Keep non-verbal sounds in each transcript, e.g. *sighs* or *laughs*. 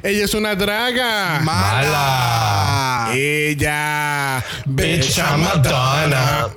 Ella es una draga. Mala. Ella. Bitch, I'm Madonna.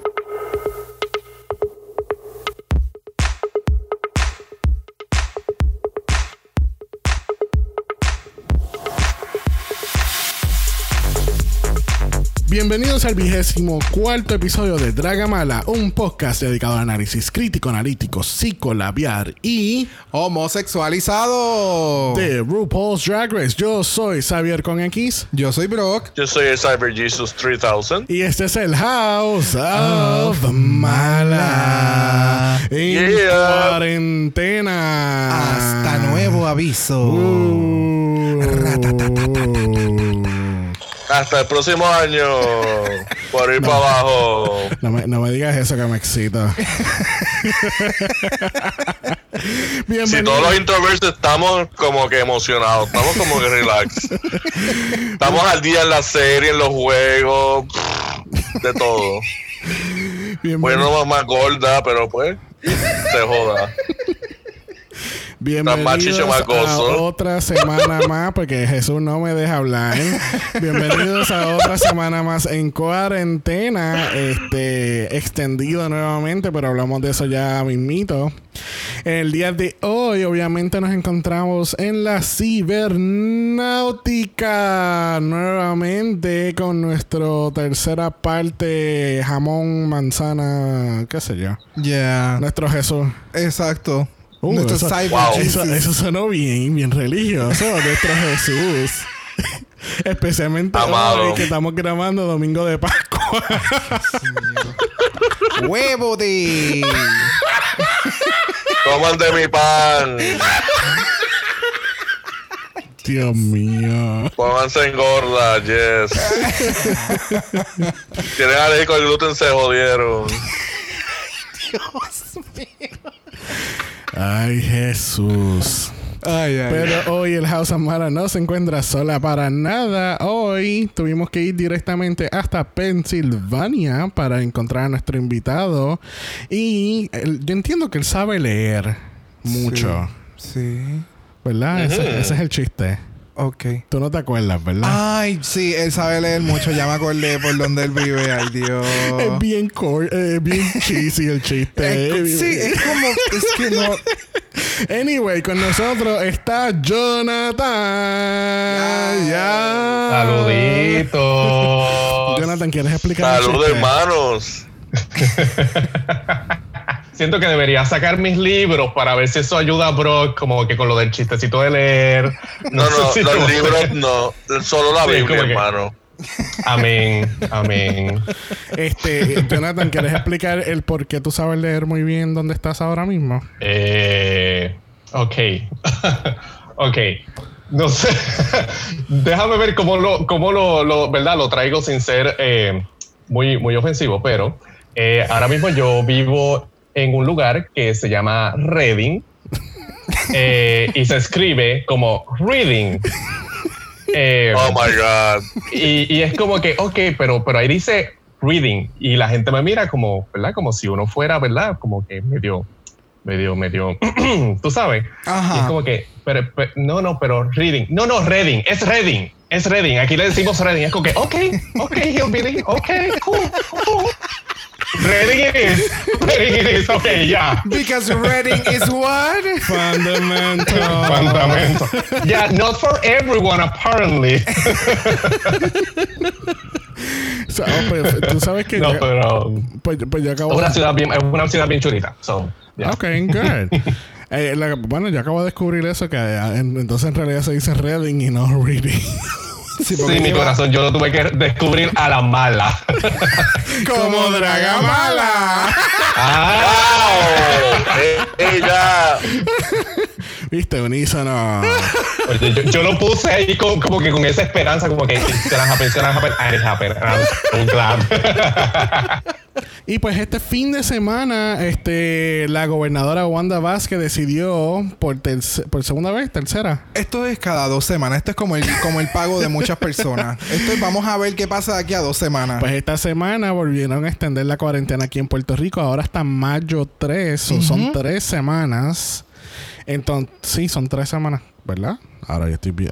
Bienvenidos al vigésimo cuarto episodio de Dragamala, un podcast dedicado al análisis crítico, analítico, psicolabiar y Homosexualizado. de RuPaul's Drag Race. Yo soy Xavier con X Yo soy Brock. Yo soy el Cyber Jesus 3000. y este es el House of Mala en Yeah. cuarentena. Hasta nuevo aviso. Uh. Hasta el próximo año. Por ir para abajo. No me, no me digas eso que me excita. Si todos los introversos estamos como que emocionados, estamos como que relax. Estamos al día en la serie, en los juegos, de todo. Bienvenido. Bueno, más gorda, pero pues, se joda. Bienvenidos a otra semana *laughs* más, porque Jesús no me deja hablar. Bienvenidos a otra semana más en cuarentena, este extendido nuevamente, pero hablamos de eso ya mismito. El día de hoy, obviamente, nos encontramos en la cibernáutica nuevamente con nuestro tercera parte jamón, manzana, qué sé yo. Ya. Nuestro Jesús. Exacto. Uh, Nuestro eso, cyber Wow. eso, Jesus. eso sonó bien, bien religioso. *laughs* Nuestro Jesús. *laughs* Especialmente Amado. hoy que estamos grabando Domingo de Pascua. *laughs* Huevo de. Coman de mi pan. Dios mío. Pónganse en gorda, yes. Tienen alérgico al gluten, se jodieron. Ay, Jesús. Ay, ay. Pero hoy el House of Mara no se encuentra sola para nada. Hoy tuvimos que ir directamente hasta Pensilvania para encontrar a nuestro invitado. Y él- yo entiendo que él sabe leer mucho. Sí. ¿Verdad? Ese, ese es el chiste. Ok. Tú no te acuerdas, ¿verdad? Ay, sí, él sabe leer mucho. Ya me acordé por donde él vive. Ay, Dios. Es bien cor eh, bien *laughs* cheesy el chiste. Es- sí, es como. Es que no. *laughs* Anyway, con nosotros está Jonathan. Ya. Saluditos. *laughs* Jonathan, ¿quieres explicar el Salud, chiste? hermanos. Siento que debería sacar mis libros para ver si eso ayuda a Brock, como que con lo del chistecito de leer. No, no, sé si los libros no. Solo la Sí, Biblia, hermano. Amén, amén. Este, Jonathan, ¿quieres explicar el por qué tú sabes leer muy bien dónde estás ahora mismo? Eh, ok. *laughs* ok. No sé. *laughs* Déjame ver cómo lo, cómo lo, lo- ¿verdad? Lo traigo sin ser eh, muy, muy ofensivo, pero eh, ahora mismo yo vivo en un lugar que se llama Reading *laughs* eh, y se escribe como Reading. Eh, Oh my God. y, y es como que, ok, pero, pero ahí dice reading y la gente me mira como, ¿verdad? Como si uno fuera, ¿verdad? Como que medio, medio, medio, *clears throat* tú sabes. Ajá. Y es como que, pero, pero- no, no, pero reading. No, no, reading, es reading, es reading. Aquí le decimos reading. Es como que, ok, ok, hillbilly, ok, cool, cool. Reading it is, reading it is, ok, ya. Because reading is what? Fundamental. Fundamento. Yeah, not for everyone, apparently. So, oh, pues, tú sabes que No, yo, pero pues, pues yo acabo es una de... ciudad bien, una ciudad bien chulita. So, yeah. Ok, good. *laughs* Eh, la- bueno, yo acabo de descubrir eso, que eh, en- entonces en realidad se dice reading y no reading. Sí, Sí, mi corazón, yo lo tuve que descubrir a la mala. *laughs* Como Dragamala. ah, ¡Wow! Ella. ¿Viste? Unísono. Oye, yo, yo lo puse ahí con- como que con esa esperanza, como que gonna happen, gonna happen, happened. And I'm so glad. *laughs* Y pues este fin de semana, este, la gobernadora Wanda Vázquez decidió por, por segunda vez, tercera, Esto es cada dos semanas. Esto es como el, como el pago de muchas personas. *laughs* Esto es, vamos a ver qué pasa de aquí a dos semanas. Pues esta semana volvieron a extender la cuarentena aquí en Puerto Rico. Ahora hasta mayo 3. o Son tres semanas. Entonces, sí, son tres semanas, ¿verdad? Ahora yo estoy bien.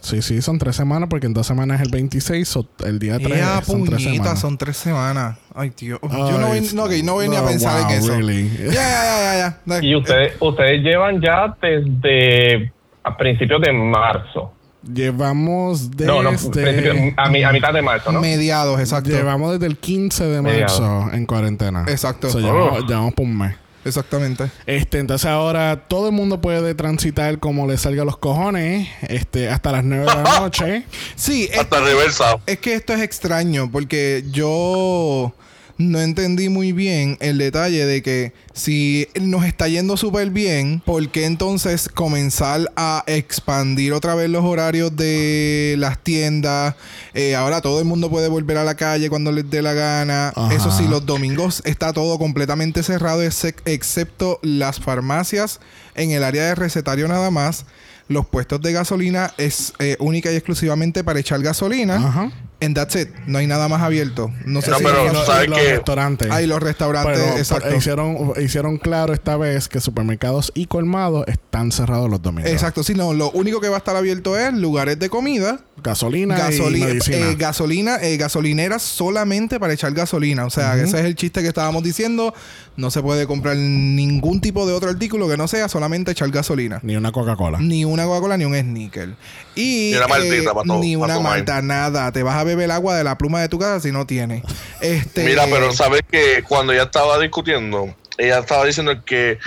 Sí. Sí, sí, son tres semanas porque en dos semanas es el 26, so, el día 3 Ya, son tres puñeta, semanas. son tres semanas. Ay, tío. Ay, Yo no voy, no, ok, no a pensar wow, en eso. really. Ya, ya, ya, ya, ya. *laughs* Y ustedes, ustedes llevan ya desde a principios de marzo. Llevamos desde... No, no, principio- a, mi- a mitad de marzo, ¿no? Mediados, exacto. Llevamos desde el 15 de marzo Mediados. en cuarentena. Exacto. So, Oh. llevamos, llevamos por un mes. Exactamente. Este, entonces ahora todo el mundo puede transitar como le salga a los cojones, este, hasta las 9 de la *laughs* noche. Sí, es, Hasta reversa. es que esto es extraño porque yo no entendí muy bien el detalle de que si nos está yendo súper bien, ¿por qué entonces comenzar a expandir otra vez los horarios de las tiendas? Eh, ahora todo el mundo puede volver a la calle cuando les dé la gana. Ajá. Eso sí, los domingos está todo completamente cerrado, excep- excepto las farmacias en el área de recetario nada más. Los puestos de gasolina es eh, única y exclusivamente para echar gasolina. Ajá. And that's it. No hay nada más abierto. No sé No, si pero los, ¿sabes y los restaurantes. hay los restaurantes, Pero, exacto. pero hicieron, hicieron claro esta vez que supermercados y colmados están cerrados los domingos. Exacto, sí, no, lo único que va a estar abierto es lugares de comida, Gasolina y gasoli- medicina. eh, gasolina, eh, gasolineras solamente para echar gasolina. O sea, ese es el chiste que estábamos diciendo. No se puede comprar ningún tipo de otro artículo que no sea solamente echar gasolina. Ni una Coca-Cola. Ni una Coca-Cola ni un sneaker. Y Ni una maltita pa' todo- ni una malta, nada. Te vas a beber el agua de la pluma de tu casa si no tienes. *laughs* Este, Mira, pero sabes que cuando ella estaba discutiendo, ella estaba diciendo que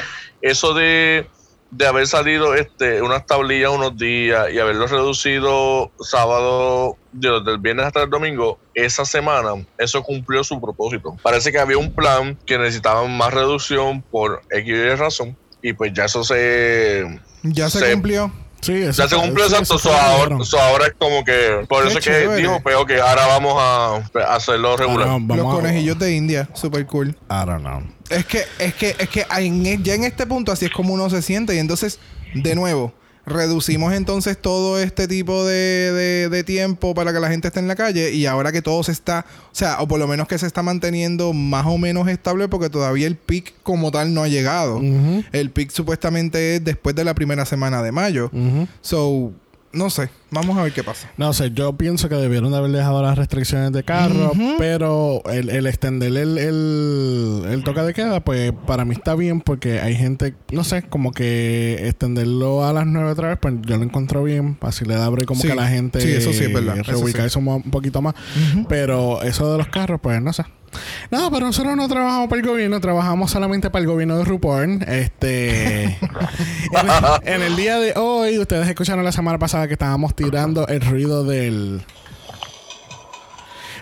eso de, de haber salido este unas tablillas unos días y haberlo reducido sábado, digo, del viernes hasta el domingo, esa semana, eso cumplió su propósito. Parece que había un plan que necesitaban más reducción por X y Y razón. Y pues ya eso se. ya se, se- cumplió. Sí, eso Ya se cumplió sí, exacto. eso so ahora, so ahora es como que. Por Qué eso es que dijo, pero que ahora vamos a a hacerlo regular. Vamos Los a- conejillos de India, super cool. I don't know. Es que, es que, es que en- ya en este punto así es como uno se siente. Y entonces, de nuevo, reducimos entonces todo este tipo de, de- de tiempo para que la gente esté en la calle. Y ahora que todo se está, o sea, o por lo menos que se está manteniendo más o menos estable, porque todavía el pic como tal no ha llegado. El pic supuestamente es después de la primera semana de mayo. So, no sé. Vamos a ver qué pasa. No sé, yo pienso que debieron de haber dejado las restricciones de carro, pero el, el extender el, el, el toque de queda, pues para mí está bien porque hay gente, no sé, como que extenderlo a las 9 otra vez, pues yo lo encuentro bien, así le da break como Sí. que la gente Sí, eso sí es verdad, eso un poquito más, pero eso de los carros, pues no sé. No, pero nosotros no trabajamos para el gobierno, trabajamos solamente para el gobierno de RuPorn. Este. *laughs* en, el, en el día de hoy, ustedes escucharon la semana pasada que estábamos tirando el ruido del.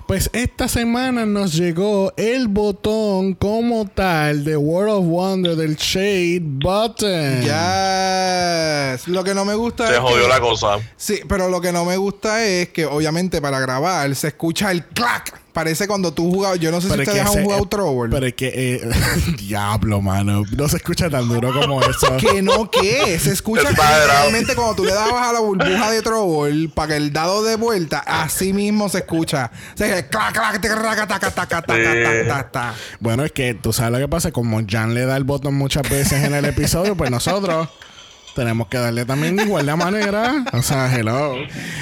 Pues esta semana nos llegó el botón como tal de World of Wonder del Shade Button. Yes. Lo que no me gusta Se es jodió que- la cosa. Sí, pero lo que no me gusta es que obviamente para grabar se escucha el clac. Parece cuando tú jugabas. Yo no sé Pero si es ustedes que han jugado Troll. Pero es que. eh, *laughs* diablo, mano. No se escucha tan duro como eso. *laughs* Que no, que se escucha realmente cuando tú le dabas a la burbuja de Trouble para que el dado de vuelta, así mismo se escucha. O sea, que clac, clac, taca, taca, taca, taca, taca. Bueno, es que tú sabes lo que pasa. Como Jan le da el botón muchas veces en el episodio, pues nosotros tenemos que darle también de igual de manera. O sea, hello.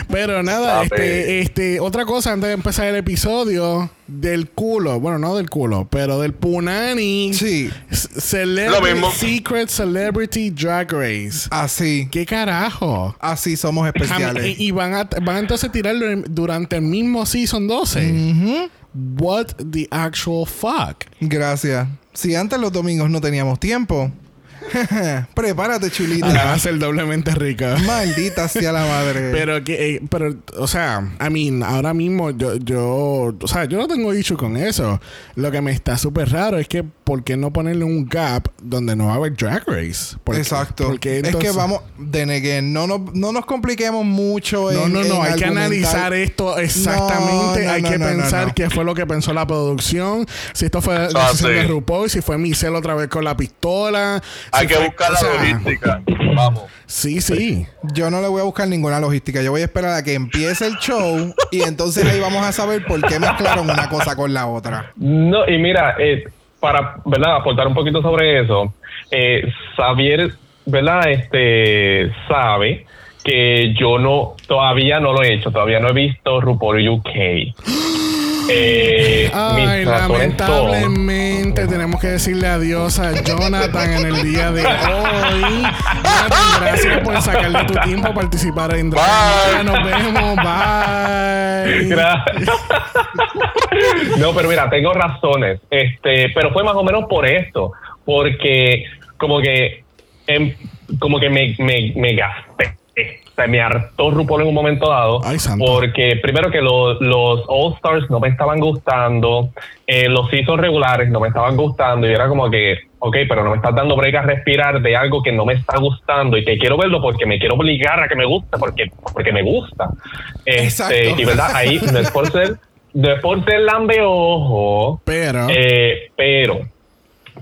Pero nada, este, este, otra cosa antes de empezar el episodio del culo. Bueno, no del culo, pero del Punani. Sí, Celebrity. Secret Celebrity Drag Race. así. ¿Qué carajo? Así somos especiales. Y, y van, a, van a entonces tirarlo durante el mismo Season 12. Ujú. What the actual fuck? Gracias. Si antes los domingos no teníamos tiempo, *laughs* prepárate, Va chulita. a ser doblemente rica. Maldita sea la madre. Pero que, eh, pero, o sea, I mean, ahora mismo yo, yo, o sea, yo no tengo issue con eso. Lo que me está súper raro es que, ¿por qué no ponerle un gap donde no va a haber drag race? ¿Por qué? Exacto. Porque es que vamos, de negue, no nos, no nos compliquemos mucho No, en no, no, en hay que analizar esto exactamente. No, no, hay no, que no, no, pensar no. qué fue lo que pensó la producción. Si esto fue Ah, decisión de RuPaul, si fue Michelle otra vez con la pistola. Hay que buscar o la sea, logística. Vamos. Sí, sí. Yo no le voy a buscar ninguna logística. Yo voy a esperar a que empiece el show y entonces ahí vamos a saber por qué mezclaron una cosa con la otra. No, y mira, eh, para ¿verdad? aportar un poquito sobre eso, eh, Xavier, ¿verdad? Este sabe que yo no, todavía no lo he hecho, todavía no he visto RuPaul UK. Eh, Ay, lamentablemente tenemos que decirle adiós a Jonathan en el día de hoy. Jonathan, gracias por sacar de tu tiempo participar en Drama. Nos vemos. Bye. Gracias. no, pero mira, tengo razones. Este, pero fue más o menos por esto, porque como que, como que me, me, me gasté. O sea, me hartó RuPaul en un momento dado. Ay. Porque primero que lo- los All Stars no me estaban gustando, eh, los seasons regulares no me estaban gustando y era como que, ok, pero no me estás dando break a respirar de algo que no me está gustando y que quiero verlo porque me quiero obligar a que me guste, porque, porque me gusta. Este, Exacto. y verdad, ahí no es por ser, no es por ser lambeojo, Pero. eh, pero,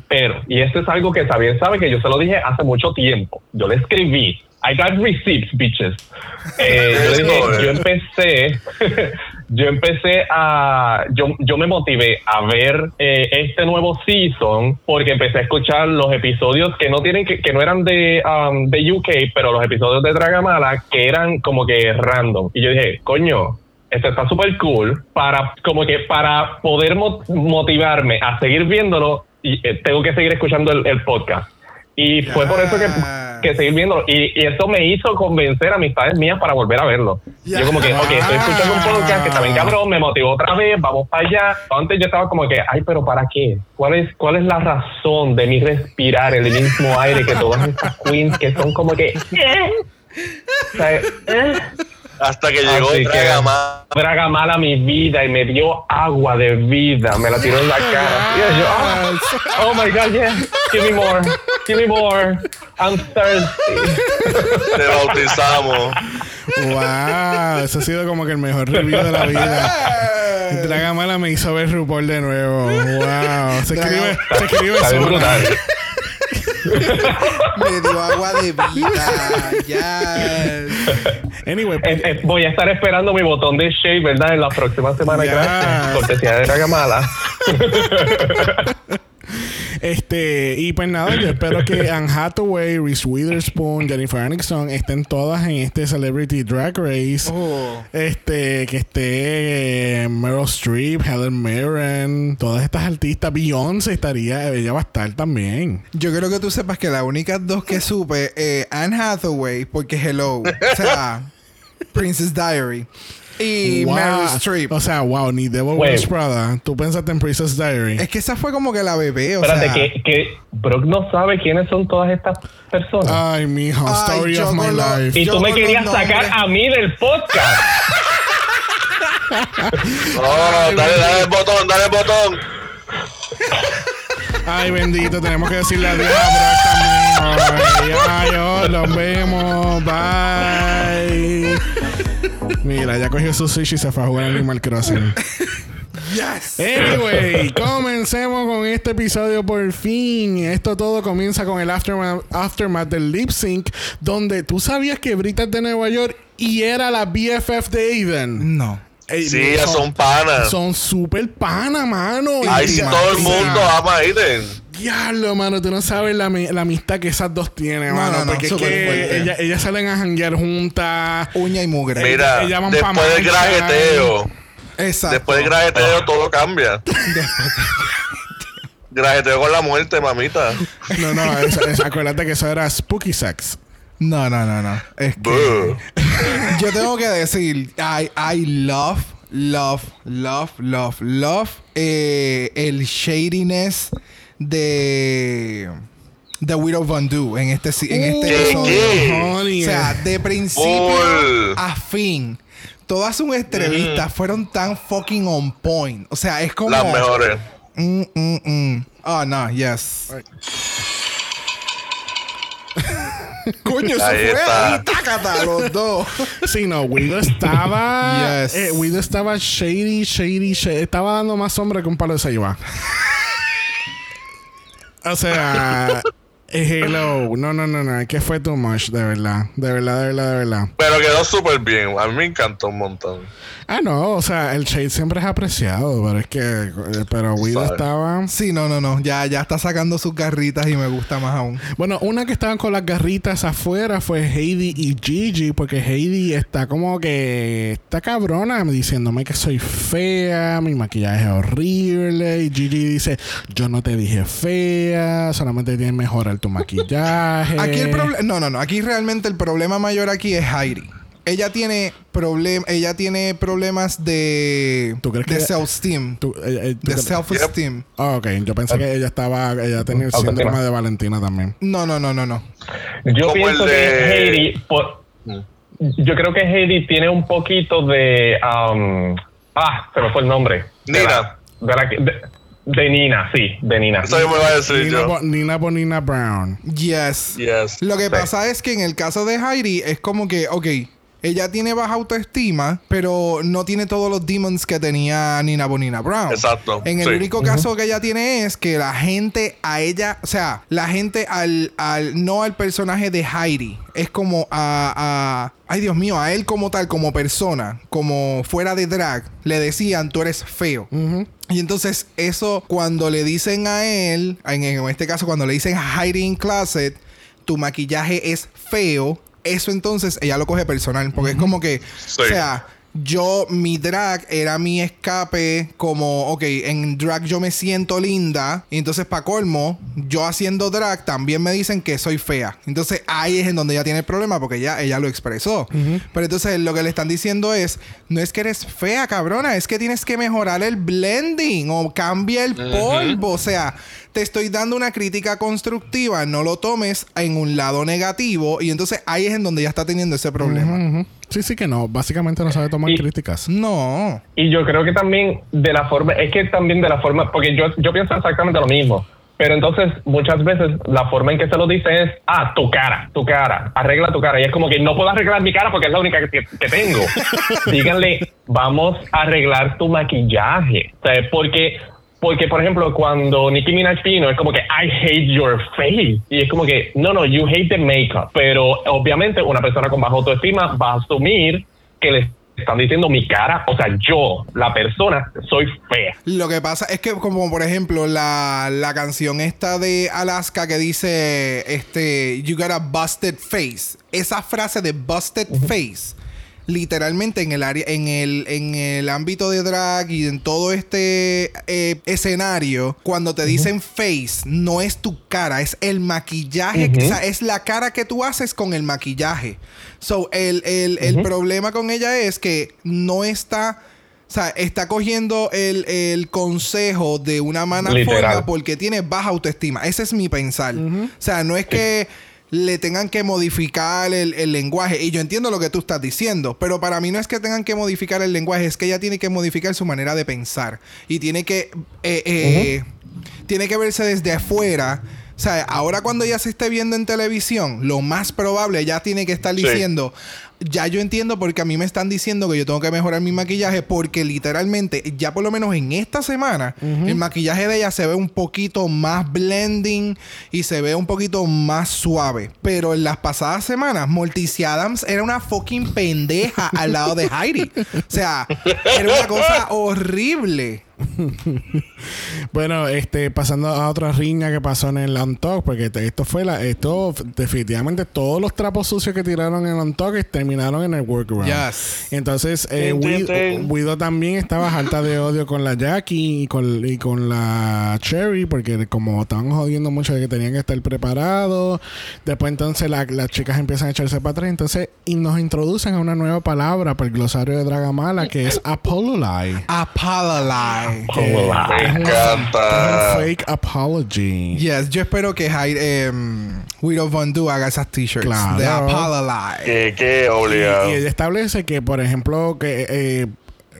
pero, y esto es algo que Xavier sabe que yo se lo dije hace mucho tiempo. Yo le escribí, I got receipts, bitches. *laughs* Eh, yo, dije, yo empecé, *laughs* yo empecé a, yo, yo me motivé a ver eh, este nuevo season porque empecé a escuchar los episodios que no tienen que, que no eran de, um, de UK, pero los episodios de Dragamala que eran como que random. Y yo dije, coño, esto está súper cool para como que para poder mo- motivarme a seguir viéndolo y eh, tengo que seguir escuchando el, el podcast y fue por eso que, que seguir viéndolo y, y eso me hizo convencer a amistades mías para volver a verlo yo como que ok estoy escuchando un podcast que está bien cabrón me motivó otra vez vamos para allá antes yo estaba como que ay pero para qué cuál es cuál es la razón de mi respirar el mismo aire que todas estas queens que son como que eh? O sea, eh. Hasta que llegó Dragamala. Draga mal a mi vida y me dio agua de vida. Me la tiró en la cara. Y yo, ah, oh, my God, yeah. Give me more. Give me more. I'm thirsty. Te bautizamos. Wow, eso ha sido como que el mejor review de la vida. Dragamala me hizo ver RuPaul de nuevo. Wow. Se escribe, se escribe. Me dio agua de vida. Yes. Anyway, Eh, eh, voy a estar esperando mi botón de shade, ¿verdad? En la próxima semana. Yes. Gracias. Cortesía de Dragamala. *laughs* Este, y pues nada, yo espero que *coughs* Anne Hathaway, Reese Witherspoon, Jennifer Aniston estén todas en este Celebrity Drag Race. Oh. Este, que esté eh, Meryl Streep, Helen Mirren, todas estas artistas. Beyoncé estaría, ella va a estar también. Yo quiero que tú sepas que las únicas dos que supe, eh, Anne Hathaway, porque hello, o sea, *laughs* Princess Diary. Y Wow. Meryl Streep. O sea, wow, ni Devil Wait. Wears Prada. Tú pensaste en Princess Diary. es que esa fue como que la bebé, o Espérate, sea. que, que Brooke no sabe quiénes son todas estas personas. Ay, mijo, Ay, story of my lo- life. y tú me querías sacar a mí del podcast. *laughs* No, dale, dale el botón, dale el botón. Ay, bendito, tenemos que decirle adiós a Brock también. Ay, ay, nos vemos. Bye. Mira, ya cogió su sushi y se fue a jugar Animal Crossing. *laughs* Yes. Anyway, *laughs* comencemos con este episodio por fin. Esto todo comienza con el aftermath, aftermath del lip sync, donde tú sabías que Brita es de Nueva York y era la BFF de Aiden. No. Ey, Sí, ellas son panas. Son super pana, mano. Ahí sí todo el mundo ama a Aiden. Diablo, mano, tú no sabes la, la amistad que esas dos tienen, No, mano. no, no, porque es súper que fuerte. ella- ellas salen a janguear juntas. Uña y mugre. Mira, ellas van pa' después del marcha. grajeteo, Exacto. después del grajeteo todo cambia. *laughs* Grajeteo con la muerte, mamita. No, no, es- es- acuérdate que eso era spooky sex. No, no, no, no. Es que yo tengo que decir, I, I love, love, love, love, love eh, el shadiness de The Widow Von Du en este, en este ¿Qué, episodio. O sea, de principio a fin. Todas sus entrevistas fueron tan fucking on point. O sea, es como. Las mejores. Mm, mm, mm. Oh, no, yes. *laughs* Coño, eso Ahí fue está. ahí, tácata, los dos. Sí, no, Widow estaba. Yes. eh, estaba shady, shady, shady. Estaba dando más sombra que un palo de ceiba. o sea, Hello. No, no, no, no. Es que fue too much, de verdad. De verdad, de verdad, de verdad. Pero quedó súper bien. A mí me encantó un montón. Ah, no. O sea, el shade siempre es apreciado. Pero es que... eh, Pero Guido estaba... Sí, no, no, no. Ya, ya está sacando sus garritas y me gusta más aún. Bueno, una que estaban con las garritas afuera fue Heidi y Gigi, porque Heidi está como que está cabrona diciéndome que soy fea, mi maquillaje es horrible, y Gigi dice, yo no te dije fea, solamente tienes que mejorar tu maquillaje. *laughs* Aquí el problema... No, no, no. Aquí realmente el problema mayor aquí es Heidi. Ella tiene problem ella tiene problemas de, ¿Tú crees de self-esteem. Tú- eh, eh, tú De te- self-esteem. Ah, ok, yo pensé que ella estaba, ella tenía el Autoestima. síndrome de Valentina también. No, no, no, no, no. Yo Como pienso que Heidi, por- Mm. yo creo que Heidi tiene un poquito de, um, ah, se me fue el nombre. De Nina. la- de, la de- de Nina, sí, de Nina. Eso yo me iba a decir Nina, yo. Bo- Nina Bonina Brown. Yes. Yes. Lo que Sí. pasa es que en el caso de Heidi es como que, ok, ella tiene baja autoestima, pero no tiene todos los demons que tenía Nina Bonina Brown. Exacto, En el sí. único caso que ella tiene es que la gente a ella, o sea, la gente al, al no al personaje de Heidi, es como a, a- ay Dios mío, a él como tal, como persona, como fuera de drag, le decían, tú eres feo. Y entonces eso cuando le dicen a él, en, en este caso cuando le dicen a Heidi in Closet, tu maquillaje es feo, eso entonces ella lo coge personal, porque es como que, Sí. o sea, yo, mi drag era mi escape como, ok, en drag yo me siento linda. Y entonces, para colmo, yo haciendo drag también me dicen que soy fea. Entonces, ahí es en donde ella tiene el problema porque ya ella lo expresó. Pero entonces, lo que le están diciendo es, no es que eres fea, cabrona, es que tienes que mejorar el blending o cambia el polvo. O sea, te estoy dando una crítica constructiva, no lo tomes en un lado negativo. Y entonces, ahí es en donde ya está teniendo ese problema. Ujú. Sí, sí que no. Básicamente no sabe tomar Y- críticas. No. Y yo creo que también de la forma, es que también de la forma, porque yo, yo pienso exactamente lo mismo. Pero entonces muchas veces la forma en que se lo dice es, ah, tu cara, tu cara, arregla tu cara. Y es como que no puedo arreglar mi cara porque es la única que, que tengo. *laughs* Díganle, vamos a arreglar tu maquillaje. O sea, porque, porque, por ejemplo, cuando Nicki Minaj vino, es como que, I hate your face. Y es como que, no, no, you hate the makeup. Pero obviamente una persona con baja autoestima va a asumir que le están diciendo mi cara, o sea, yo, la persona, soy fea. Lo que pasa es que, como por ejemplo, la, la canción esta de Alaska que dice, este, You got a busted face. Esa frase de busted face, literalmente en el área, en el, en el ámbito de drag y en todo este eh, escenario, cuando te dicen face, no es tu cara, es el maquillaje, o sea, es la cara que tú haces con el maquillaje. So, el, el, el problema con ella es que no está. O sea, está cogiendo el, el consejo de una mala Literal. forma porque tiene baja autoestima. Ese es mi pensar. O sea, no es que le tengan que modificar el, el lenguaje. Y yo entiendo lo que tú estás diciendo. Pero para mí no es que tengan que modificar el lenguaje. Es que ella tiene que modificar su manera de pensar. Y tiene que... eh, eh, Tiene que verse desde afuera. O sea, ahora cuando ella se esté viendo en televisión, lo más probable ella tiene que estar Sí. diciendo, ya yo entiendo porque a mí me están diciendo que yo tengo que mejorar mi maquillaje porque literalmente ya por lo menos en esta semana el maquillaje de ella se ve un poquito más blending y se ve un poquito más suave. Pero en las pasadas semanas Morticia Adams era una fucking pendeja al lado de Heidi. O sea, era una cosa *laughs* horrible. *laughs* Bueno, este, pasando a otra riña que pasó en el Untalk, porque te- esto fue la, esto definitivamente todos los trapos sucios que tiraron en el Untalk terminaron en el workaround. Yes. Entonces, eh. Widow también estaba harta de odio con la Jackie y con, y con la Cherry, porque como estaban jodiendo mucho de que tenían que estar preparados. Después entonces la- las chicas empiezan a echarse para atrás. Entonces, y nos introducen a una nueva palabra para el glosario de Dragamala, que es *laughs* Apololy. Apology. que Apololy. es un- Me encanta. es un fake apology. Yes, yo espero que Hyde, em, Widow Von Du haga esas t-shirts Claro. de Apology. Que, que obligado. Y ella establece que, por ejemplo, que eh,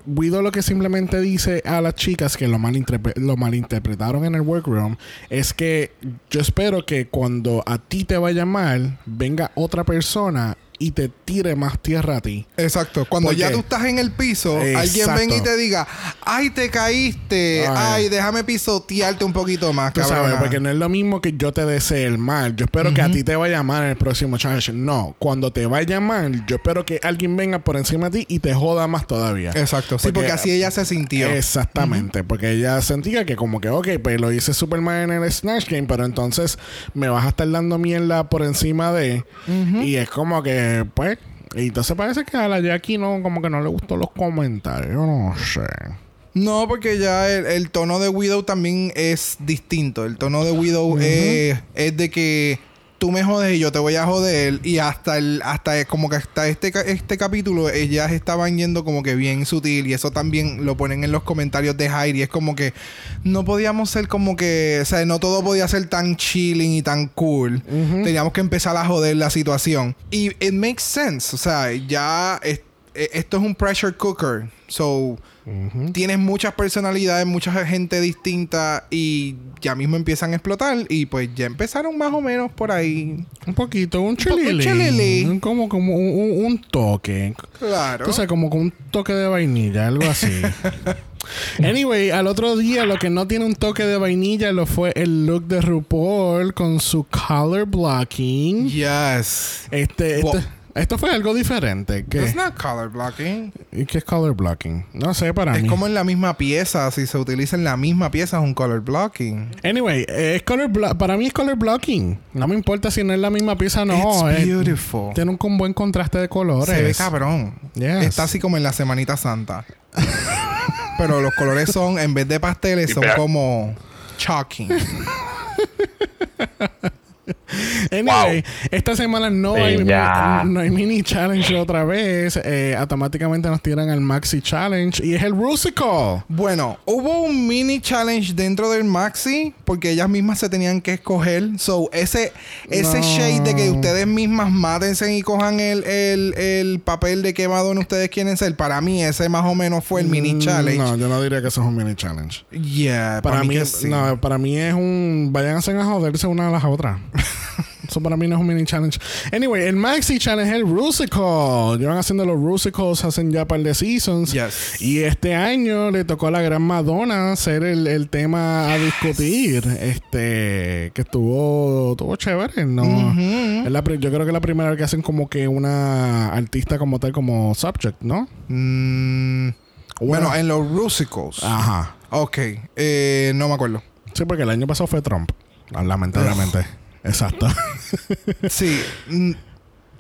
Guido lo que simplemente dice a las chicas que lo, malinterpre- lo malinterpretaron en el workroom es que yo espero que cuando a ti te vaya mal, venga otra persona y te tire más tierra a ti. Exacto. Cuando ¿Por ya qué? tú estás en el piso, alguien venga y te diga, ay, te caíste, Ay. ay, déjame pisotearte un poquito más, Tú sabes, porque no es lo mismo que yo te desee el mal. Yo espero que a ti te vaya mal en el próximo challenge. No, cuando te vaya mal, yo espero que alguien venga por encima de ti y te joda más todavía. Exacto. Sí, porque, así ella se sintió. Exactamente, porque ella sentía que como que, ok, pues lo hice super mal en el Snatch Game, pero entonces me vas a estar dando mierda por encima de... Y es como que, pues... Y entonces parece que a la Jackie no, como que no le gustó los comentarios, no sé. No, porque ya el, el tono de Widow también es distinto. El tono de Widow es, es de que tú me jodes y yo te voy a joder. Y hasta el, hasta como que hasta este, este capítulo, ellas estaban yendo como que bien sutil. Y eso también lo ponen en los comentarios de Heidi. Es como que no podíamos ser como que. O sea, no todo podía ser tan chilling y tan cool. Teníamos que empezar a joder la situación. Y it makes sense. O sea, ya es- e- esto es un pressure cooker. So. Tienes muchas personalidades, mucha gente distinta y ya mismo empiezan a explotar y pues ya empezaron más o menos por ahí. Un poquito, un chilili. chilili. Como, como un, un- un toque. Claro. Sabes, como con un toque de vainilla, algo así. *laughs* anyway, al otro día lo que no tiene un toque de vainilla lo fue el look de RuPaul con su color blocking. yes. Este, este- esto fue algo diferente. ¿Qué, It's not color blocking. ¿Y qué es color blocking? No sé, para Es mí. como en la misma pieza. Si se utiliza en la misma pieza es un color blocking. Anyway, eh, es color para mí es color blocking. No me importa si no es la misma pieza o no. It's es- beautiful. tiene un con buen contraste de colores. Se ve cabrón. Yes. Está así como en la Semanita Santa. Pero los colores son, en vez de pasteles, son como chalking. *laughs* *laughs* Anyway, esta semana no, Sí, hay, no hay mini challenge otra vez. Eh, automáticamente nos tiran al maxi challenge y es el Rusical. Bueno, hubo un mini challenge dentro del Maxi porque ellas mismas se tenían que escoger. So, ese, ese No. shade de que ustedes mismas mátense y cojan el, el, el papel de qué Madonna ustedes quieren ser, para mí ese más o menos fue el mini Mm, challenge. No, yo no diría que eso es un mini challenge. Yeah, Para, mí, que es- sí. no, para mí es un. Váyanse a joderse una a las otras. *laughs* Eso para mí no es un mini challenge. Anyway, el Maxi Challenge es el Rusical. Llevan haciendo los Rusicals hacen ya par de seasons. Yes. Y este año le tocó a la gran Madonna ser el, el tema a discutir. Este. Que estuvo. Estuvo chévere, ¿no? Es la yo creo que es la primera vez que hacen como que una artista como tal, como subject, ¿no? Mm, bueno, Bueno. en los Rusicals. Ajá. Ok, eh, no me acuerdo. Sí, porque el año pasado fue Trump. Lamentablemente. Exacto. *laughs* Sí. mm,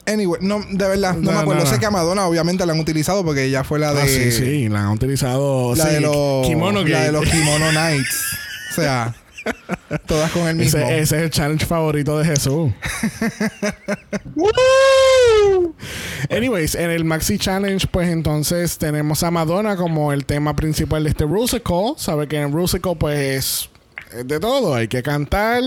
Anyway, no, de verdad, no, No, me acuerdo. no, no. sé que a Madonna obviamente la han utilizado porque ella fue la de. Ah, sí, sí, la han utilizado. La, sí, de los, Kimono la de los Kimono Nights. o sea, *laughs* todas con el mismo. Ese, ese es el challenge favorito de Jesús. *laughs* Anyways, en el Maxi Challenge, pues entonces tenemos a Madonna como el tema principal de este Rusical. Sabe que en Rusical, pues es de todo. Hay que cantar,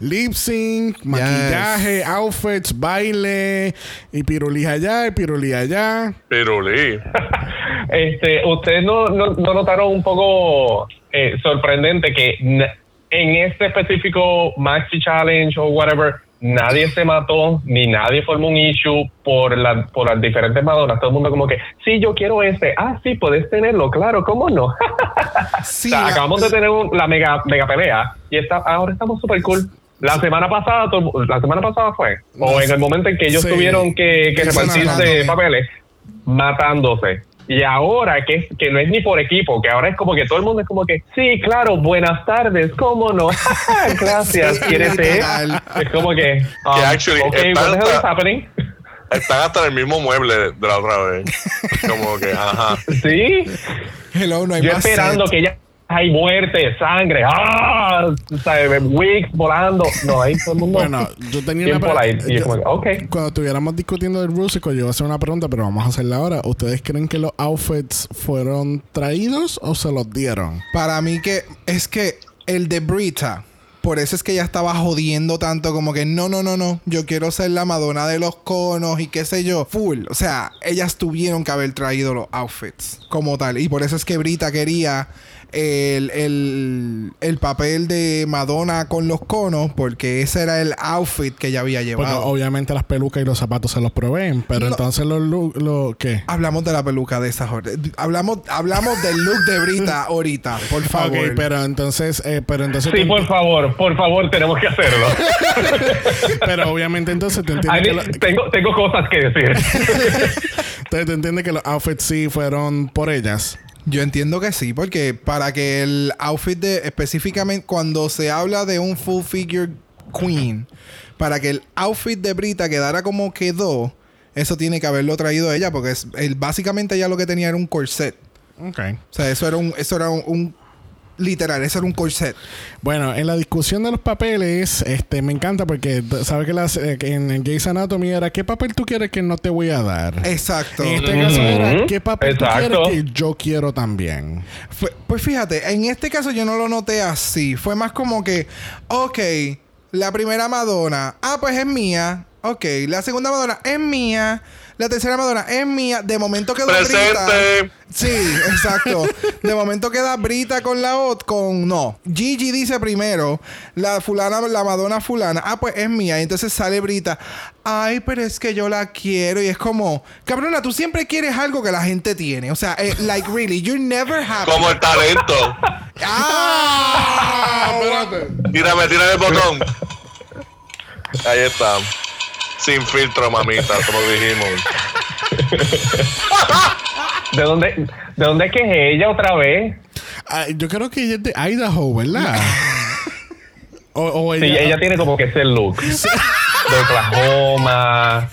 lip sync, maquillaje, outfits, baile, y pirulí allá, y pirulí allá. Pero Lee, *laughs* Este, ¿Ustedes no, no, no notaron un poco eh, sorprendente que en este específico Maxi Challenge o whatever, nadie se mató ni nadie formó un issue por, la, por las diferentes Madonas? Todo el mundo como que, sí, yo quiero este. Ah, sí, puedes tenerlo, claro, ¿cómo no? *laughs* Sí, O sea, la- acabamos de tener un- la mega, mega pelea y está, ahora estamos súper cool. La semana pasada, la semana pasada fue, o en el momento en que ellos Sí. tuvieron que, que repartirse papeles, matándose. Y ahora que, que no es ni por equipo, que ahora es como que todo el mundo es como que, sí, claro, buenas tardes, ¿cómo no? *laughs* Gracias, ¿quieres literal. Es como que, um, Que actually ok, está- what the hell is happening? están hasta en el mismo mueble de, la otra vez. *laughs* Como que, ajá. Sí, Hello, no hay yo más esperando set. que ya hay muerte, sangre, ¡ah! O sea, wigs volando. No, ahí todo el mundo. Bueno, yo tenía una pre- polite. Y es yo- como, que, ok. Cuando estuviéramos discutiendo del Rusical, yo iba a hacer una pregunta, pero vamos a hacerla ahora. ¿Ustedes creen que los outfits fueron traídos o se los dieron? Para mí que es que el de Brita, por eso es que ella estaba jodiendo tanto como que no, no, no, no, yo quiero ser la Madonna de los conos y qué sé yo, full. O sea, ellas tuvieron que haber traído los outfits como tal. Y por eso es que Brita quería el, el, el papel de Madonna con los conos porque ese era el outfit que ella había Porque llevado. obviamente las pelucas y los zapatos se los proveen. Pero No. entonces los look, lo, ¿qué? Hablamos de la peluca de esa jornada. Hablamos, hablamos del look de Brita *laughs* ahorita, por favor. Ok, pero entonces, eh, pero entonces Sí, por favor, por favor, tenemos que hacerlo. *laughs* pero obviamente entonces te entiendes que, need- lo- tengo, tengo cosas que decir. *laughs* te, te entiendes que los outfits sí fueron por ellas. Yo entiendo que sí, porque para que el outfit de específicamente cuando se habla de un full figure queen, para que el outfit de Brita quedara como quedó, eso tiene que haberlo traído ella, porque es, el- básicamente ella lo que tenía era un corset. Ok. O sea, eso era un, eso era un, un- literal, eso era un corset. Bueno, en la discusión de los papeles, este, me encanta porque sabes que las, eh, que en Gays Anatomy era ¿qué papel tú quieres que no te voy a dar? Exacto. En este caso era. ¿qué papel tú Exacto. quieres que yo quiero también? Fue- pues fíjate, en este caso yo no lo noté así. Fue más como que, ok, la primera Madonna, ah, pues es mía. Ok, la segunda Madonna es mía. La tercera Madonna es mía. De momento quedó Brita. Presente. Sí, exacto. De momento queda Brita con la otra, con no. Gigi dice primero, la fulana, la Madonna fulana, ah, pues es mía. Y entonces sale Brita, ay, pero es que yo la quiero. Y es como, cabrona, tú siempre quieres algo que la gente tiene. O sea, eh, like really, you're never happy. Como el talento. ¡Ah! Espérate. *laughs* Tírame, tírame el botón. Ahí está. Sin filtro, mamita, como dijimos. *laughs* ¿De dónde, ¿De dónde es que es ella otra vez? Ah, yo creo que ella es de Idaho, ¿verdad? *laughs* o, o Sí, ella tiene como que ese look. *laughs* De Oklahoma.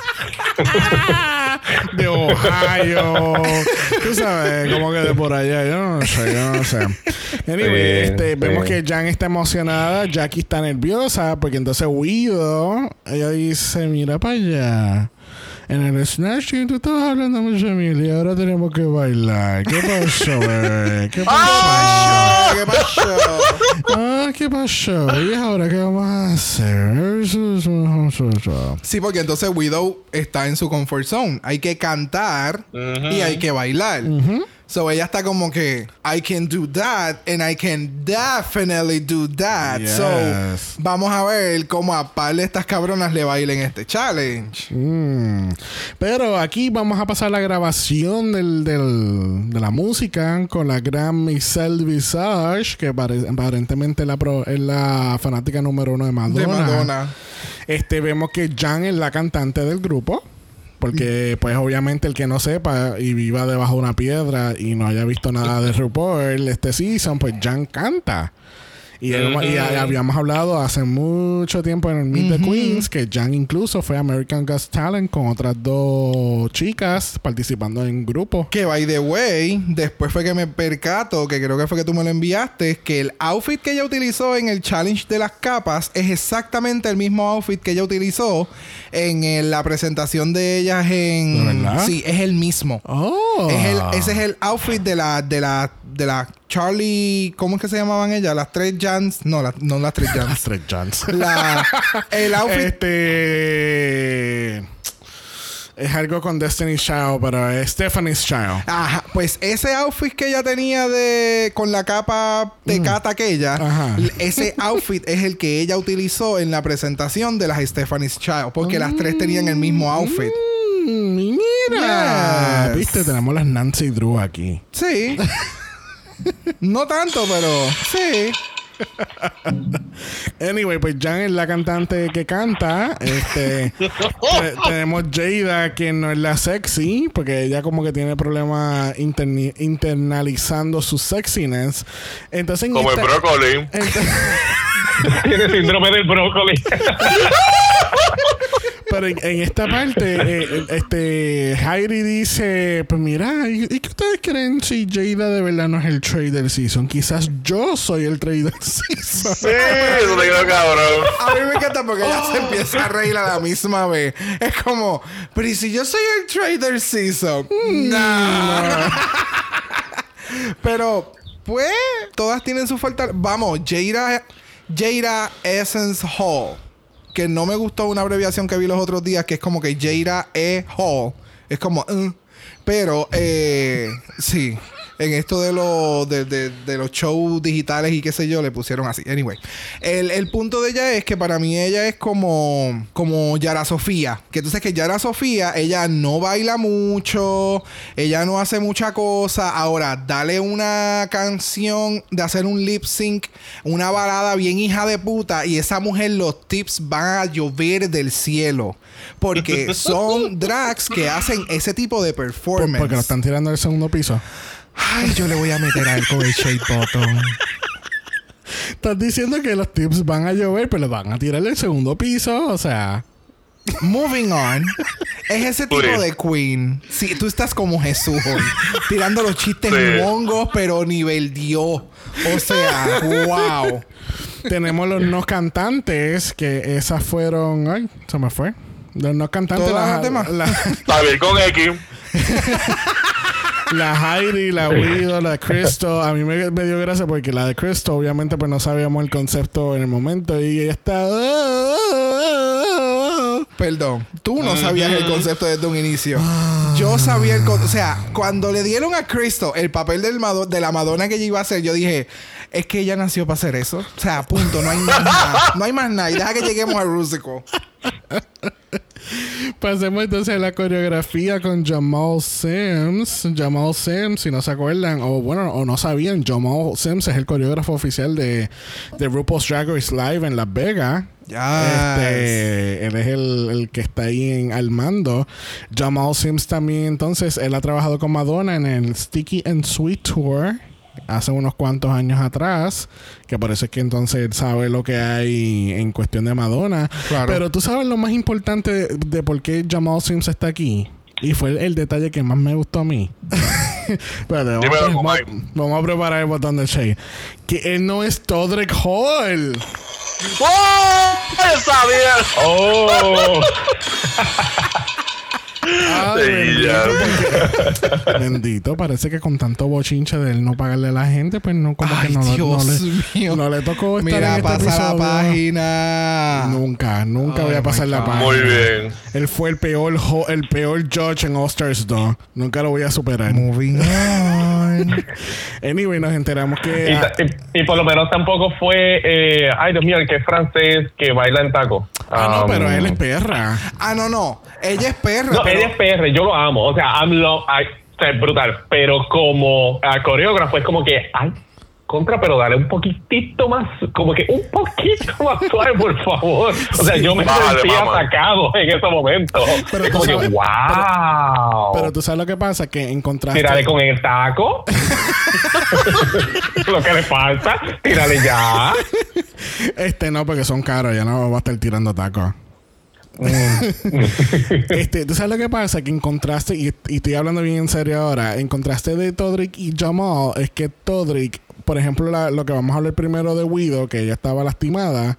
De Ohio. Tú sabes, como que de por allá. Yo no sé, yo no sé. Anyway, Sí, este, sí. vemos que Jan está emocionada, Jackie está nerviosa, porque entonces Guido, ella dice, mira para allá. En el Snatch Game tú estabas hablando mucho y ahora tenemos que bailar. ¿Qué pasó, *laughs* bebé? ¿Qué pasó? ¿Qué pasó? Ah, ¿qué pasó? ¿Y ahora qué vamos a hacer? Sí, porque entonces Widow está en su comfort zone. Hay que cantar y hay que bailar. So ella está como que I can do that and I can definitely do that. Yes. So vamos a ver cómo a par de estas cabronas le bailen este challenge. Mm. Pero aquí vamos a pasar la grabación del, del- de la música con la gran Michelle Visage, que pare- aparentemente la pro- es la fanática número uno de Madonna. De Madonna. Este, vemos que Jan es la cantante del grupo. Porque, pues, obviamente, el que no sepa y viva debajo de una piedra y no haya visto nada de RuPaul este season, pues Jan canta. Y, habíamos hablado hace mucho tiempo en el Meet the Queens que Jan incluso fue a American Got Talent con otras dos chicas participando en grupo. Que by the way, después fue que me percato, que creo que fue que tú me lo enviaste, que el outfit que ella utilizó en el challenge de las capas es exactamente el mismo outfit que ella utilizó en eh, la presentación de ellas en. ¿De verdad? Sí, es el mismo. Oh. Es el, ese es el outfit de la, de la, de la Charlie, ¿cómo es que se llamaban ellas? Las tres Jans, no, las- no las tres *laughs* Las Jans. tres Jans. la, el outfit Este. Es algo con Destiny's Child, pero es Stephanie's Child. Ajá, pues ese outfit que ella tenía de con la capa de cata aquella, Mm. Ajá. ese *laughs* outfit es el que ella utilizó en la presentación de las Stephanie's Child, porque las tres tenían el mismo outfit. Mm, mira. Yes. Viste, tenemos las Nancy Drew aquí. Sí. *laughs* no tanto, pero sí. Anyway, pues Jan es la cantante que canta. Este te- tenemos Jada, que no es la sexy, porque ella como que tiene problemas interni- internalizando su sexiness. Entonces, en Como el brócoli. ent- *laughs* Tiene síndrome del brócoli. *laughs* Pero en, en esta parte, eh, este Heidi dice: Pues mira, ¿y, y qué ustedes creen si Jada de verdad no es el trade del season? Quizás yo soy el trade del season. Sí, eso te quedó cabrón. A mí me encanta porque ella se empieza a reír a la misma vez. Es como, pero ¿y si yo soy el trader season? No. *laughs* pero, pues, todas tienen su falta. Vamos, Jada, Jada Essence Hall. Que no me gustó una abreviación que vi los otros días, que es como que Jada E Hall. Es como, "Uh". pero, eh, sí. En esto de, los de, de- de los shows digitales y qué sé yo, le pusieron así. Anyway, el, el punto de ella es que para mí ella es como, como Yara Sofía. Que tú sabes que Yara Sofía, ella no baila mucho, ella no hace mucha cosa. Ahora, dale una canción de hacer un lip sync, una balada bien hija de puta, y esa mujer los tips van a llover del cielo. Porque *laughs* son drags que hacen ese tipo de performance. Porque lo están tirando del segundo piso. Ay, yo le voy a meter a él con el shade button. Estás diciendo que los tips van a llover, pero los van a tirar del segundo piso. O sea, Moving on. Es ese tipo de queen. Sí, tú estás como Jesús hoy. tirando los chistes Sí. mongos, pero nivel Dios. O sea, wow. tenemos los no cantantes, que esas fueron. Ay, se me fue. Los no cantantes. Todas La, las demás. la, Está bien con X. *laughs* la Heidi, la Widow, la Crystal. A mí me, me dio gracia porque la de Crystal, obviamente, pues no sabíamos el concepto en el momento. Y ella está. Perdón, tú no sabías el concepto desde un inicio. Yo sabía el concepto. O sea, cuando le dieron a Cristo el papel del de la Madonna que ella iba a hacer, yo dije, es que ella nació para hacer eso. O sea, punto, no hay más nada. No hay más nada. Y deja que lleguemos al Rusical. *laughs* Pasemos entonces a la coreografía con Jamal Sims. Jamal Sims, si no se acuerdan, o bueno, o no sabían, Jamal Sims es el coreógrafo oficial de, de RuPaul's Drag Race Live en Las Vegas. Ya. Este, él es el, el que está ahí en, al mando. Jamal Sims también, entonces, él ha trabajado con Madonna en el Sticky and Sweet Tour hace unos cuantos años atrás, que por eso es que entonces él sabe lo que hay en cuestión de Madonna. Claro. Pero tú sabes lo más importante de, de por qué Jamal Sims está aquí. Y fue el, el detalle que más me gustó a mí. *laughs* Espérate, vamos, Dímelo, a, Comay. vamos- vamos a preparar el botón de Shade. Que él no es Todrick Hall. ¡Oh! ¡Yo sabía! Oh, *laughs* Ay, bendito, porque- bendito, parece que con tanto bochinche de él no pagarle a la gente, pues no, como Ay, que no, Dios le, mío. no le tocó estar Mira, en este pasa la episodio. página. Nunca, nunca voy a pasar la página. Muy bien. Él fue el peor, el peor judge en All Stars 2. Nunca lo voy a superar. Moving on. *laughs* Anyway, nos enteramos y, que... ah, y- y por lo menos tampoco fue, eh, ay Dios mío, el que es francés que baila en taco. Ah, no, Um, pero él es perra. Ah, no, no. Ella es perra. No, pero- ella es PR, yo lo amo. O sea, I'm lo, ay, o sea, es brutal. Pero como ah, coreógrafo es como que, ay, contra, pero dale un poquitito más, como que un poquito *laughs* más suave, por favor. O sea, yo me Bájale, sentía mamá. atacado en ese momento. Pero Es como que, wow. Pero tú sabes lo que pasa, que encontraste... Tírale con el taco. *laughs* lo que le falta, tírale ya. Este no, porque son caros, ya no va a estar tirando tacos. *laughs* este, ¿Tú sabes lo que pasa? Que encontraste, y, y estoy hablando bien en serio ahora, encontraste de Todrick y Jamal, es que Todrick, por ejemplo, la- lo que vamos a hablar primero de Widow, que ella estaba lastimada,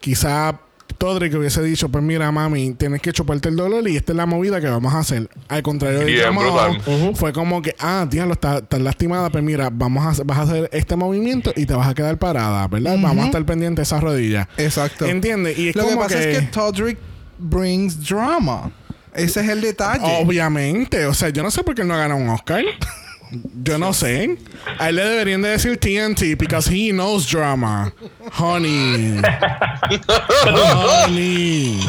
quizá Todrick hubiese dicho, pues mira, mami, tienes que chuparte el dolor y esta es la movida que vamos a hacer. Al contrario de Jamal, fue como que, ah, diablo, estás estás lastimada, pues mira, vamos a, hacer- vas a hacer este movimiento y te vas a quedar parada, ¿verdad? Vamos a estar pendientes de esas rodillas. Exacto. ¿Entiendes? Y es Lo que pasa que, es que Todrick brings drama. Ese es el detalle. obviamente, o sea, yo no sé por qué él no ha ganado un Oscar. Yo no sé. A él le deberían de decir TNT because he knows drama. Honey. *laughs* Honey.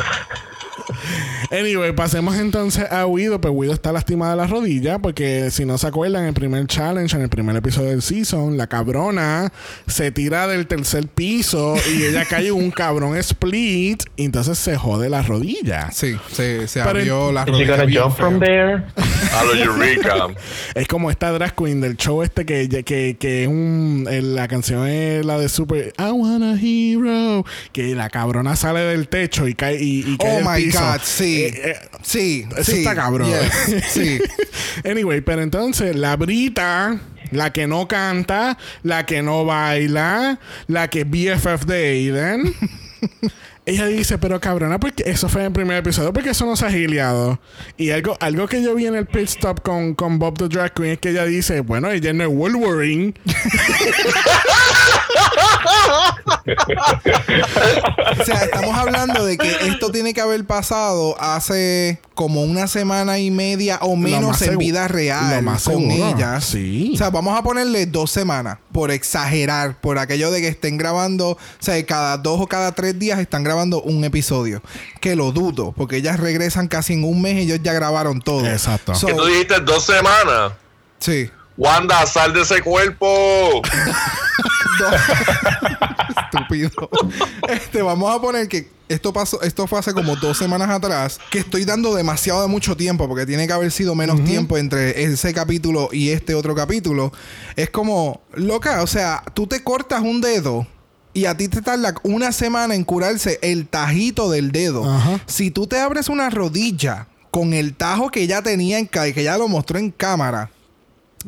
*laughs* Anyway, pasemos entonces a Widow. Pues Widow está lastimada de la rodilla porque si no se acuerdan, en el primer challenge, en el primer episodio del season, la cabrona se tira del tercer piso y ella cae en un cabrón split y entonces se jode la rodilla. Sí, se, se Pero abrió en- la rodilla. jump from there? A lo Eureka. Es como esta drag queen del show este que, que, que es un... el- la canción es la de Super... I want a hero. Que la cabrona sale del techo y cae y, y cae Oh al my piso. God, sí. Eh, eh, Sí, Eso sí. está cabrón. Yes, *laughs* sí. anyway, pero entonces la Brita, la que no canta, la que no baila, la que BFF de Aiden. Ella dice, pero cabrona, porque eso fue en el primer episodio, porque eso no se ha giliado. Y algo, algo que yo vi en el pit stop con, con Bob the Drag Queen es que ella dice, bueno, ella no es Wolverine. O sea, estamos hablando de que esto tiene que haber pasado hace como una semana y media o menos en vida real lo más con seguro, ella. sí. O sea, vamos a ponerle dos semanas por exagerar, por aquello de que estén grabando, o sea, cada dos o cada tres días están grabando un episodio. Que lo dudo, porque ellas regresan casi en un mes y ellos ya grabaron todo. Exacto. So, Que tú dijiste dos semanas. sí. Wanda, sal de ese cuerpo. *laughs* Estúpido. Este, vamos a poner que esto pasó, esto fue hace como dos semanas atrás. Que estoy dando demasiado de mucho tiempo, porque tiene que haber sido menos tiempo entre ese capítulo y este otro capítulo. Es como, loca, o sea, tú te cortas un dedo. Y a ti te tarda una semana en curarse el tajito del dedo. Ajá. Si tú te abres una rodilla con el tajo que ella tenía en que ella lo mostró en cámara,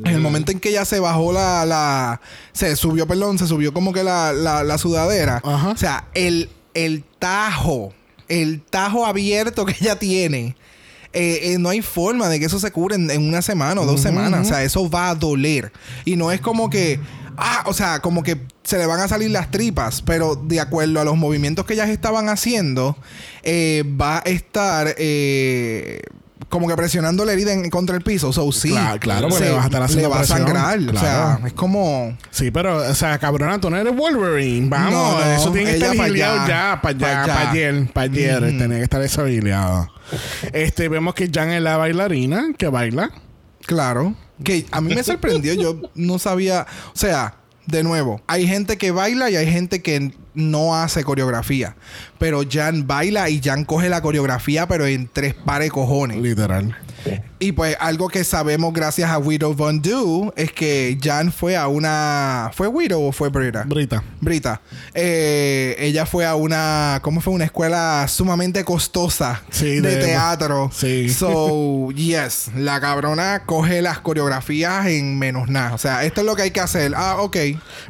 en el momento en que ella se bajó la, la se subió, perdón, se subió como que la, la, la sudadera. Ajá. O sea, el, el tajo, el tajo abierto que ella tiene. eh, eh, no hay forma de que eso se cure en, en una semana o dos semanas. O sea, eso va a doler. Y no es como que. Ah, o sea, como que se le van a salir las tripas. Pero de acuerdo a los movimientos que ellas estaban haciendo, eh, va a estar. Como que presionando la herida en, contra el piso. So, sí. Claro, claro, porque le vas a estar haciendo le va a presión. sangrar. O sea, es como. Sí, pero, o sea, cabrona, tú no eres Wolverine. Vamos, No, no, eso tiene que ella estar allá, ya, para pa' allá, para ayer, para ayer. Tenía que estar eso giliado. Este, vemos que Jan es la bailarina que baila. Claro. Que a mí me sorprendió. Yo no sabía. O sea, de nuevo, hay gente que baila y hay gente que no hace coreografía. Pero Jan baila y Jan coge la coreografía, pero en tres pares de cojones. Literal. Y pues algo que sabemos gracias a Widow Von Du es que Jan fue a una. ¿Fue Widow o fue Brita? Brita. Brita. Eh, ella fue a una. ¿Cómo fue? Una escuela sumamente costosa Sí, de, de- teatro. sí. So, yes. La cabrona coge las coreografías en menos nada. O sea, esto es lo que hay que hacer. Ah, ok.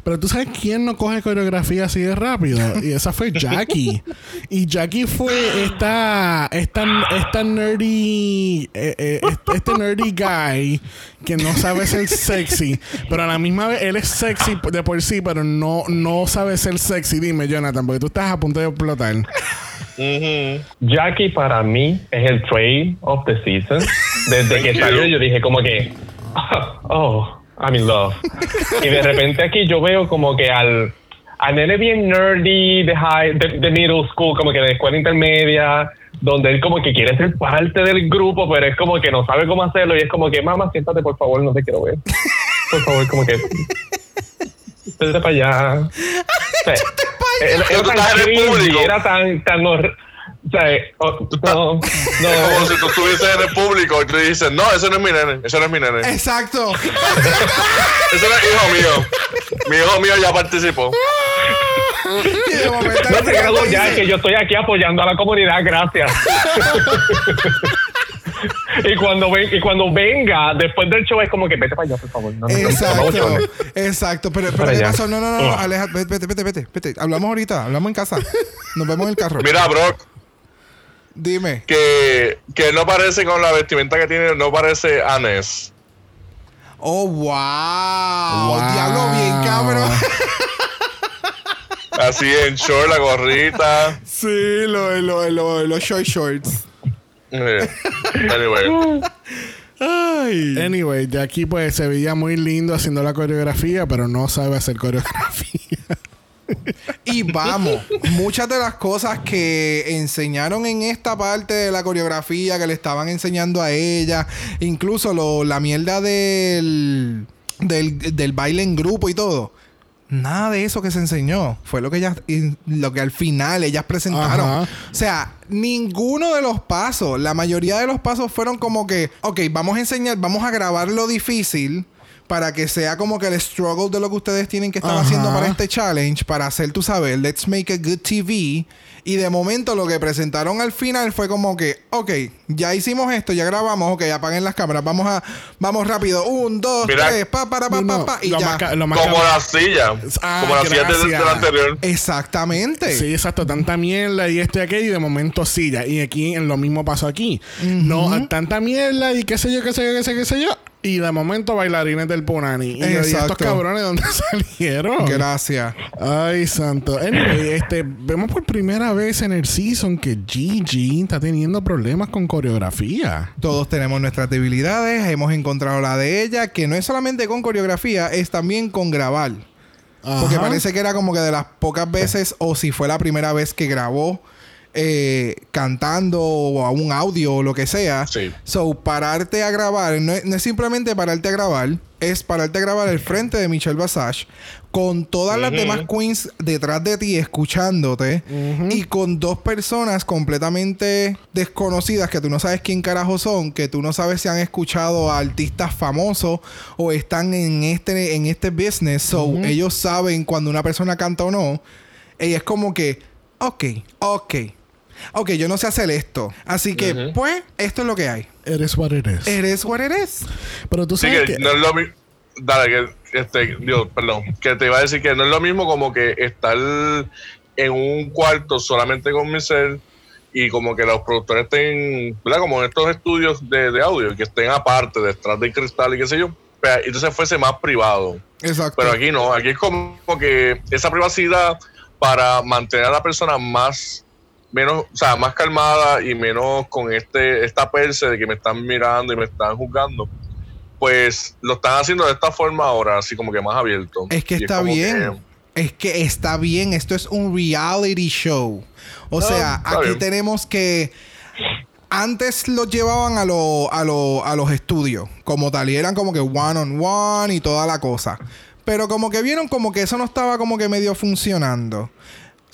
Pero tú sabes quién no coge coreografía así de rápido. Y esa fue Jackie. y Jackie fue esta, esta, esta nerdy, eh, eh, este nerdy guy que no sabe ser sexy. Pero a la misma vez él es sexy de por sí, pero no, no sabe ser sexy. Dime, Jonathan, porque tú estás a punto de explotar. Ujú. Jackie para mí es el trade of the season. Desde que salió yo dije como que, oh, I'm in love. y de repente aquí yo veo como que al, al nene bien nerdy de high, de, de middle school, como que de escuela intermedia, donde él como que quiere ser parte del grupo, pero es como que no sabe cómo hacerlo y es como que, mamá, siéntate por favor, no te quiero ver. Por favor, como que... Vete para allá. *laughs* Sea, Era, Pero era tú tan estás en el cringy, público. era tan, hor- no, no. como si tú estuvieses en el público y tú dices, no, ese no es mi nene, ese no es mi nene. Exacto. Ese no es hijo mío. Mi hijo mío ya participó. y de momento No te te ya, dice, que yo estoy aquí apoyando a la comunidad, gracias. y cuando ven, y cuando venga después del show es como que vete para allá, por favor. No, no, no, no, Exacto, exacto. Pero, pero Para ¿qué allá. pasó? No, no, no, no. Ah. Aleja, vete, vete, vete, vete, vete. Hablamos ahorita, hablamos en casa. Nos vemos en el carro. Mira, Brock, Dime. que, que no parece con la vestimenta que tiene, no parece a Ness. Oh, wow. Wow. Diablo bien, cabrón. *laughs* Así en short, la gorrita. sí, lo, lo, lo- los short shorts. Eh, Anyway. Ay. Anyway, Jackie pues se veía muy lindo haciendo la coreografía, pero no sabe hacer coreografía. Y vamos, muchas de las cosas que enseñaron en esta parte de la coreografía que le estaban enseñando a ella, incluso lo- la mierda del, del, del baile en grupo y todo. Nada de eso que se enseñó fue lo que ellas, y lo que al final ellas presentaron. Ajá. O sea, ninguno de los pasos, la mayoría de los pasos fueron como que, ok, vamos a enseñar, vamos a grabar lo difícil para que sea como que el struggle de lo que ustedes tienen que estar Ajá. haciendo para este challenge, para hacer, tú sabes, let's make a good TV. Y de momento lo que presentaron al final fue como que, ok, ya hicimos esto, ya grabamos, ok, apaguen las cámaras, vamos a, vamos rápido, un, dos, Mira. tres, pa, para, pa, No, pa, pa, y lo ya. más lo más Como la silla. Ah, como la silla del, anterior. Exactamente. Sí, exacto. Tanta mierda y esto y aquello y de momento silla. Y aquí en lo mismo pasó aquí. No, tanta mierda y qué sé yo, qué sé yo, qué sé, qué sé yo. Y de momento bailarines del Punani. Y, yo, ¿y estos cabrones dónde *laughs* salieron? Gracias. Ay, santo. Anyway, este, vemos por primera vez en el season que Gigi está teniendo problemas con coreografía. Todos tenemos nuestras debilidades, hemos encontrado la de ella, que no es solamente con coreografía, es también con grabar. Porque parece que era como que de las pocas veces, o si fue la primera vez que grabó eh, cantando o a un audio o lo que sea. Sí. So, pararte a grabar, no es, no es simplemente pararte a grabar, es pararte a grabar al frente de Michelle Basage con todas las demás queens detrás de ti escuchándote y con dos personas completamente desconocidas que tú no sabes quién carajo son, que tú no sabes si han escuchado a artistas famosos o están en este en este business, so ellos saben cuando una persona canta o no. Y es como que, ok, ok. Ok, yo no sé hacer esto. Así que, pues, esto es lo que hay. Eres what it is. Eres what it is. Pero tú Sí, sabes que que... no es lo mismo. Dale, que, este, Dios, perdón, que te iba a decir que no es lo mismo como que estar en un cuarto solamente con Michelle y como que los productores estén, ¿verdad? Como en estos estudios de, de audio, que estén aparte, detrás del cristal y qué sé yo. Pero entonces fuese más privado. Exacto. Pero aquí no, aquí es como que esa privacidad para mantener a la persona más menos, o sea, más calmada y menos con este esta perse de que me están mirando y me están juzgando. Pues lo están haciendo de esta forma ahora, así como que más abierto. Es que Y está bien. Es que está bien. Esto es un reality show. O No, sea, aquí bien. tenemos que. Antes los llevaban a, lo- a, lo- a los estudios, como tal, y eran como que one on one y toda la cosa. Pero como que vieron como que eso no estaba como que medio funcionando.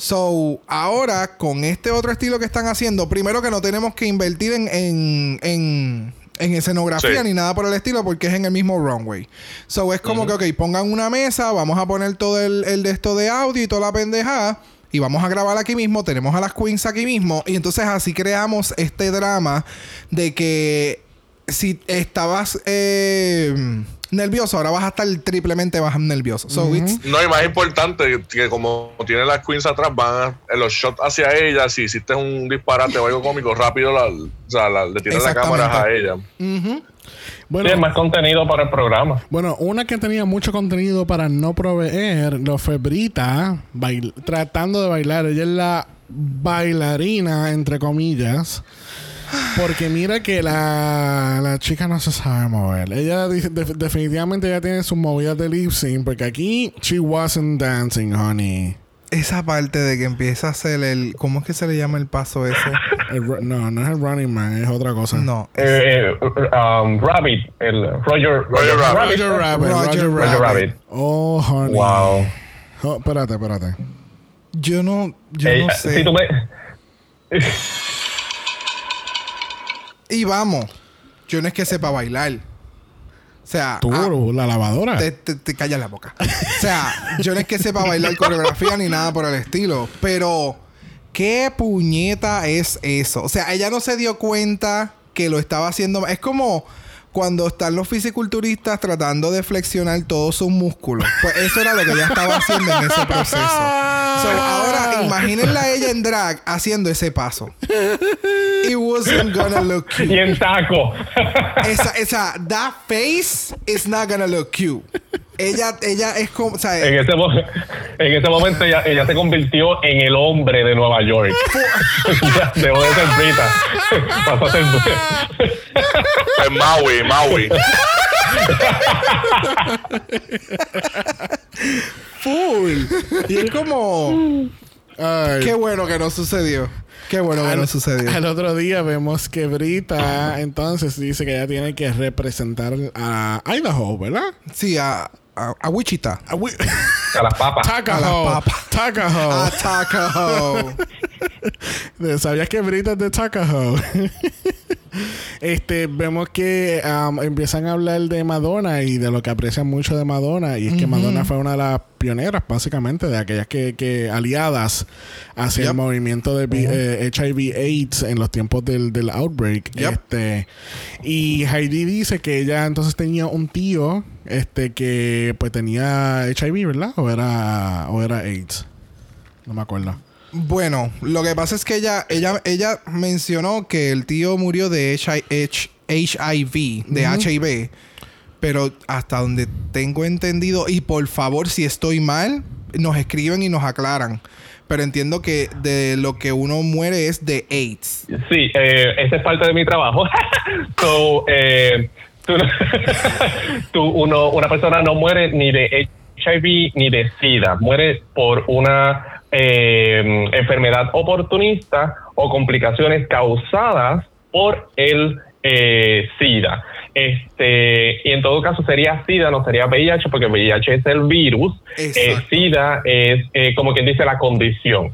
So, ahora con este otro estilo que están haciendo, primero que no tenemos que invertir en, en, en, en escenografía Sí. ni nada por el estilo porque es en el mismo runway. So, es como que, ok, pongan una mesa, vamos a poner todo el, el de esto de audio y toda la pendejada. Y vamos a grabar aquí mismo, tenemos a las queens aquí mismo. Y entonces así creamos este drama de que si estabas eh, nervioso, ahora vas a estar triplemente más nervioso. So, it's- No, y más importante, que como tiene las queens atrás, van a- en los shots hacia ella. Si hiciste un disparate o algo cómico, rápido la, o sea, la- le tiran la cámara a ella. Ujú. Bueno, Sí, más contenido para el programa. Bueno, una que tenía mucho contenido para no proveer lo fue Brita bail- tratando de bailar. Ella es la bailarina, entre comillas. Porque mira que la, la chica no se sabe mover. Ella de- definitivamente ya tiene sus movidas de lip sync. Porque aquí, she wasn't dancing, honey. Esa parte de que empieza a hacer el. ¿Cómo es que se le llama el paso ese? El no, no es el running man, es otra cosa. No. Eh, eh, um, Rabbit, el Roger, Roger Rabbit. Roger Rabbit. Roger Roger, Rabbit. Roger Rabbit. Rabbit. Oh, honey. Wow. Oh, espérate, espérate. Yo no. Yo Eh, no sé. si tú me- *laughs* Y vamos. Yo no es que sepa bailar. O sea. Tú, ah, la lavadora. te, te, te callas la boca. O sea, yo no es que sepa bailar coreografía ni nada por el estilo. Pero. ¿Qué puñeta es eso? O sea, ella no se dio cuenta que lo estaba haciendo. Es como cuando están los fisiculturistas tratando de flexionar todos sus músculos. Pues eso era lo que ella estaba haciendo en ese proceso. So, ahora, imagínenla a ella en drag haciendo ese paso. It wasn't gonna look y cute. en taco. Esa, esa, that face is not gonna look cute. Ella, ella es como, o sea, en, ese en ese momento ella, ella se convirtió en el hombre de Nueva York. *laughs* *laughs* Dejó de ser Brita. *laughs* Pasó a ser. Es Maui, Maui. full. Y es como, Ay. qué bueno que no sucedió. Qué bueno que Al- no sucedió. Al otro día vemos que Brita entonces dice que ella tiene que representar a Idaho, ¿verdad? Sí, a, a, a Wichita. A Wi- A las papas. A Tuckahoe. las papas. Tuckahoe. A Taco. *laughs* ¿Sabías que Brita es de Tuckahoe? *laughs* este, vemos que um, empiezan a hablar de Madonna y de lo que aprecian mucho de Madonna. Y es que Madonna fue una de las pioneras, básicamente, de aquellas que, que aliadas hacia el movimiento de vi- eh, HIV AIDS en los tiempos del, del outbreak. Yep. Este, y Heidi dice que ella entonces tenía un tío este que pues tenía HIV, ¿verdad? O era, o era AIDS. No me acuerdo. Bueno, lo que pasa es que ella, ella, ella mencionó que el tío murió de HIV, de HIV. Pero hasta donde tengo entendido, y por favor, si estoy mal, nos escriben y nos aclaran. Pero entiendo que de lo que uno muere es de AIDS. Sí, eh, esa es parte de mi trabajo. *laughs* so, eh, tú, *laughs* tú- uno, una persona no muere ni de HIV ni de SIDA, muere por una eh, enfermedad oportunista o complicaciones causadas por el eh, SIDA. Este, y en todo caso sería SIDA, no sería VIH, porque VIH es el virus. Eh. SIDA es, eh, como quien dice, la condición,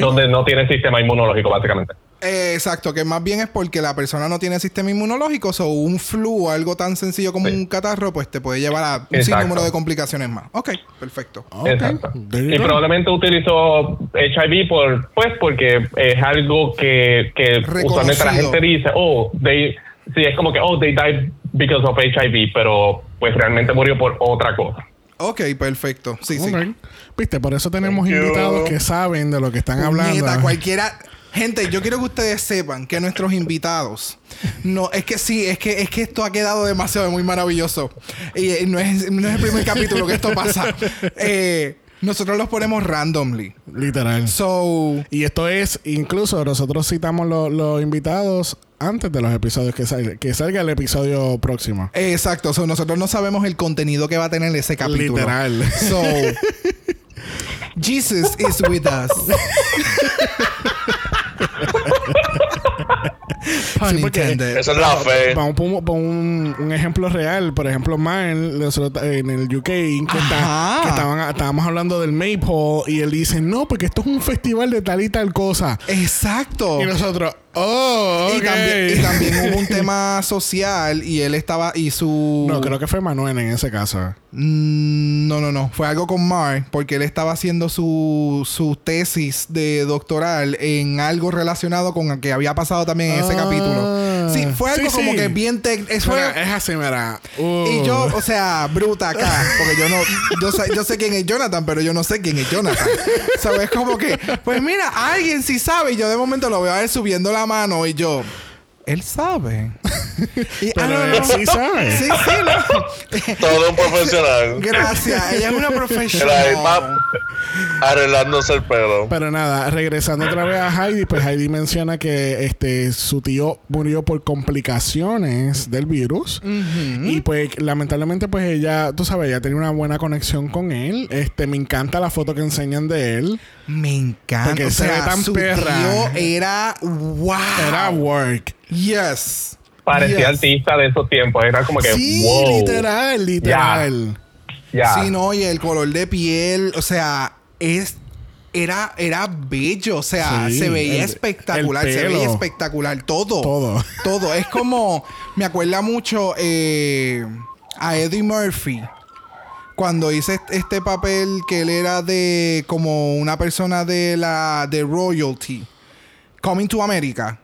donde no tiene sistema inmunológico, básicamente. Eh, exacto, que más bien es porque la persona no tiene sistema inmunológico, o un flu o algo tan sencillo como Sí. un catarro, pues te puede llevar a un sinnúmero de complicaciones más. Ok, perfecto. Ok. Exacto. Y probablemente utilizó HIV por, pues, porque es algo que, que Reconocido. usualmente la gente dice, oh, they, sí, es como que, oh, they died because of HIV, pero pues realmente murió por otra cosa. Ok, perfecto. Sí, sí. Viste, por eso tenemos Thank you. invitados que saben de lo que están hablando. Puñeta, cualquiera. Gente, yo quiero que ustedes sepan que nuestros invitados. No, es que sí, es que, es que esto ha quedado demasiado muy maravilloso. Y eh, no es, no es el primer capítulo que esto pasa. *laughs* Eh, nosotros los ponemos randomly. Literal. So. Y esto es, incluso nosotros citamos lo- los invitados antes de los episodios que salga, que salga el episodio próximo. Exacto, so, nosotros no sabemos el contenido que va a tener ese capítulo. Literal. So, *laughs* Jesus is with us. *laughs* Pun Sí, porque- intended. Esa es la fe. Vamos por, un, por un- un ejemplo real. Por ejemplo, Mile, nosotros, en el UK, que, está- que estaban, estábamos hablando del Maypole y él dice, no, porque esto es un festival de tal y tal cosa. Exacto. Y nosotros, oh, Y ok. también, y también hubo un *laughs* tema social y él estaba y su No, creo que fue Manuel en ese caso. Mm, no no no fue algo con Mar porque él estaba haciendo su, su tesis de doctoral en algo relacionado con lo que había pasado también en ese Ah. capítulo sí fue algo Sí, como sí. que bien es- fue- Mira, es así, mira. Uh. y yo o sea bruta acá porque yo no yo sé, yo sé quién es Jonathan pero yo no sé quién es Jonathan sabes como que pues mira alguien sí sabe y yo de momento lo veo a él subiendo la mano y yo él sabe *laughs* y, Pero ah, no, él no. sí sabe. sí sí no *laughs* Todo un profesional. Gracias, ella es una profesional. arreglándose el pelo. Pero nada, regresando otra vez a Heidi, pues Heidi menciona que este su tío murió por complicaciones del virus. Y pues lamentablemente pues ella, tú sabes, ella tenía una buena conexión con él. Este, me encanta la foto que enseñan de él. Me encanta. Porque o se sea, ve tan su perra. tío era wow. Era work. Yes. Parecía Yes. artista de esos tiempos, era como que, Sí, wow. literal, literal. Ya. Sí, no, y el color de piel, o sea, es era era bello, o sea, Sí, se veía el- espectacular, el se veía espectacular todo. Todo. Todo, es como me acuerda mucho eh, a Eddie Murphy. Cuando hice est- este papel que él era de como una persona de la de royalty. Coming to America.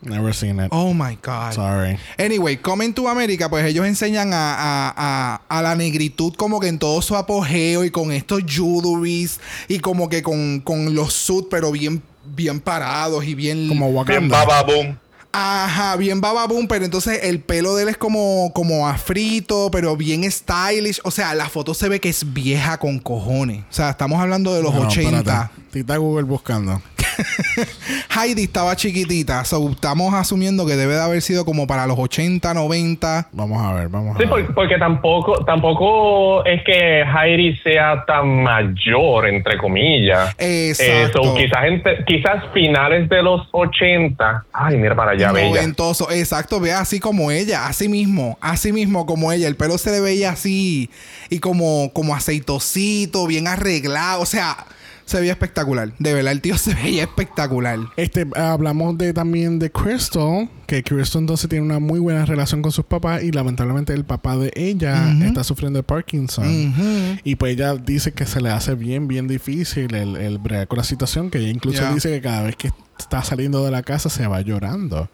Never seen it. Oh my God. Sorry. Anyway, Coming to America, pues ellos enseñan a, a- a- a la negritud como que en todo su apogeo y con estos jewelries y como que con, con los suits, pero bien, bien parados y bien... Como Bien Wakanda. bababoom. Ajá, bien bababum, pero entonces el pelo de él es como, como afrito, pero bien stylish. O sea, la foto se ve que es vieja con cojones. O sea, estamos hablando de los No, 80. espérate. Tita Google buscando. *laughs* Heidi estaba chiquitita. So, estamos asumiendo que debe de haber sido como para los 80, 90. Vamos a ver, vamos a Sí, ver. por- porque tampoco, tampoco es que Heidi sea tan mayor, entre comillas. Exacto. Eh, so, quizás, entre- quizás finales de los 80. Ay, mira para allá, bella. Noventoso. Exacto, ve así como ella, así mismo, así mismo como ella. El pelo se le veía así y como, como aceitosito, bien arreglado. O sea, se veía espectacular. De verdad, el tío se *laughs* veía espectacular. Este, hablamos de también de Crystal, que Crystal entonces tiene una muy buena relación con sus papás y lamentablemente el papá de ella está sufriendo de Parkinson. Y pues ella dice que se le hace bien, bien difícil el, el bregar con la situación, que ella incluso dice que cada vez que está saliendo de la casa se va llorando.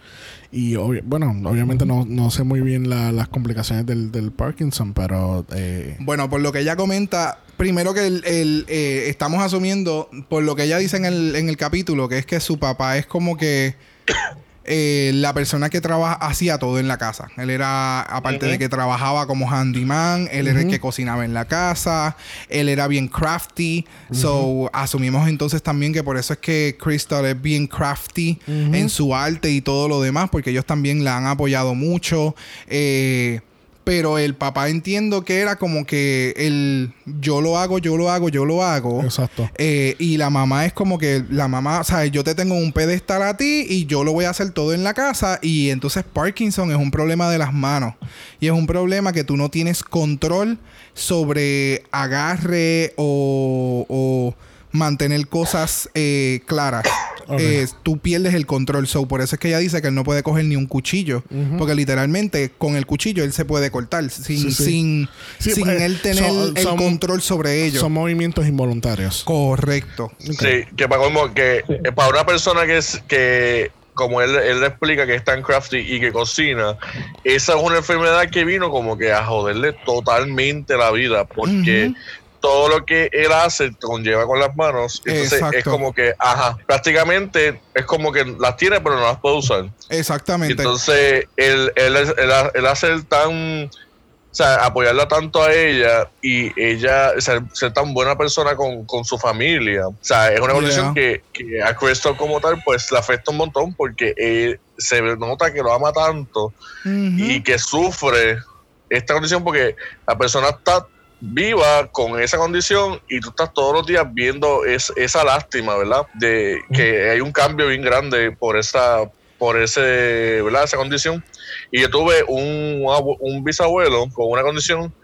Y obvi- bueno, obviamente no, no sé muy bien la- las complicaciones del, del Parkinson, pero... Eh, Bueno, por lo que ella comenta, primero que el, el, eh, estamos asumiendo, por lo que ella dice en el, en el capítulo, que es que su papá es como que eh, la persona que trabaja hacía todo en la casa. Él era, aparte de que trabajaba como handyman, él era el que cocinaba en la casa, él era bien crafty. So, asumimos entonces también que por eso es que Crystal es bien crafty en su arte y todo lo demás, porque ellos también la han apoyado mucho. Eh, pero el papá entiendo que era como que el yo lo hago, yo lo hago, yo lo hago. Exacto. Eh, y la mamá es como que la mamá, o sea, yo te tengo un pedestal a ti y yo lo voy a hacer todo en la casa. Y entonces Parkinson es un problema de las manos. Y es un problema que tú no tienes control sobre agarre o, o mantener cosas eh, claras. Ok. Eh, tú pierdes el control. So, por eso es que ella dice que él no puede coger ni un cuchillo. Porque literalmente con el cuchillo él se puede cortar sin, Sí, sí. sin, Sí, sin eh, él tener son- el son- control sobre ellos. Son movimientos involuntarios. Correcto. Sí, que para como que eh, para una persona que es que como él, él le explica que es tan crafty y que cocina, esa es una enfermedad que vino como que a joderle totalmente la vida, porque. Todo lo que él hace conlleva con las manos, entonces Exacto. es como que, ajá, prácticamente es como que las tiene pero no las puede usar. Exactamente. Entonces, él, él, él, ha- él hace el tan. O sea, apoyarla tanto a ella y ella ser, ser tan buena persona con, con su familia. O sea, es una Yeah. condición que, que a Crystal como tal, pues le afecta un montón porque él se nota que lo ama tanto y que sufre esta condición porque la persona está viva con esa condición y tú estás todos los días viendo es, esa lástima, ¿verdad? De que hay un cambio bien grande por esa por ese, ¿verdad? esa condición. Y yo tuve un, abu- un bisabuelo con una condición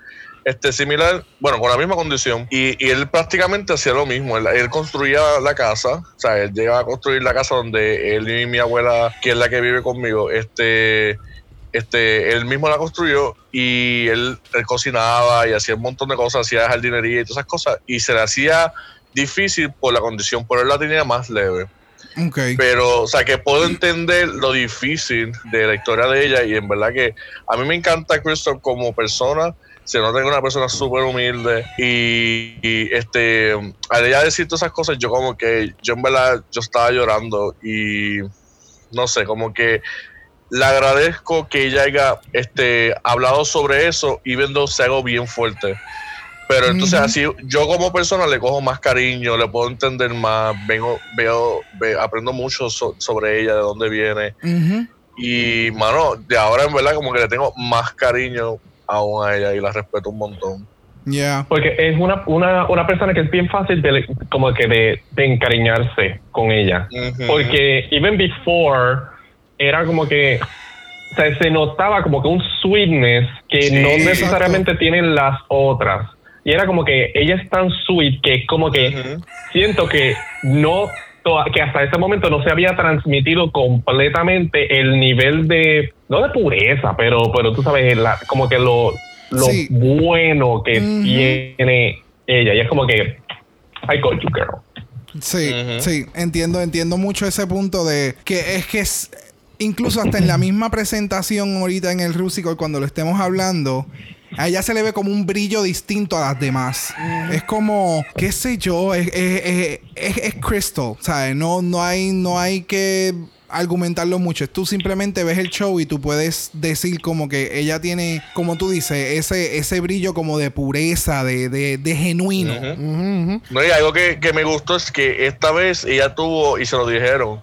este similar, bueno, con la misma condición, y, y él prácticamente hacía lo mismo. Él, él construía la casa, o sea, él llegaba a construir la casa donde él y mi abuela, que es la que vive conmigo, este, este, él mismo la construyó y él, él cocinaba y hacía un montón de cosas, hacía jardinería y todas esas cosas, y se le hacía difícil por la condición, pero él la tenía más leve. Ok. Pero, o sea, que puedo entender lo difícil de la historia de ella y en verdad que a mí me encanta Crystal como persona. Se nota que es una persona súper humilde y, y, este, al ella decir todas esas cosas, yo como que, yo en verdad, yo estaba llorando y no sé, como que le agradezco que ella haya este, hablado sobre eso y viendo se algo bien fuerte. Pero entonces Ujú. así yo como persona le cojo más cariño, le puedo entender más, vengo, veo, ve- aprendo mucho so- sobre ella, de dónde viene. Ujú. Y mano, de ahora en verdad como que le tengo más cariño aún a ella y la respeto un montón. Yeah. Porque es una, una, una persona que es bien fácil de, como que de, de encariñarse con ella. Ujú. Porque even before era como que o sea, se notaba como que un sweetness que Sí, no exacto. necesariamente tienen las otras. Y era como que ella es tan sweet que como que Ujú. siento que no que hasta ese momento no se había transmitido completamente el nivel de no de pureza pero pero tú sabes la- como que lo lo Sí. bueno que Ujú. tiene ella y es como que I got you girl Sí, Ujú. sí, entiendo, entiendo mucho ese punto de que es que es, incluso hasta en la misma presentación ahorita en el Rusical cuando lo estemos hablando, a ella se le ve como un brillo distinto a las demás. Es como, qué sé yo, es, es, es, es- es Crystal, ¿sabes? No, no, hay, no hay que argumentarlo mucho. Tú simplemente ves el show y tú puedes decir como que ella tiene, como tú dices, ese, ese brillo como de pureza, de, de, de genuino. Ujú. Ujú, ujú. No, y algo que, que me gustó es que esta vez ella tuvo, y se lo dijeron,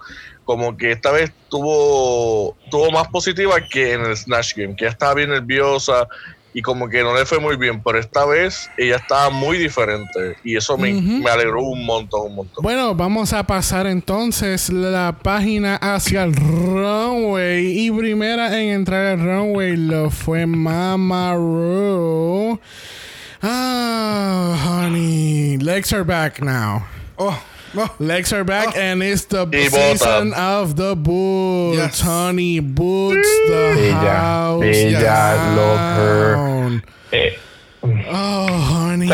como que esta vez tuvo, tuvo más positiva que en el Snatch Game, que ella estaba bien nerviosa y como que no le fue muy bien, pero esta vez ella estaba muy diferente y eso me, alegró un montón, un montón. Bueno, vamos a pasar entonces la página hacia el runway. Y primera en entrar al runway lo fue Mama Ru. Ah, honey. Legs are back now. Oh. *laughs* Legs are back and it's the Y season bota. of the boots. Yes. Honey, boots the Bella, house bella, love her. down. Eh, Oh, honey.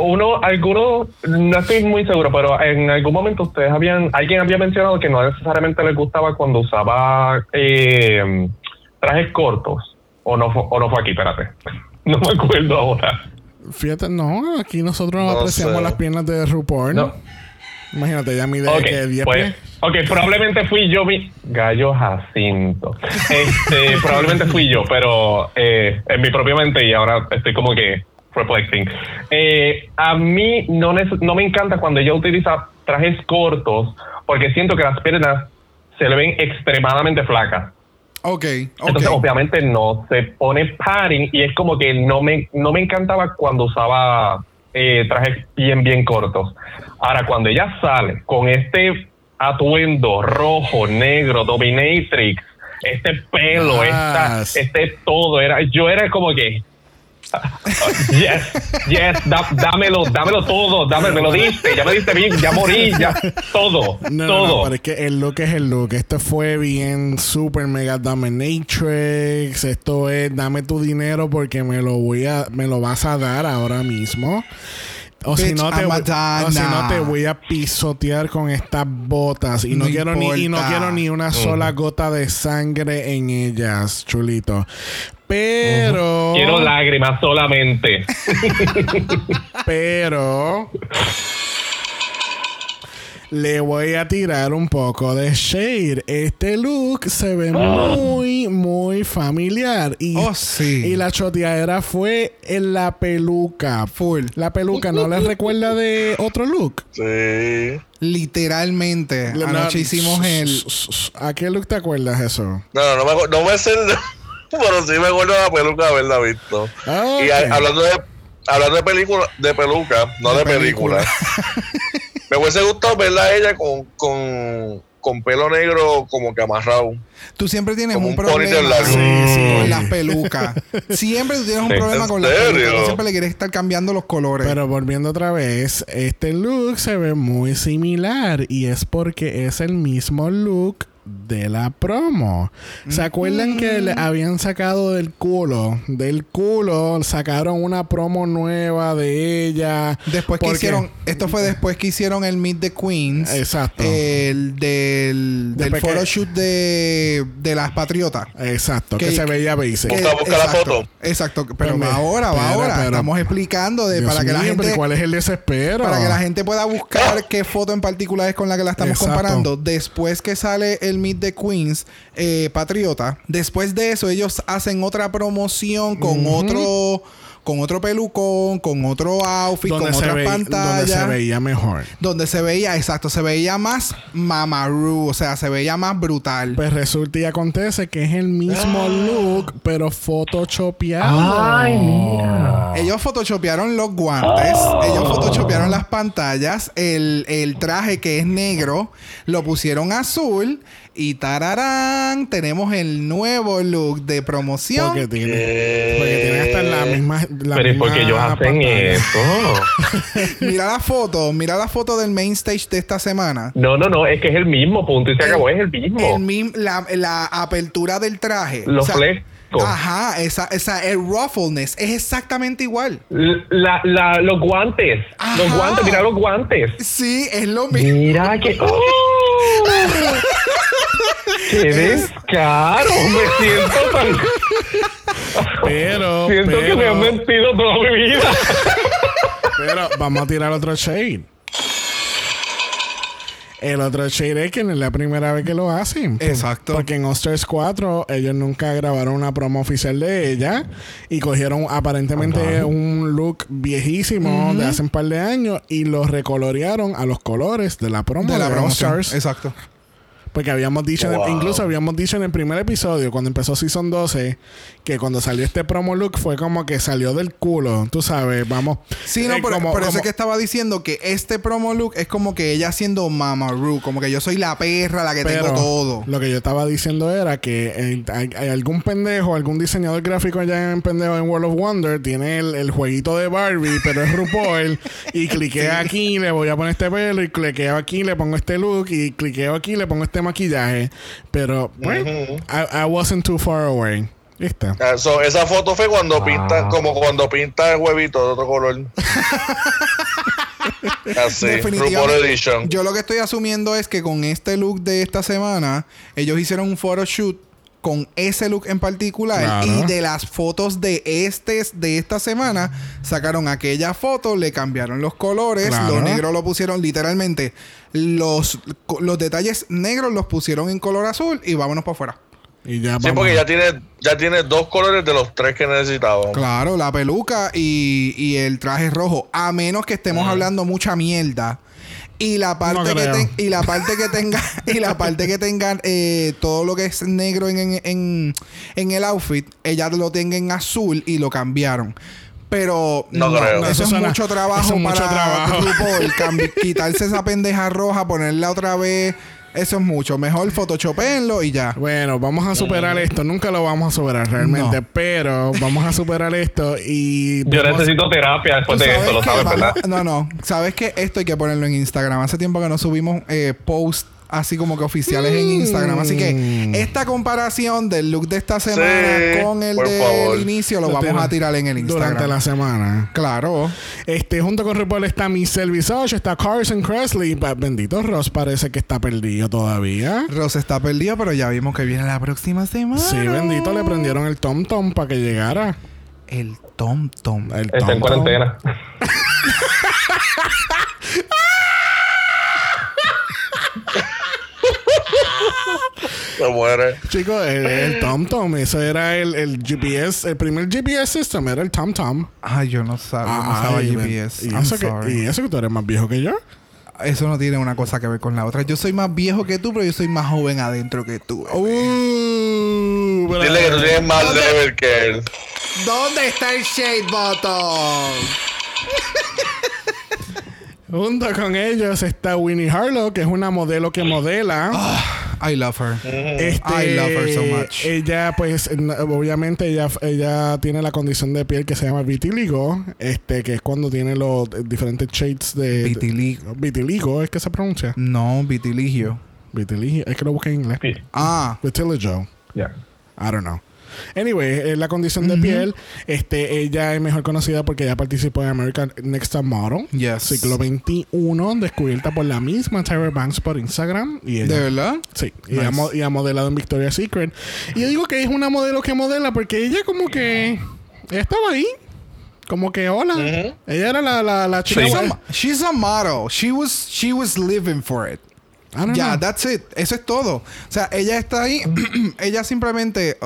uno, alguno, no estoy muy seguro, pero en algún momento ustedes habían, alguien había mencionado que no necesariamente les gustaba cuando usaba eh, trajes cortos. O no, fue- o no fue aquí, espérate. *laughs* No me acuerdo ahora. Fíjate, no, aquí nosotros No apreciamos sé. las piernas de RuPaul. No. Imagínate, ya mide Ok, que 10 pues, pies. ok, probablemente fui yo mi gallo Jacinto. Este, *laughs* probablemente fui yo, pero eh, en mi propia mente y ahora estoy como que reflecting. Eh, a mí no, no me encanta cuando ella utiliza trajes cortos porque siento que las piernas se le ven extremadamente flacas. Ok, Entonces, ok. obviamente no se pone padding y es como que no me, no me encantaba cuando usaba eh, trajes bien, bien cortos. Ahora, cuando ella sale con este atuendo rojo, negro, dominatrix, este pelo, esta, este todo, era, yo era como que. *laughs* Yes, yes, da- dámelo, dámelo todo, dámelo, me lo diste, ya me diste bien, ya morí, ya, todo, *laughs* No, no, todo. no, pero es que el look es el look. Esto fue bien super mega dominatrix. Esto es dame tu dinero porque me lo voy a, me lo vas a dar ahora mismo. O si, no te, voy- Madonna. o si no te voy a pisotear con estas botas y no, No quiero ni y no quiero ni una sola gota de sangre en ellas, chulito. Pero Quiero lágrimas solamente. *laughs* pero le voy a tirar un poco de shade. Este look se ve muy, muy familiar. Y, Oh, sí. y la choteadera fue en la peluca. Full. La peluca no les recuerda de otro look. Sí. Literalmente. Le- Anoche no, hicimos el. ¿A qué look te acuerdas eso? No, no, no me, acu- no me sé, el- *laughs* pero sí me acuerdo de la peluca de haberla visto. Ah, Y a- hablando de hablando de película, de peluca, no De de, película. película. *laughs* me hubiese gustado verla a ella con, con, con pelo negro como que amarrado. Tú siempre tienes Como un problema largo. sí, sí, con las pelucas. Siempre tú tienes un problema ¿En con las pelucas. Siempre le quieres estar cambiando los colores. Pero volviendo otra vez, este look se ve muy similar y es porque es el mismo look de la promo. ¿Se acuerdan que le habían sacado del culo? Del culo sacaron una promo nueva de ella. Después que hicieron, esto fue después que hicieron el Meet the Queens. Exacto. El del, del que- photoshoot de, de las Patriotas. Exacto, que, que- se veía basic. Busca- busca la exacto, foto. Exacto, pero Pues va me- ahora, va ahora. pero- Estamos explicando de, Dios para que la mío, pero gente ¿Cuál es el desespero? para que la gente pueda buscar qué foto en particular es con la que la estamos Exacto. comparando. Después que sale el Meet the Queens eh, Patriota, después de eso ellos hacen otra promoción con otro con otro pelucón, con otro outfit, con donde, se otras ve- donde se veía mejor. Donde se veía, exacto, se veía más mamaroo, o sea, se veía más brutal. Pues resulta y acontece que es el mismo look, pero photoshopeado. Ay, mira. Ellos photoshopearon los guantes, ellos photoshopearon las pantallas, el, el traje que es negro, lo pusieron azul y tararán, tenemos el nuevo look de promoción. Porque tiene, porque tiene hasta la misma. La Pero ¿y por qué misma ellos hacen pantalla. eso? *laughs* Mira la foto, mira la foto del main stage de esta semana. No, no, no, es que es el mismo punto y se acabó, es el mismo. El la, la apertura del traje. Los Ajá, esa, esa, el ruffleness es exactamente igual. La, la, los guantes, los guantes, mira los guantes. Sí, es lo mismo. Mira que. *laughs* ¡Oh! ¡Qué descaro! *laughs* Me siento tan. Pero, *laughs* Siento que me han mentido toda mi vida. pero vamos a tirar otro shade. El otro shade es que no es la primera vez que lo hacen. Exacto. Porque en Osters 4 ellos nunca grabaron una promo oficial de ella y cogieron aparentemente un look viejísimo de hace un par de años y lo recolorearon a los colores de la promo De la de. All-Stars. Exacto. Porque habíamos dicho, en el- Wow. incluso habíamos dicho en el primer episodio, cuando empezó Season 12, que cuando salió este promo look fue como que salió del culo. Tú sabes, vamos. Sí, no, eh, por, como- por eso como- es que estaba diciendo que este promo look es como que ella siendo Mama Ru, como que yo soy la perra, la que Pero tengo todo. lo que yo estaba diciendo era que eh, hay, hay algún pendejo, algún diseñador gráfico allá en pendejo en World of Wonder tiene el, el jueguito de Barbie, pero es RuPaul y cliqueo aquí, le voy a poner este pelo y cliqueo aquí, le pongo este look y cliqueo aquí, le pongo este maquillaje. Pero, pues. I, I wasn't too far away. ¿Viste? Ah, so, esa foto fue cuando pintan, como cuando pinta el huevito de otro color. *laughs* Así, Edition. Yo lo que estoy asumiendo es que con este look de esta semana, ellos hicieron un photoshoot con ese look en particular. Claro. Y de las fotos de este de esta semana, sacaron aquella foto, le cambiaron los colores, Claro. lo negro lo pusieron literalmente. Los, los detalles negros los pusieron en color azul y vámonos para afuera. Y ya Sí, vamos. porque ya tiene, ya tiene dos colores de los tres que necesitaba. Claro, la peluca y, y el traje rojo. A menos que estemos hablando mucha mierda. Y la parte No que ten- y la parte que tenga *laughs* y la parte que tengan eh, todo lo que es negro en, en, en- en el outfit, ella lo tenga en azul y lo cambiaron. Pero No creo. eso, Eso es mucho trabajo es para mucho trabajo. RuPaul. *laughs* Cambi- quitarse esa pendeja roja, ponerla otra vez. Eso es mucho. Mejor photoshopenlo y ya. Bueno, vamos a superar esto. Nunca lo vamos a superar realmente, No. pero vamos a superar esto y Yo necesito terapia después de esto, lo sabes, ¿verdad? No, no. Sabes que esto hay que ponerlo en Instagram. Hace tiempo que no subimos eh, posts así como que oficiales en Instagram. Así Mm. que esta comparación del look de esta semana Sí, con el del inicio lo, Lo vamos a tirar en el Instagram. durante la semana. Claro. Este, junto con RuPaul está Michelle Visage, está Carson Kressley. Pa- Bendito Ross parece que está perdido todavía. Ross está perdido, pero ya vimos que viene la próxima semana. Sí, bendito, le prendieron el Tom Tom para que llegara. El Tom Tom. El Está Tom en Tom. cuarentena. *laughs* Se muere. Chicos, el, el Tom Tom, eso era el, el GPS, el primer GPS system era el Tom Tom. Ay, yo no sabía, no Ah, usaba ay, GPS. Y I'm eso, que, y eso que tú eres más viejo que yo. Eso no tiene una cosa que ver con la otra. Yo soy más viejo que tú, pero yo soy más joven adentro que tú. Uh, pero- Dile que tú tienes más level que él. ¿Dónde está el shade button? Junto con ellos está Winnie Harlow, que es una modelo que modela. I love her. Este, I love her so much. Ella, pues, obviamente, ella, ella tiene la condición de piel que se llama vitiligo, este, que es cuando tiene los diferentes shades de. Vitiligo. Vitiligo, es que se pronuncia. No, vitiligio. Vitiligo, es que lo busqué en inglés. Sí, Ah, Vitiligo. ya. I don't know. Anyway, eh, la condición de piel, este, ella es mejor conocida porque ella participó en American Next Top Model. Yes. Ciclo 21, descubierta por la misma Tyra Banks por Instagram. Y ella, ¿de verdad? Sí, y, Nice. ha, mo- y ha modelado en Victoria's Secret. Y yo digo que es una modelo que modela porque ella como que... Estaba ahí. Como que hola. Ella era la, la, la chica... She's, a, she's a model. She was, she was living for it. Ya, know. that's it. Eso es todo. O sea, ella está ahí. *clears throat* ella simplemente.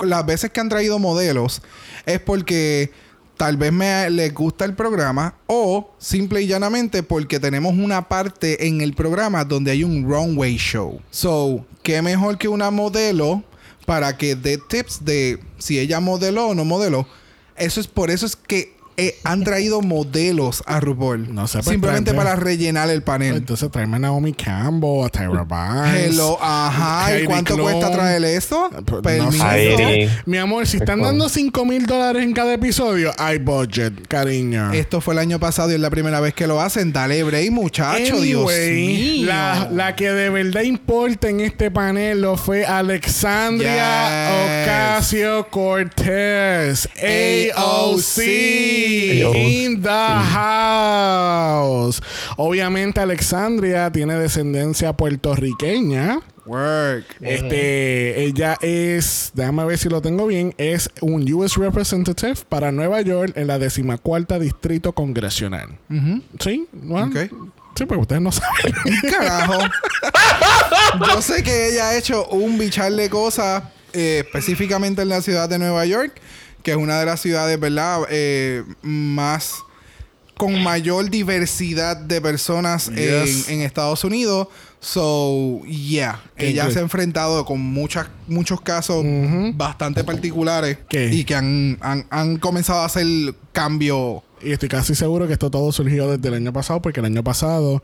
Las veces que han traído modelos es porque tal vez me les gusta el programa o simple y llanamente porque tenemos una parte en el programa donde hay un runway show. So, qué mejor que una modelo para que dé tips de si ella modeló o no modeló. Eso es por eso es que eh, han traído modelos a RuPaul. No sé, pues, Simplemente para rellenar el panel. Entonces tráeme a Naomi Campbell, a Tyra Banks. Hello, ajá. ¿Y cuánto Klum. cuesta traer esto? Pues, Permiso. no sé. Heidi. Mi amor, si están Pues, dando 5 mil dólares en cada episodio, hay budget, cariño. Esto fue el año pasado y es la primera vez que lo hacen. Dale break, muchacho. Dios mío. La, la que de verdad importa en este panel lo fue Alexandria Yes. Ocasio Cortez, AOC, AOC. In the house. Obviamente, Alexandria tiene descendencia puertorriqueña. Work. Este, ella es, déjame ver si lo tengo bien, es un US Representative para Nueva York en la decimacuarta distrito congresional. ¿Sí? Bueno, Ok. Sí, pues ustedes no saben. Carajo. *laughs* Yo sé que ella ha hecho un bichar de cosas, eh, específicamente en la ciudad de Nueva York, que es una de las ciudades, ¿verdad? Eh, más con mayor diversidad de personas Yes. en, en Estados Unidos. So, yeah. Qué Ella good. se ha enfrentado con muchas, muchos casos bastante particulares ¿Qué? y que han, han, han comenzado a hacer cambio. Y estoy casi seguro que esto todo surgió desde el año pasado, porque el año pasado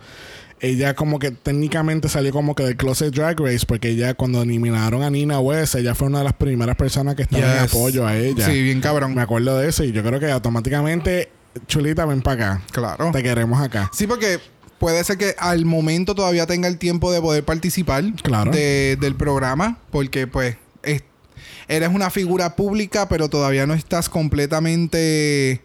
ella como que técnicamente salió como que del Closet Drag Race, porque ella cuando eliminaron a Nina West, ella fue una de las primeras personas que estaba en apoyo a ella. Sí, bien cabrón. Me acuerdo de eso y yo creo que automáticamente, Chulita, ven para acá. Claro. Te queremos acá. Sí, porque puede ser que al momento todavía tenga el tiempo de poder participar Claro. de- del programa, porque pues es- eres una figura pública, pero todavía no estás completamente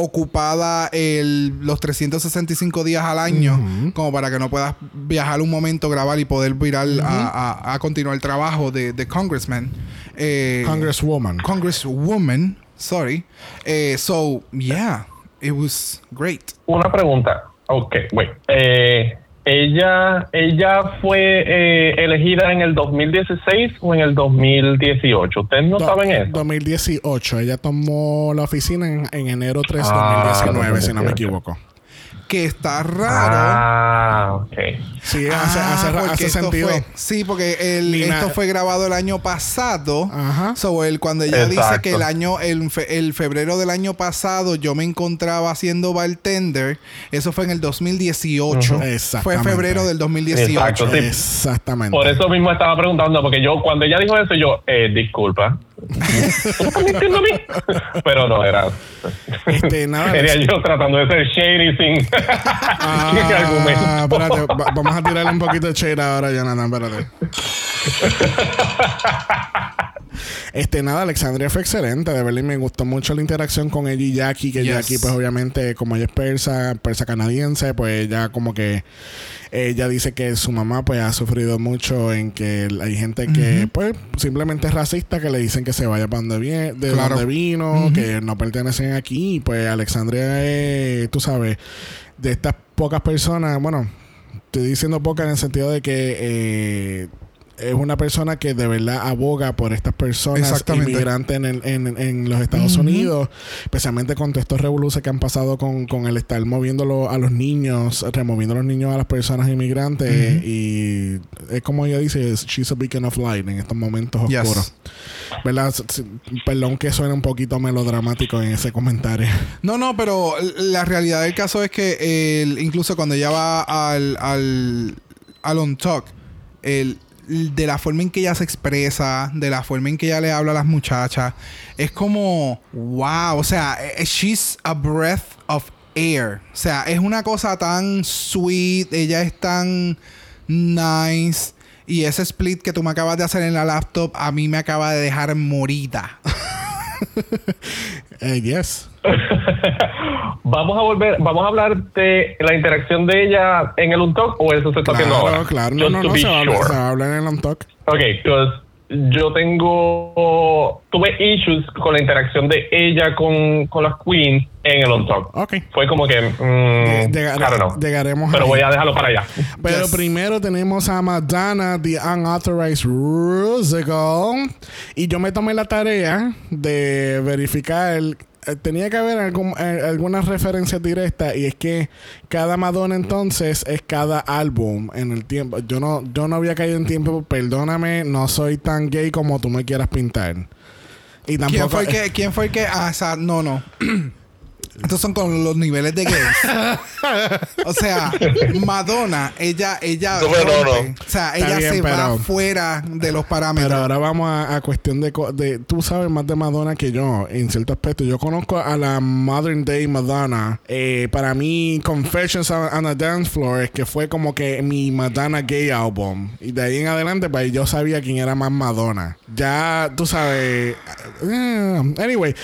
ocupada el, los 365 días al año, como para que no puedas viajar un momento, grabar y poder virar a, a- a continuar el trabajo de, de Congressman. Eh, Congresswoman. Congresswoman, sorry. Eh, so, yeah, it was great. Una pregunta. Ok, wait. Eh, ella, ella fue eh, elegida en el 2016 o en el 2018. ¿Ustedes no Do- saben eso? 2018. Ella tomó la oficina en, en enero 3 Ah, 2019, si no me 2018. equivoco. Que está raro. Ah, ok. Sí, hace, Ah, hace, porque hace esto sentido. fue- sí, porque el, esto fue grabado el año pasado. Ajá. So, él, cuando ella dice que el año, el, fe- el febrero del año pasado yo me encontraba haciendo bartender, eso fue en el 2018. Ujú. Fue Exactamente. febrero del 2018. Exacto, sí. Exactamente. Por eso mismo estaba preguntando, porque yo, cuando ella dijo eso, yo, eh, disculpa. Pero no, era. Este, nada. Sería yo tratando de ser shady *laughs* sin, Ah, argumento. espérate, va- vamos a tirarle un poquito de shade ahora, Jonathan, espérate. *laughs* Este, nada, Alexandria fue excelente, de verdad, y me gustó mucho la interacción con ella y Jackie, que Yes. Jackie, pues obviamente, como ella es persa, persa canadiense, pues ella como que, ella dice que su mamá, pues, ha sufrido mucho en que hay gente que, pues, simplemente es racista, que le dicen que se vaya para donde viene, de Claro. donde vino, que no pertenecen aquí, y pues Alexandria es, tú sabes, de estas pocas personas, bueno, estoy diciendo pocas en el sentido de que eh, es una persona que de verdad aboga por estas personas inmigrantes en, el- en, en los Estados Unidos, especialmente con todos estos revoluciones que han pasado con, con el estar moviéndolo a los niños, removiendo a los niños a las personas inmigrantes y es como ella dice, she's a beacon of light en estos momentos Yes. oscuros. ¿Verdad? Perdón que suene un poquito melodramático en ese comentario. No, no, pero la realidad del caso es que el- incluso cuando ella va al, al, al On Talk, el, de la forma en que ella se expresa, de la forma en que ella le habla a las muchachas, es como, wow, o sea, eh, she's a breath of air. O sea, es una cosa tan sweet, ella es tan nice. Y ese split que tú me acabas de hacer en la laptop, a mí me acaba de dejar morida. *laughs* Eh, yes. *laughs* Vamos a volver, vamos a hablar de la interacción de ella en el Untalk o eso se está haciendo ahora. Claro, claro. No, Just no, no, se va, a hablar, sure. se va a hablar en el on talk. Ok, pues yo tengo. Tuve issues con la interacción de ella con, con las queens en el On Talk. Ok. Fue como que. mm, Llegar- I don't know. llegaremos Pero ahí. voy a dejarlo para allá. Pero Yes. primero tenemos a Madonna, The Unauthorized Musical. Y yo me tomé la tarea de verificar. Eh, Tenía que haber algún, eh, algunas referencias directas y es que cada Madonna entonces es cada álbum en el tiempo. Yo no, yo no había caído en tiempo, perdóname, no soy tan gay como tú me quieras pintar. Y tampoco ¿Quién fue el *laughs* que, quién fue el que, ah, o sea, no, no. *clears throat* Estos son con los niveles de gays. o sea, Madonna, ella, ella, No, no, no. o sea, ella bien, se va pero- fuera de los parámetros. Pero ahora vamos a, a cuestión de, co- de... Tú sabes más de Madonna que yo, en cierto aspecto. Yo conozco a la Modern Day Madonna. Eh, para mí, Confessions on, on a Dance Floor, es que fue como que mi Madonna Gay Album. Y de ahí en adelante, pues yo sabía quién era más Madonna. Ya, tú sabes... eh, anyway...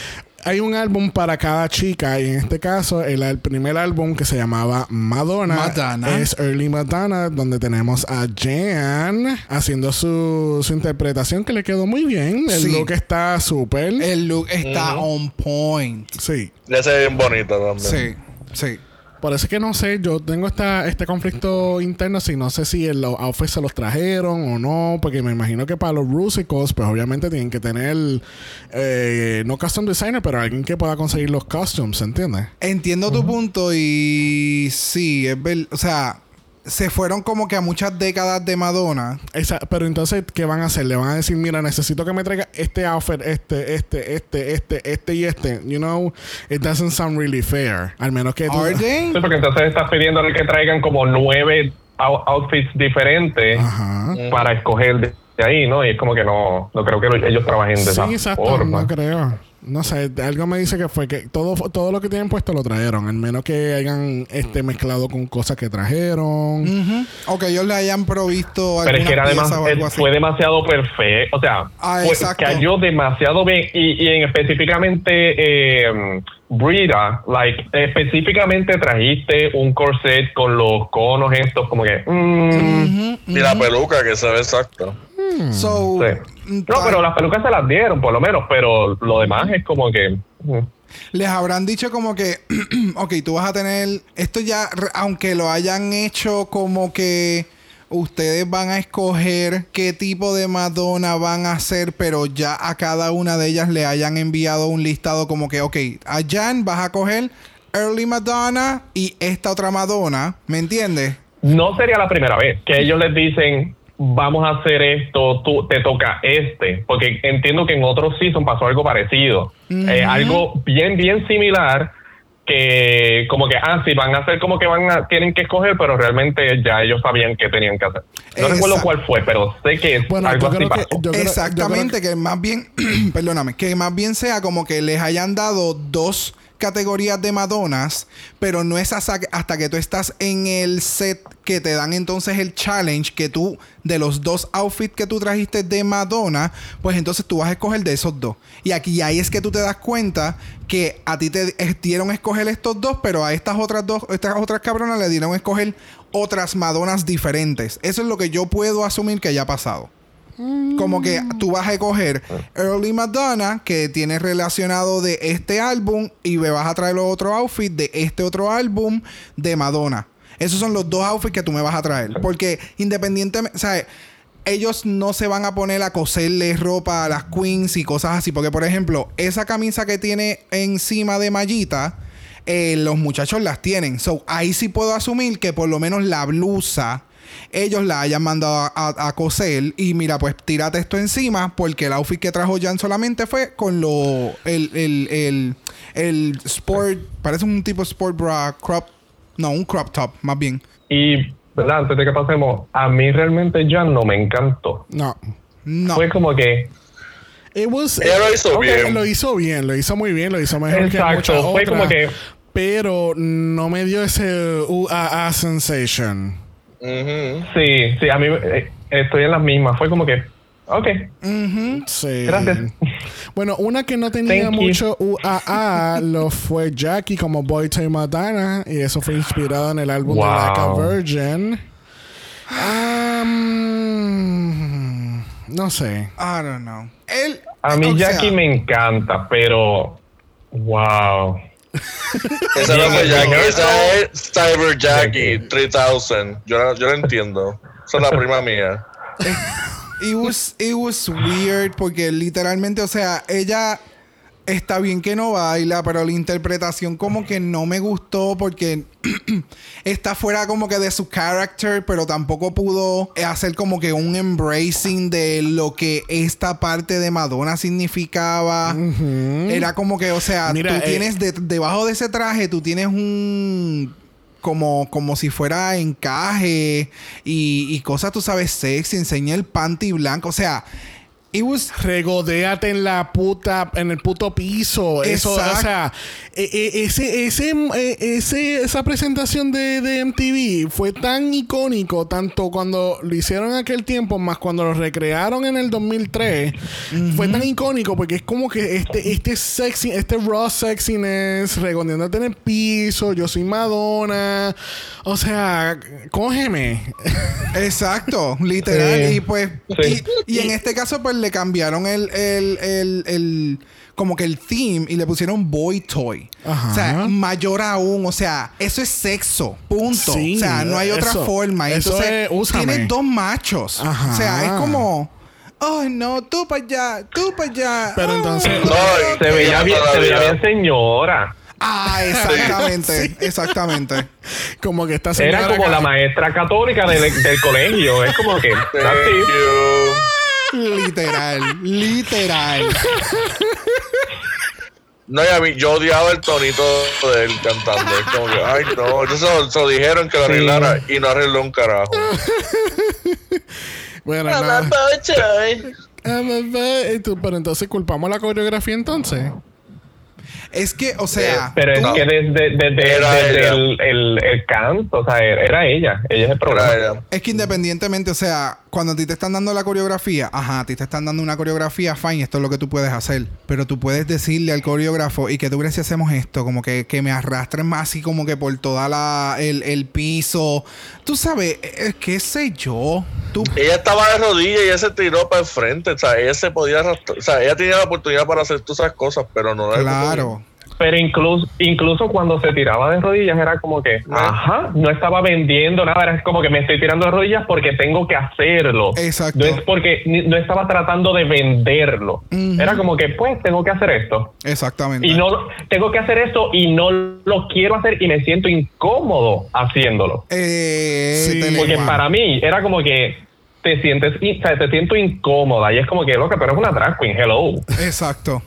Hay un álbum para cada chica y en este caso el, el primer álbum que se llamaba Madonna, Madonna. es Early Madonna, donde tenemos a Jan haciendo su, su interpretación que le quedó muy bien. El Sí. look está súper. El look está on point. Sí. Ya se ve bien bonita también. Sí, sí. Por eso es que no sé, yo tengo esta, este conflicto interno, si no sé si los outfits se los trajeron o no, porque me imagino que para los Rusicals, pues obviamente tienen que tener, eh, no custom designer, pero alguien que pueda conseguir los costumes, ¿entiendes? Entiendo tu punto y sí, es ver, o sea, se fueron como que a muchas décadas de Madonna. Esa- pero entonces, ¿qué van a hacer? Le van a decir, mira, necesito que me traiga este outfit, este, este, este, este, este y este. You know, it doesn't sound really fair. Al menos que tú... Sí, porque entonces estás pidiéndole que traigan como nueve out- outfits diferentes Ajá. para escoger de, ahí, ¿no? Y es como que no, no creo que lo- ellos trabajen de Sí, esa exacto. forma. No creo. No sé, algo me dice que fue que todo, todo lo que tienen puesto lo trajeron, al menos que hayan este mezclado con cosas que trajeron. Ujú. O que ellos le hayan provisto Pero es que era eh, fue demasiado perfecto. O sea, Ah, fue- exacto. cayó demasiado bien. Y, y en específicamente, eh, Brita, like, específicamente trajiste un corset con los conos estos, como que. mm, Y la peluca que se ve exacta. So, sí. No, pero las pelucas se las dieron, por lo menos. Pero lo demás es como que. les habrán dicho como que, *clears throat* ok, tú vas a tener, esto ya, aunque lo hayan hecho como que ustedes van a escoger qué tipo de Madonna van a hacer, pero ya a cada una de ellas le hayan enviado un listado como que, ok, a Jan vas a coger Early Madonna y esta otra Madonna, ¿me entiendes? No sería la primera vez que ellos les dicen vamos a hacer esto, tú te toca este, porque entiendo que en otros season pasó algo parecido, Eh, algo bien bien similar que como que ah sí van a hacer como que van a tienen que escoger, pero realmente ya ellos sabían qué tenían que hacer. No recuerdo cuál fue, pero sé que es Bueno, algo así que- pasó. creo- Exactamente, que más bien, *clears throat* perdóname, que más bien sea como que les hayan dado dos categorías de Madonas, pero no es hasta, que tú estás en el set que te dan entonces el challenge que tú, de los dos outfits que tú trajiste de Madonna, pues entonces tú vas a escoger de esos dos. Y aquí ahí es que tú te das cuenta que a ti te dieron escoger estos dos, pero a estas otras dos, estas otras cabronas le dieron escoger otras Madonas diferentes. Eso es lo que yo puedo asumir que haya pasado. Como que tú vas a coger Early Madonna, que tiene relacionado de este álbum, y me vas a traer los otro outfit de este otro álbum de Madonna. Esos son los dos outfits que tú me vas a traer. Porque independientemente, ¿sabes? Ellos no se van a poner a coserle ropa a las queens y cosas así. Porque, por ejemplo, esa camisa que tiene encima de Mallita, eh, los muchachos las tienen. So, ahí sí puedo asumir que por lo menos la blusa ellos la hayan mandado a, a- a coser y mira, pues tírate esto encima porque el outfit que trajo Jan solamente fue con lo el, el, el, el sport, parece un tipo sport bra crop, no, un crop top más bien. Y verdad, antes de que pasemos, a mí realmente ya no me encantó. No. No. Fue como que It was- Ella lo hizo bien. Lo hizo bien, lo hizo muy bien, lo hizo mejor que Exacto, muchas fue como que- Pero no me dio ese UAA sensation. Sí, sí, a mí eh, estoy en las mismas. Fue como que, ok, Sí. Gracias. Bueno, una que no tenía Thank you. mucho UAA lo fue Jackie como Boy Toy Madonna y eso fue inspirado en el álbum de. Like a Virgin. Um, no sé. I don't know. Él, a mí sea, Jackie me encanta, pero wow. *laughs* Esa no fue Jackie, esa es Cyber Jackie 3000. Yo, la- yo la entiendo. Esa es la prima mía. *laughs* It was, it was weird porque literalmente, o sea, ella está bien que no baila, pero la interpretación como que no me gustó porque *clears throat* está fuera como que de su character, pero tampoco pudo hacer como que un embracing de lo que esta parte de Madonna significaba. Era como que, o sea, Mira, tú eh, tienes de- debajo de ese traje, tú tienes un como, como si fuera encaje y, y cosas, tú sabes, sexy, enseña el panty blanco. O sea, it was Regodéate en la puta, en el puto piso. Eso, o sea, e- e- ese, ese, e- ese, esa presentación de, de MTV fue tan icónico, tanto cuando lo hicieron en aquel tiempo, más cuando lo recrearon en el 2003. Fue tan icónico porque es como que este, este sexy, este raw sexiness, regodeándote en el piso, yo soy Madonna. O sea, cógeme. Exacto, *laughs* literal. Sí. Y pues, Sí. y, y en este caso, pues le cambiaron el, el, el, el- como que el theme y le pusieron boy toy. Ajá. O sea, mayor aún. O sea, eso es sexo. Punto. Sí, o sea, no hay otra eso- forma. Y eso Entonces, es, tienes dos machos. Ajá. O sea, es como. Ay, no, tú para allá, tú para allá. Pero entonces- no, No, Se veía bien, se veía todavía- bien señora. Ah, exactamente, *laughs* exactamente. Como que señora Era como acá- la maestra católica del, del colegio. Es como que, Thank así. you. Literal, literal. No, y a mí, yo odiaba el tonito de él cantando. Es como que, ay, no. Entonces se lo- dijeron que lo Sí. arreglara y no arregló un carajo. *laughs* Bueno, nada. I'm a boy. Tú- Pero entonces culpamos la coreografía entonces. Es que, o sea. Eh, pero es no. que desde, desde, el, el, el canto, o sea, era ella. Ella es el ella. Es que independientemente, o sea, cuando a ti te están dando la coreografía, ajá, a ti te están dando una coreografía, fine, esto es lo que tú puedes hacer. Pero tú puedes decirle al coreógrafo, ¿y que tú crees si hacemos esto? Como que, que me arrastren más así como que por toda la, el, el piso. Tú sabes, eh, qué sé yo. Tú, Ella estaba de rodillas y ella se tiró para el frente. O sea, ella se podía arrastrar. O sea, ella tenía la oportunidad para hacer todas esas cosas, pero no la claro. Pero incluso, incluso cuando se tiraba de rodillas era como que, ajá, no estaba vendiendo nada, era como que me estoy tirando de rodillas porque tengo que hacerlo. Exacto. No es porque ni- no estaba tratando de venderlo. Era como que, pues, tengo que hacer esto. Exactamente. Y no, lo- tengo que hacer esto y no lo quiero hacer y me siento incómodo haciéndolo. Eh, Sí, Porque para mí era como que te sientes, o sea, te siento incómoda y es como que, loca, pero es una drag queen, hello. Exacto.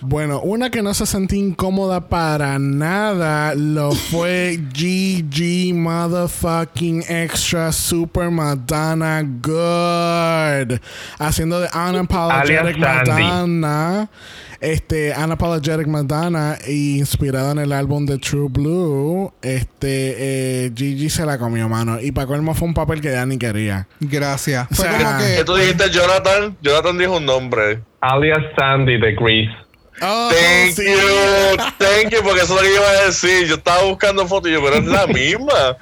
Bueno, una que no se sentía incómoda para nada lo fue *laughs* GG Motherfucking Extra Super Madonna Good. Haciendo de Unapologetic. Madonna. Este, Unapologetic Madonna, inspirada en el álbum de True Blue. Este, eh, Gigi se la comió, mano. Y para colmo fue un papel que ya ni quería. Gracias. O Fue sea, como Que que. tú dijiste Jonathan. Jonathan dijo un nombre. Alias Sandy de Grease. Oh, Thank sí. you, thank you, porque eso es lo que iba a decir. Yo estaba buscando fotos y yo, pero es la misma.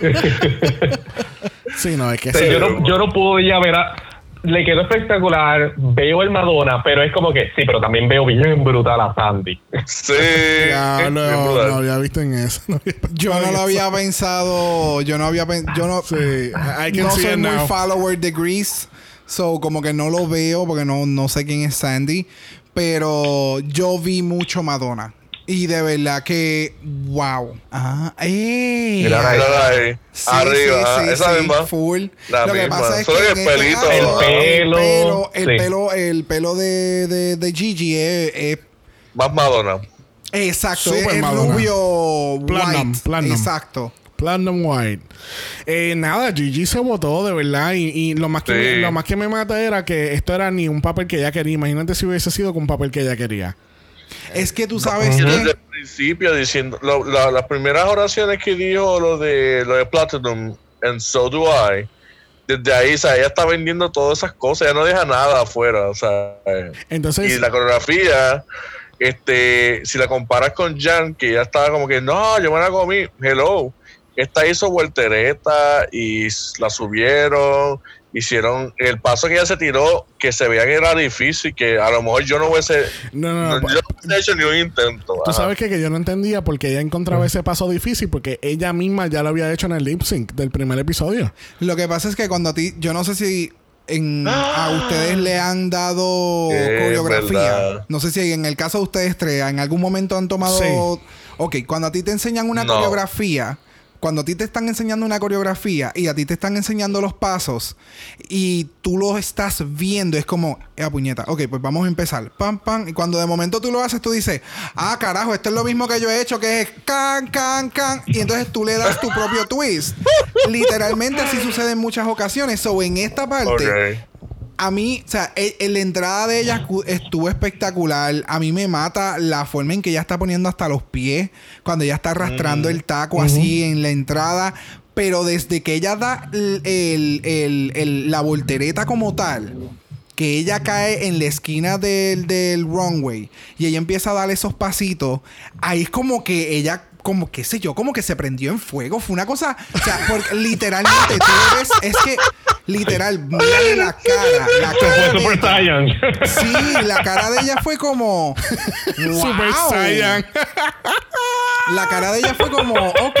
*laughs* Sí, no, es que sí. yo, no, yo no pude ya ver a... Le quedó espectacular, veo el Madonna, pero es como que, sí, pero también veo bien brutal a Sandy. Sí. Ya, *laughs* no, había visto en eso. No había Yo no lo había pensado. Yo no había pensado. Yo no. Sí, I can no see soy it muy now. follower de Grease. So, como que no lo veo porque no, no sé quién es Sandy. Pero yo vi mucho Madonna. Y de verdad que. ¡Wow! Ah, ¡eh! Mira ahí. Mírala ahí. Sí, Arriba, sí, sí, esa sí, misma. Full. La Lo que misma. pasa es Solo que que el este pelito. caso, El el pelo, el sí. pelo, el pelo de, de, de Gigi es, es- Más Madonna. exacto, Super es, es Madonna. rubio Platinum, white. platinum. Exacto. Platinum White. Eh, nada, Gigi se votó de verdad. Y, y lo, más que Sí. me, lo más que me mata era que esto era ni un papel que ella quería. Imagínate si hubiese sido con un papel que ella quería. Es que tú sabes desde el principio diciendo lo- la- las primeras oraciones que dijo lo de lo de Platinum and so do I desde ahí o sea ella está vendiendo todas esas cosas ella no deja nada afuera o sea Entonces, y la coreografía este si la comparas con Jan que ya estaba como que no yo me la comí hello esta hizo voltereta y la subieron hicieron el paso que ella se tiró que se veía que era difícil que a lo mejor yo no hubiese no, no, no, no. yo no hubiese hecho ni un intento Tú ajá. sabes que, que yo no entendía porque ella encontraba ese paso difícil porque ella misma ya lo había hecho en el lip sync del primer episodio. lo que pasa es que cuando a ti, yo no sé si en, a ustedes le han dado coreografía. verdad. No sé si en el caso de ustedes tres, en algún momento han tomado. Sí. Ok, cuando a ti te enseñan una No. coreografía, cuando a ti te están enseñando una coreografía y a ti te están enseñando los pasos y tú los estás viendo, es como, eh, puñeta, ok, pues vamos a empezar. Pam, pam. Y cuando de momento tú lo haces, tú dices, ah, carajo, esto es lo mismo que yo he hecho, que es can, can, can. Y entonces tú le das tu propio twist. Literalmente así sucede en muchas ocasiones. O en esta parte, Ok. A mí, o sea, e- e- la entrada de ella estuvo espectacular. A mí me mata la forma en que ella está poniendo hasta los pies, cuando ella está arrastrando el taco así en la entrada. Pero desde que ella da el- el- el- el- la voltereta como tal, que ella cae en la esquina del, del runway y ella empieza a dar esos pasitos, ahí es como que ella, como qué sé yo, como que se prendió en fuego. Fue una cosa, o sea, porque *laughs* literalmente tú ves, es que literal, mírale la cara, la cara Super Saiyan. Sí, la cara de ella fue como *laughs* Super. Saiyan. La cara de ella fue como, ok,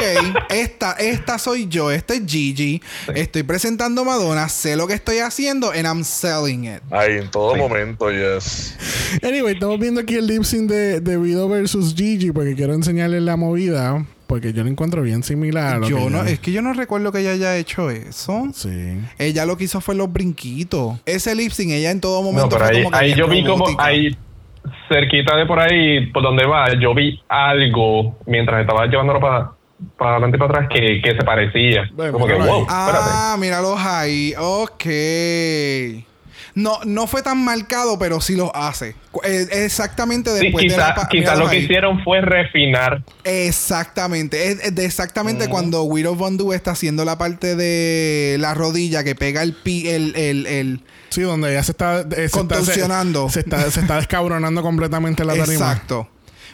esta, esta soy yo, este es Gigi, estoy presentando Madonna, sé lo que estoy haciendo and I'm selling it. Ahí, en todo momento, yes. Anyway, estamos viendo aquí el lip sync de, de Vido versus Gigi porque quiero enseñarles la movida porque yo lo encuentro bien similar. a lo Yo que no, ella- es que yo no recuerdo que ella haya hecho eso. Sí. Ella lo que hizo fue los brinquitos. Ese lip sync, ella en todo No, momento pero fue ahí, como que ahí bien yo vi como ahí cerquita de por ahí, por donde va, yo vi algo mientras estaba llevándolo para para adelante y para atrás que, que se parecía. Bueno, como que, ahí. wow, espérate. Ah, míralos ahí. Ok. No, no fue tan marcado, pero sí lo hace. Eh, Exactamente Sí, después de la pa- quizá míralo lo que hicieron fue refinar. Exactamente. Es, es de exactamente cuando Widow Von Du está haciendo la parte de la rodilla que pega el pi, el, el, el- Sí, donde ella se está... eh, se está- Contorsionando. Se, está, se está descabronando completamente la tarima. Exacto.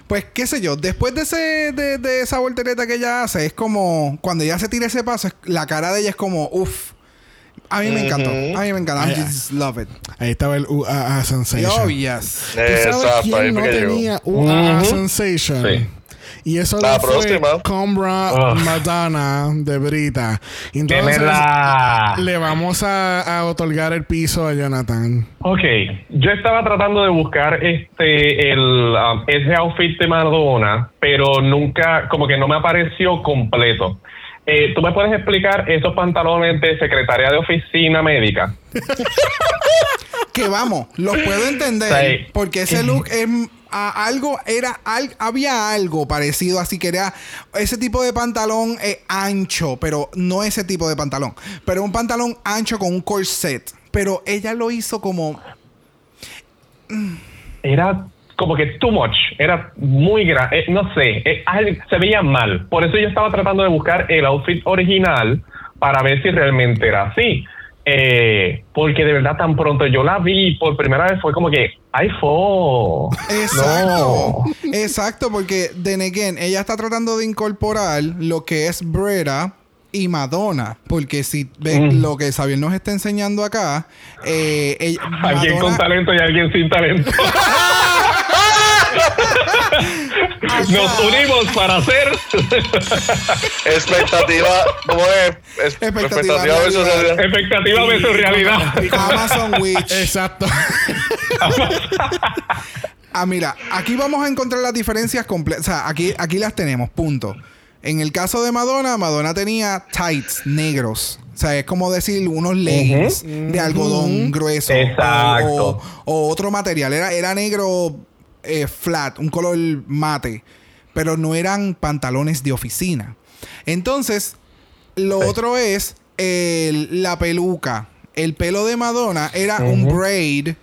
Pues qué sé yo, después de ese de, de esa voltereta que ella hace, es como cuando ella se tira ese paso, es- la cara de ella es como uff. A mí me encantó. A mí me encantó. I just love it. Ahí estaba el UAA Sensation. Oh, yes. ¿Tú sabes Exacto, ahí quién no tenía UAA. Sensation? Sí. Y eso La lo fue. Combra Ugh. Madonna de Brita. Entonces, le vamos a, a otorgar el piso a Jonathan. Ok, yo estaba tratando de buscar este el um, ese outfit de Madonna, pero nunca, como que no me apareció completo. Eh, ¿Tú me puedes explicar esos pantalones de secretaria de oficina médica? *laughs* Que vamos, los puedo entender. Sí. Porque ese look es a- algo, era al- había algo parecido, así que era ese tipo de pantalón eh, ancho, pero no ese tipo de pantalón. Pero un pantalón ancho con un corset. Pero ella lo hizo como. Era como que too much, era muy grande, no sé, eh, se veía mal. Por eso yo estaba tratando de buscar el outfit original para ver si realmente era así. Eh, porque de verdad tan pronto yo la vi por primera vez fue como que, ay, fo. Exacto. No. Exacto, porque then again, ella está tratando de incorporar lo que es Brera y Madonna. Porque si ven Mm. lo que Xavier nos está enseñando acá, eh, ella- Alguien con talento y alguien sin talento. *laughs* Nos unimos para hacer. Expectativa, ¿cómo es? Es- Expectativa Expectativa versus realidad. realidad. Expectativa versus realidad. Amazon Witch. Exacto. Ah, mira, aquí vamos a encontrar las diferencias completas. O sea, aquí, aquí las tenemos, punto. En el caso de Madonna, Madonna tenía tights negros. O sea, es como decir unos leggings de algodón grueso. o- Exacto. O, o otro material. Era, era negro eh, flat, un color mate. Pero no eran pantalones de oficina. Entonces, lo otro es la peluca. El pelo de Madonna era un braid.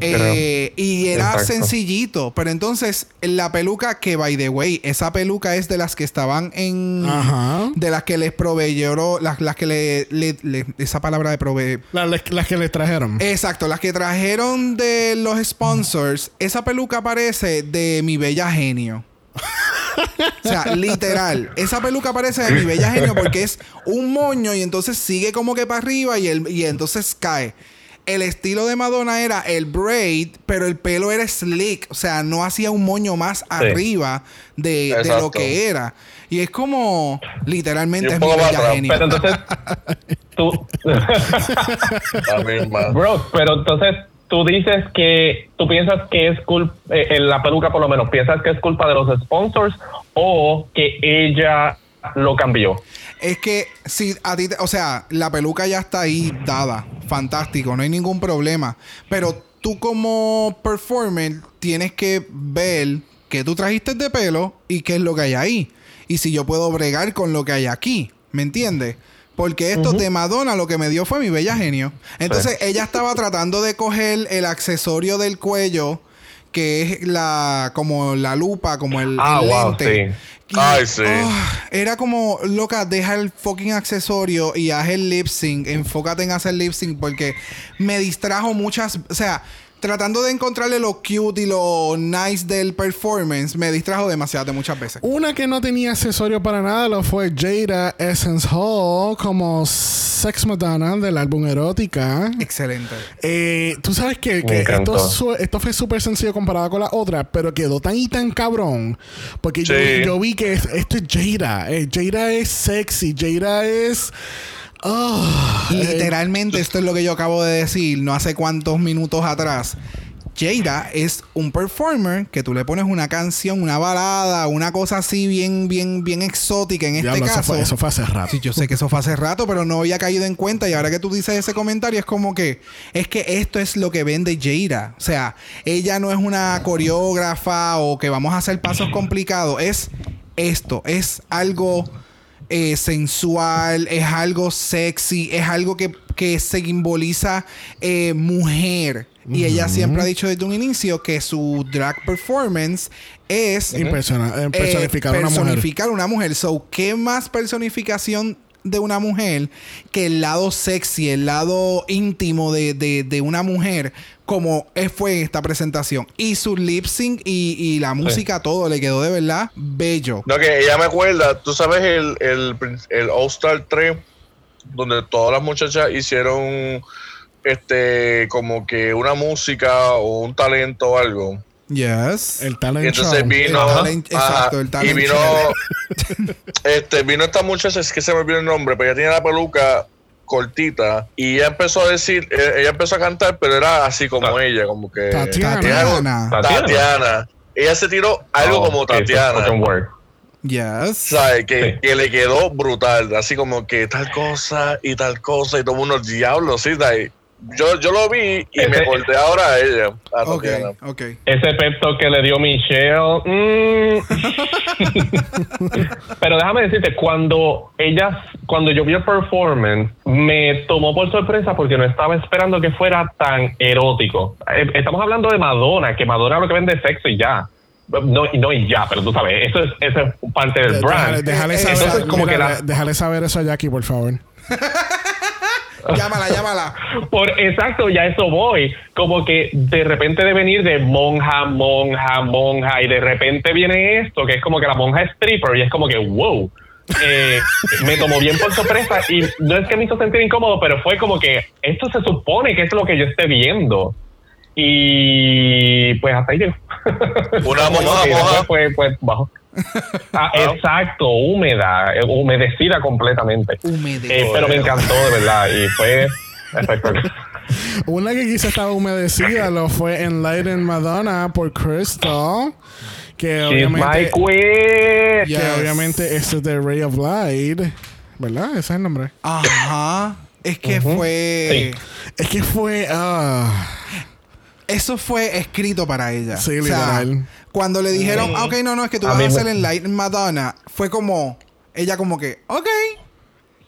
Eh, y era Exacto. sencillito. Pero entonces, la peluca, que by the way, esa peluca es de las que estaban en. Ajá. De las que les proveyeron. Las, las que le, le- le- Esa palabra de prove. Las, las que le trajeron. Exacto, las que trajeron de los sponsors. Esa peluca parece de mi bella genio. o sea, *laughs* literal. Esa peluca parece de mi bella genio porque es un moño y entonces sigue como que para arriba y, el, y entonces cae. El estilo de Madonna era el braid, pero el pelo era slick. O sea, no hacía un moño más arriba de, de lo que era. Y es como, literalmente, es mi genio. Pero entonces, *laughs* tú. La misma. Bro, pero entonces tú dices que tú piensas que es culpa, en la peluca por lo menos, piensas que es culpa de los sponsors o que ella lo cambió. Es que si a ti, te- o sea, la peluca ya está ahí dada, fantástico, no hay ningún problema. Pero tú como performer tienes que ver qué tú trajiste de pelo y qué es lo que hay ahí. Y si yo puedo bregar con lo que hay aquí, ¿me entiendes? Porque esto de Madonna lo que me dio fue mi bella genio. Entonces ella estaba tratando de coger el accesorio del cuello que es la como la lupa, como el, Ah, el wow, lente. sí. Y, Ay, sí. ah, era como, loca, deja el fucking accesorio y haz el lip sync. Enfócate en hacer lip sync porque me distrajo muchas. O sea, tratando de encontrarle lo cute y lo nice del performance, me distrajo demasiado de muchas veces. Una que no tenía accesorio para nada lo fue Jada Essence Hall como Sex Madonna del álbum Erótica. Excelente. Eh, Tú sabes que, que esto, encantó. su- esto fue súper sencillo comparado con la otra, pero quedó tan y tan cabrón. Porque yo, vi que es- esto es Jada. Eh, Jada es sexy. Jada es. Ah, Literalmente, esto es lo que yo acabo de decir no hace cuántos minutos atrás. Jada es un performer que tú le pones una canción, una balada, una cosa así bien, bien, bien exótica en este diablo, eso, caso. fue, eso fue hace rato. Sí, yo sé que eso fue hace rato, pero no había caído en cuenta. Y ahora que tú dices ese comentario, es como que es que esto es lo que vende Jada. O sea, ella no es una coreógrafa o que vamos a hacer pasos complicados. Es esto, es algo eh, sensual, es algo sexy, es algo que, que simboliza eh, mujer. Y ella siempre ha dicho desde un inicio que su drag performance es eh, eh, personificar a una mujer. personificar una mujer. So, ¿qué más personificación de una mujer que el lado sexy, el lado íntimo de, de- de una mujer, como es- fue en esta presentación? Y su lip sync y, y la música, todo le quedó de verdad bello. No, que ella me acuerda, tú sabes el, el, el All Star 3, donde todas las muchachas hicieron este como que una música o un talento o algo. Yes. El Y talent entonces show. vino, El talent- ajá, exacto, el y talent vino, show. *laughs* este, vino esta muchacha, es que se me olvidó el nombre, pero ella tenía la peluca cortita y ella empezó a decir, eh, ella empezó a cantar, pero era así como Ta- ella, como que Tatiana. Tatiana. Tatiana. Tatiana. Ella se tiró algo Oh, como Tatiana. Yes. ¿Sabes? Que, Sí. que le quedó brutal, así como que tal cosa y tal cosa y todo unos diablos, sí, ¿sabes? Yo, yo lo vi y me acordé ahora a ella, a Ok, Tatiana. ok. Ese pep talk que le dio Michelle. mm. *laughs* Pero déjame decirte, cuando ella, cuando yo vi el performance, me tomó por sorpresa porque no estaba esperando que fuera tan erótico. Eh, Estamos hablando de Madonna, que Madonna lo que vende es sexo y ya. No, y no y ya, pero tú sabes, eso es, eso es parte del brand. déjale saber, Entonces, como que mira, la- déjale saber eso a Jackie, por favor. *laughs* Llámala, llámala. *laughs* Por exacto, ya eso voy. Como que de repente de venir de monja, monja, monja, y de repente viene esto, que es como que la monja es stripper, y es como que wow. Eh, *laughs* me tomó bien por sorpresa y no es que me hizo sentir incómodo, pero fue como que esto se supone que es lo que yo esté viendo. Y pues hasta ahí llegó. Una *laughs* después moja. fue, pues bajo. *laughs* Ah, exacto, húmeda, eh, humedecida completamente. Humedecida. Eh, pero me encantó de verdad y fue espectacular. *laughs* Una que quizá estaba humedecida lo fue Enlightened Madonna por Crystal. Que my obviamente, queen. que Yes. obviamente este es de Ray of Light. ¿Verdad? Ese es el nombre. Ajá. Es que fue. Es que fue. ah, Eso fue escrito para ella. Sí, O sea, literal. Cuando le dijeron, ah, ok, no, no, es que tú A vas a me- hacer Enlightened Madonna, fue como. Ella, como que, ok.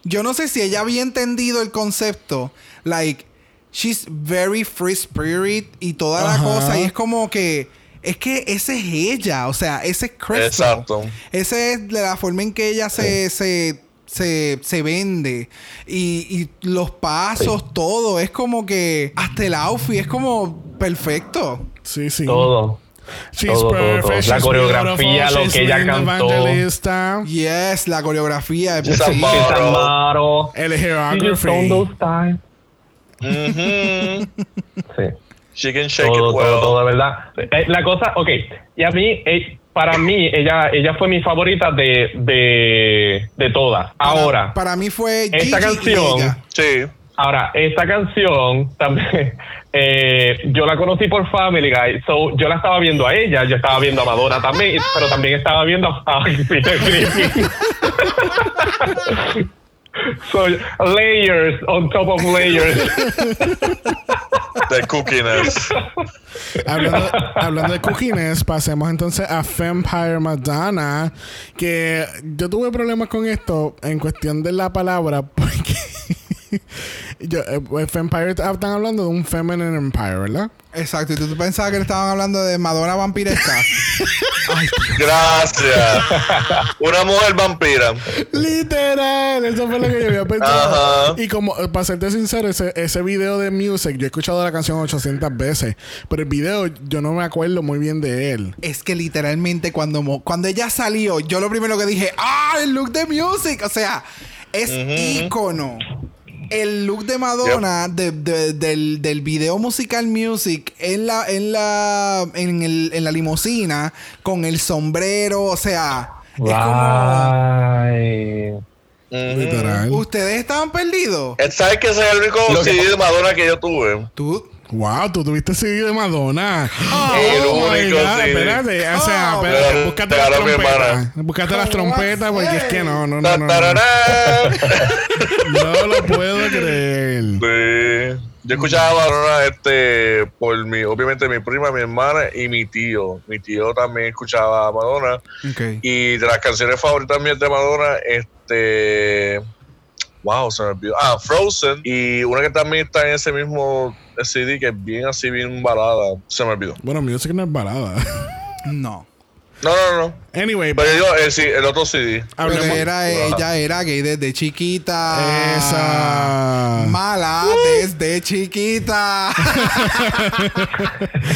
Yo no sé si ella había entendido el concepto. Like, she's very free spirit y toda la cosa. Y es como que. Es que ese es ella. O sea, ese es Crystal. Exacto. Ese es de la forma en que ella se, se, se, se vende. Y, y los pasos, todo. Es como que. Hasta el outfit es como perfecto. sí, sí. Todo. She's todo, todo, perfect, todo. La coreografía, lo she's que ella cantó. evangelista, Yes, la coreografía. El on those times. Ujú. Sí. She can shake todo, it well. todo, todo, de verdad. Eh, la cosa, ok, y a mí, eh, para mí, ella, ella fue mi favorita de, de, de todas. Para- Ahora, Para mí fue Gigi Esta y canción- ella. Sí. ahora, esta canción también, eh, yo la conocí por Family Guy, so yo la estaba viendo a ella, yo estaba viendo a Madonna también, pero también estaba viendo a, a *laughs* Peter Griffin. *laughs* so, layers on top of layers. *laughs* The cookiness. hablando, hablando de cookiness, pasemos entonces a Vampire Madonna. Que yo tuve problemas con esto en cuestión de la palabra, porque *laughs* yo, eh, Vampire están hablando de un feminine empire, ¿verdad? Exacto. Y tú, tú pensabas que le estaban hablando de Madonna vampiresca. *laughs* Ay, Gracias. Una mujer vampira. Literal, eso fue lo que yo había pensado. Ajá. Y como, eh, para serte sincero, ese, ese video de Music, yo he escuchado la canción 800 veces, pero el video yo no me acuerdo muy bien de él. Es que literalmente cuando, cuando ella salió, yo lo primero que dije, ¡ah! El look de Music. O sea, es ícono. El look de Madonna de- de- del, del video musical Music en la, en la, en, el, en la limusina con el sombrero. O sea, es como. Literal. ¿Ustedes estaban perdidos? ¿Sabes que ese es el único CD de Madonna que yo tuve? Tú. Wow, tú tuviste CD de Madonna. El Oh, my único God, CD. Espérate, o sea, Oh, espérate, pero- búscate las trompetas. Búscate las ¿Cómo trompetas porque es que no, no, no, no. No, lo puedo creer. Sí. Yo escuchaba a Madonna este, por mi, obviamente mi prima, mi hermana y mi tío. Mi tío también escuchaba a Madonna. Ok. Y de las canciones favoritas mías de Madonna, este wow, se me olvidó. Ah, Frozen. Y una que también está en ese mismo CD, que es bien así, bien balada. Se me olvidó. Bueno, Music no es balada. No. No, no, no. anyway, Pero yo el, sí, el otro CD. Pero hablemos- era, ella era gay desde chiquita. Esa. Mala desde chiquita. *laughs*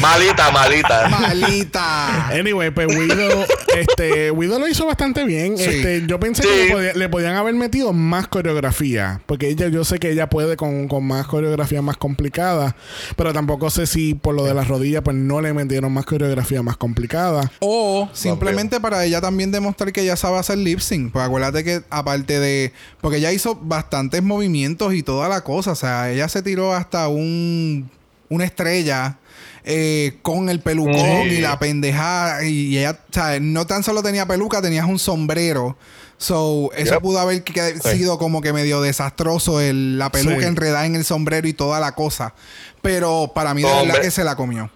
Malita, malita. Malita. Anyway, pues Widow, este, Widow lo hizo bastante bien. Sí. Este, yo pensé Sí. que le, podía- le podían haber metido más coreografía. Porque ella, yo sé que ella puede con, con más coreografía más complicada. Pero tampoco sé si por lo de las rodillas, pues no le metieron más coreografía más complicada. O simplemente para ella también demostrar que ella sabe hacer lip sync. Pues acuérdate que aparte de. Porque ella hizo bastantes movimientos y toda la cosa. O sea, ella se tiró hasta un. Una estrella. eh, con el pelucón Sí. y la pendejada. Y ella, o sea, no tan solo tenía peluca, tenías un sombrero. So, eso Yep. pudo haber que- sido como que medio desastroso el, la peluca Sí. enredada en el sombrero y toda la cosa. Pero para mí, de Hombre. verdad que se la comió.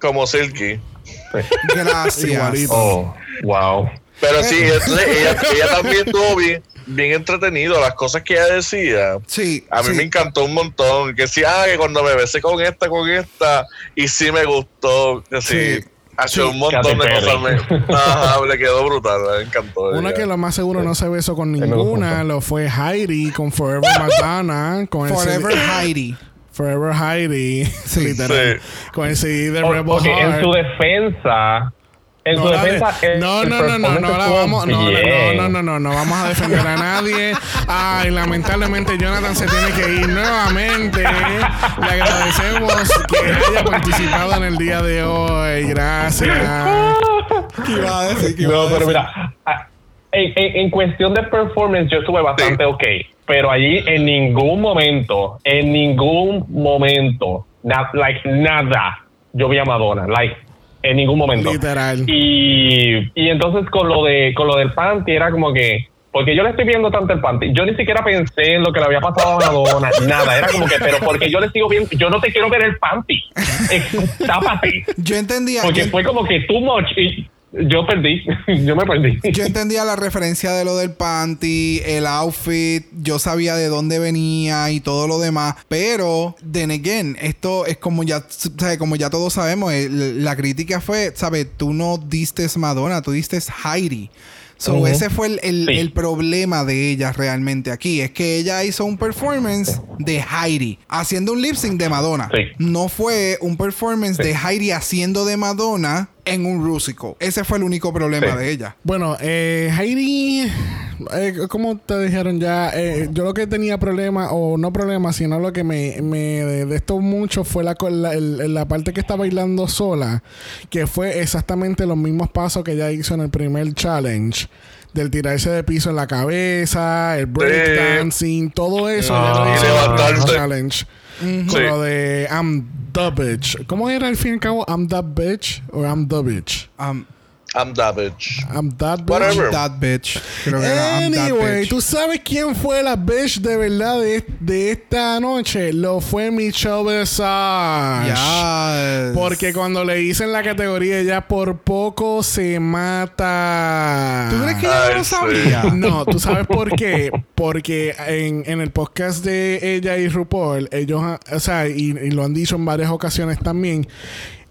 Como Silky. Gracias. Oh, wow. Pero sí, entonces ella, ella también estuvo bien, bien entretenido. Las cosas que ella decía. Sí. A mí sí. me encantó un montón. Que sí, ah, que cuando me besé con esta, con esta, y sí me gustó. Que sí, Sí. hace Sí. un montón de cosas. Me, ajá, le quedó brutal, me encantó. Una ella. que lo más seguro no se besó con ninguna, lo fue Heidi con Forever Madonna. Con el Forever Heidi. Forever Heidi. *laughs* Sí. literal. Sí. Con el CD de O- Rebel ok, en Heart. su defensa. En No, su la de- defensa. el- no, el no, no, no, no, la estuvo vamos, no, no, no, no, no, no vamos a defender a nadie. Ay, lamentablemente Jonathan se tiene que ir nuevamente. Le agradecemos que haya participado en el día de hoy. Gracias. ¿Qué iba a decir? ¿Qué iba No, a pero decir? mira, a- en, en- en cuestión de performance yo estuve bastante Sí. ok, pero allí en ningún momento, en ningún momento, na- like nada, yo vi a Madonna, like en ningún momento. Literal. Y, y entonces con lo de con lo del panty era como que porque yo le estoy viendo tanto el panty, yo ni siquiera pensé en lo que le había pasado a Madonna, *laughs* nada, era como que, pero porque yo le sigo viendo, yo no te quiero ver el panty, *laughs* Eh, tápate, Yo entendía. porque yo, fue como que too much y yo perdí, *laughs* yo me perdí. yo entendía la referencia de lo del panty, el outfit, yo sabía de dónde venía y todo lo demás. Pero, then again, esto es como ya, ¿sabes? como ya todos sabemos, el- la crítica fue, ¿sabes? Tú no diste Madonna, tú diste Heidi. So, ese fue el, el- Sí. el problema de ella realmente aquí. Es que ella hizo un performance de Heidi haciendo un lip sync de Madonna. Sí. No fue un performance de Heidi haciendo de Madonna en un rústico. Ese fue el único problema Sí. de ella. Bueno, eh, Heidi, eh, como te dijeron ya, eh, yo lo que tenía problema, o no problema, sino lo que me, me de esto mucho fue la, la, el- la parte que está bailando sola, que fue exactamente los mismos pasos que ella hizo en el primer challenge. Del tirarse de piso en la cabeza, el breakdancing, todo eso lo Ah. hizo Con Sí. lo de I'm the bitch. ¿Cómo era al fin y al cabo? I'm that bitch o I'm the bitch. Um, I'm that bitch. I'm that bitch. Whatever. that bitch. Creo que era, I'm that Anyway, bitch. ¿tú sabes quién fue la bitch de verdad de, de esta noche? Lo fue Michelle Visage. Yes. Porque cuando le dicen la categoría, ella por poco se mata. ¿Tú crees que ella no sí. sabía? *laughs* No, ¿tú sabes por qué? Porque en, en el podcast de ella y RuPaul, ellos, o sea, y, y lo han dicho en varias ocasiones también,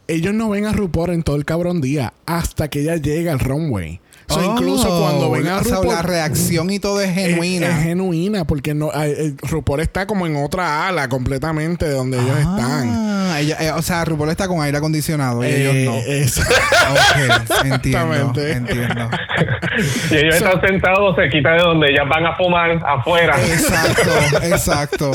ellos no ven a RuPaul en todo el cabrón día hasta que ella llega al runway. O sea, Oh, incluso cuando ven a RuPaul... la reacción y todo es genuina. Es, es genuina porque no, eh, eh, RuPaul está como en otra ala completamente de donde ellos están. Ah, eh, o sea, RuPaul está con aire acondicionado y ellos Eh, no. es- entiendo, *laughs* Exactamente. entiendo. Y ellos están sentados cerquita de donde ellas van a fumar afuera. Exacto, *laughs* exacto.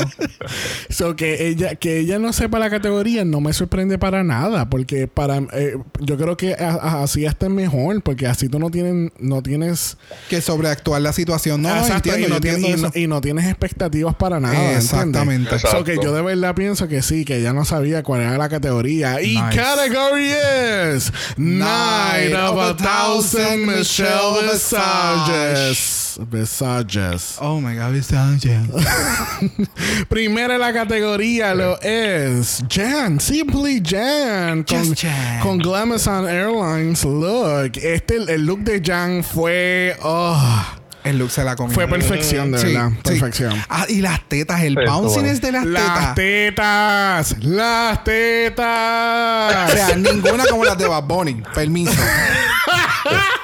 so que ella que ella no sepa la categoría no me sorprende para nada porque para eh, yo creo que a- a- así hasta es mejor porque así tú no tienes no tienes Que sobreactuar la situación. No, Exacto, entiendo, y, no tienes, y, no, y no tienes expectativas para nada. Exactamente. Exacto. So que yo de verdad pienso que sí, que ella no sabía cuál era la categoría. Y Nice. category es Night of a Thousand Michelle Visages. Visages. Oh my God, Miss Angel. *laughs* Primera en la categoría lo es Jan, Simply Jan. Con, Just Jan. con Glamazon Airlines look. Este, el look de Jan fue. Oh, El look se la comió. Fue perfección, de Sí, verdad. sí. Perfección. Ah, y las tetas, el bounciness de las Las tetas. tetas. Las O tetas. sea, ninguna como las de Bad Bunny. Permiso. *laughs*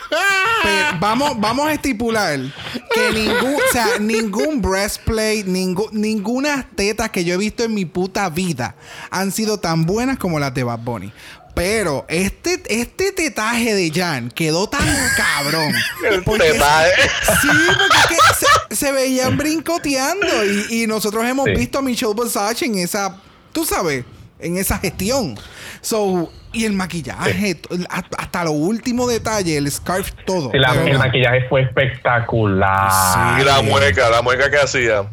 *laughs* Vamos, vamos a estipular que ningún, o sea, ningún breastplate, ningún, ninguna tetas que yo he visto en mi puta vida han sido tan buenas como las de Bad Bunny. Pero este, este tetaje de Jan quedó tan *laughs* cabrón. El Porque- tetaje. Sí, porque es que se, se veían brincoteando. Y, y nosotros hemos Sí. visto a Michelle Visage en esa, tú sabes, en esa gestión. So, y el maquillaje, hasta lo último detalle, el scarf, todo. Sí, la- el maquillaje fue espectacular. Y la mueca, la mueca que hacía.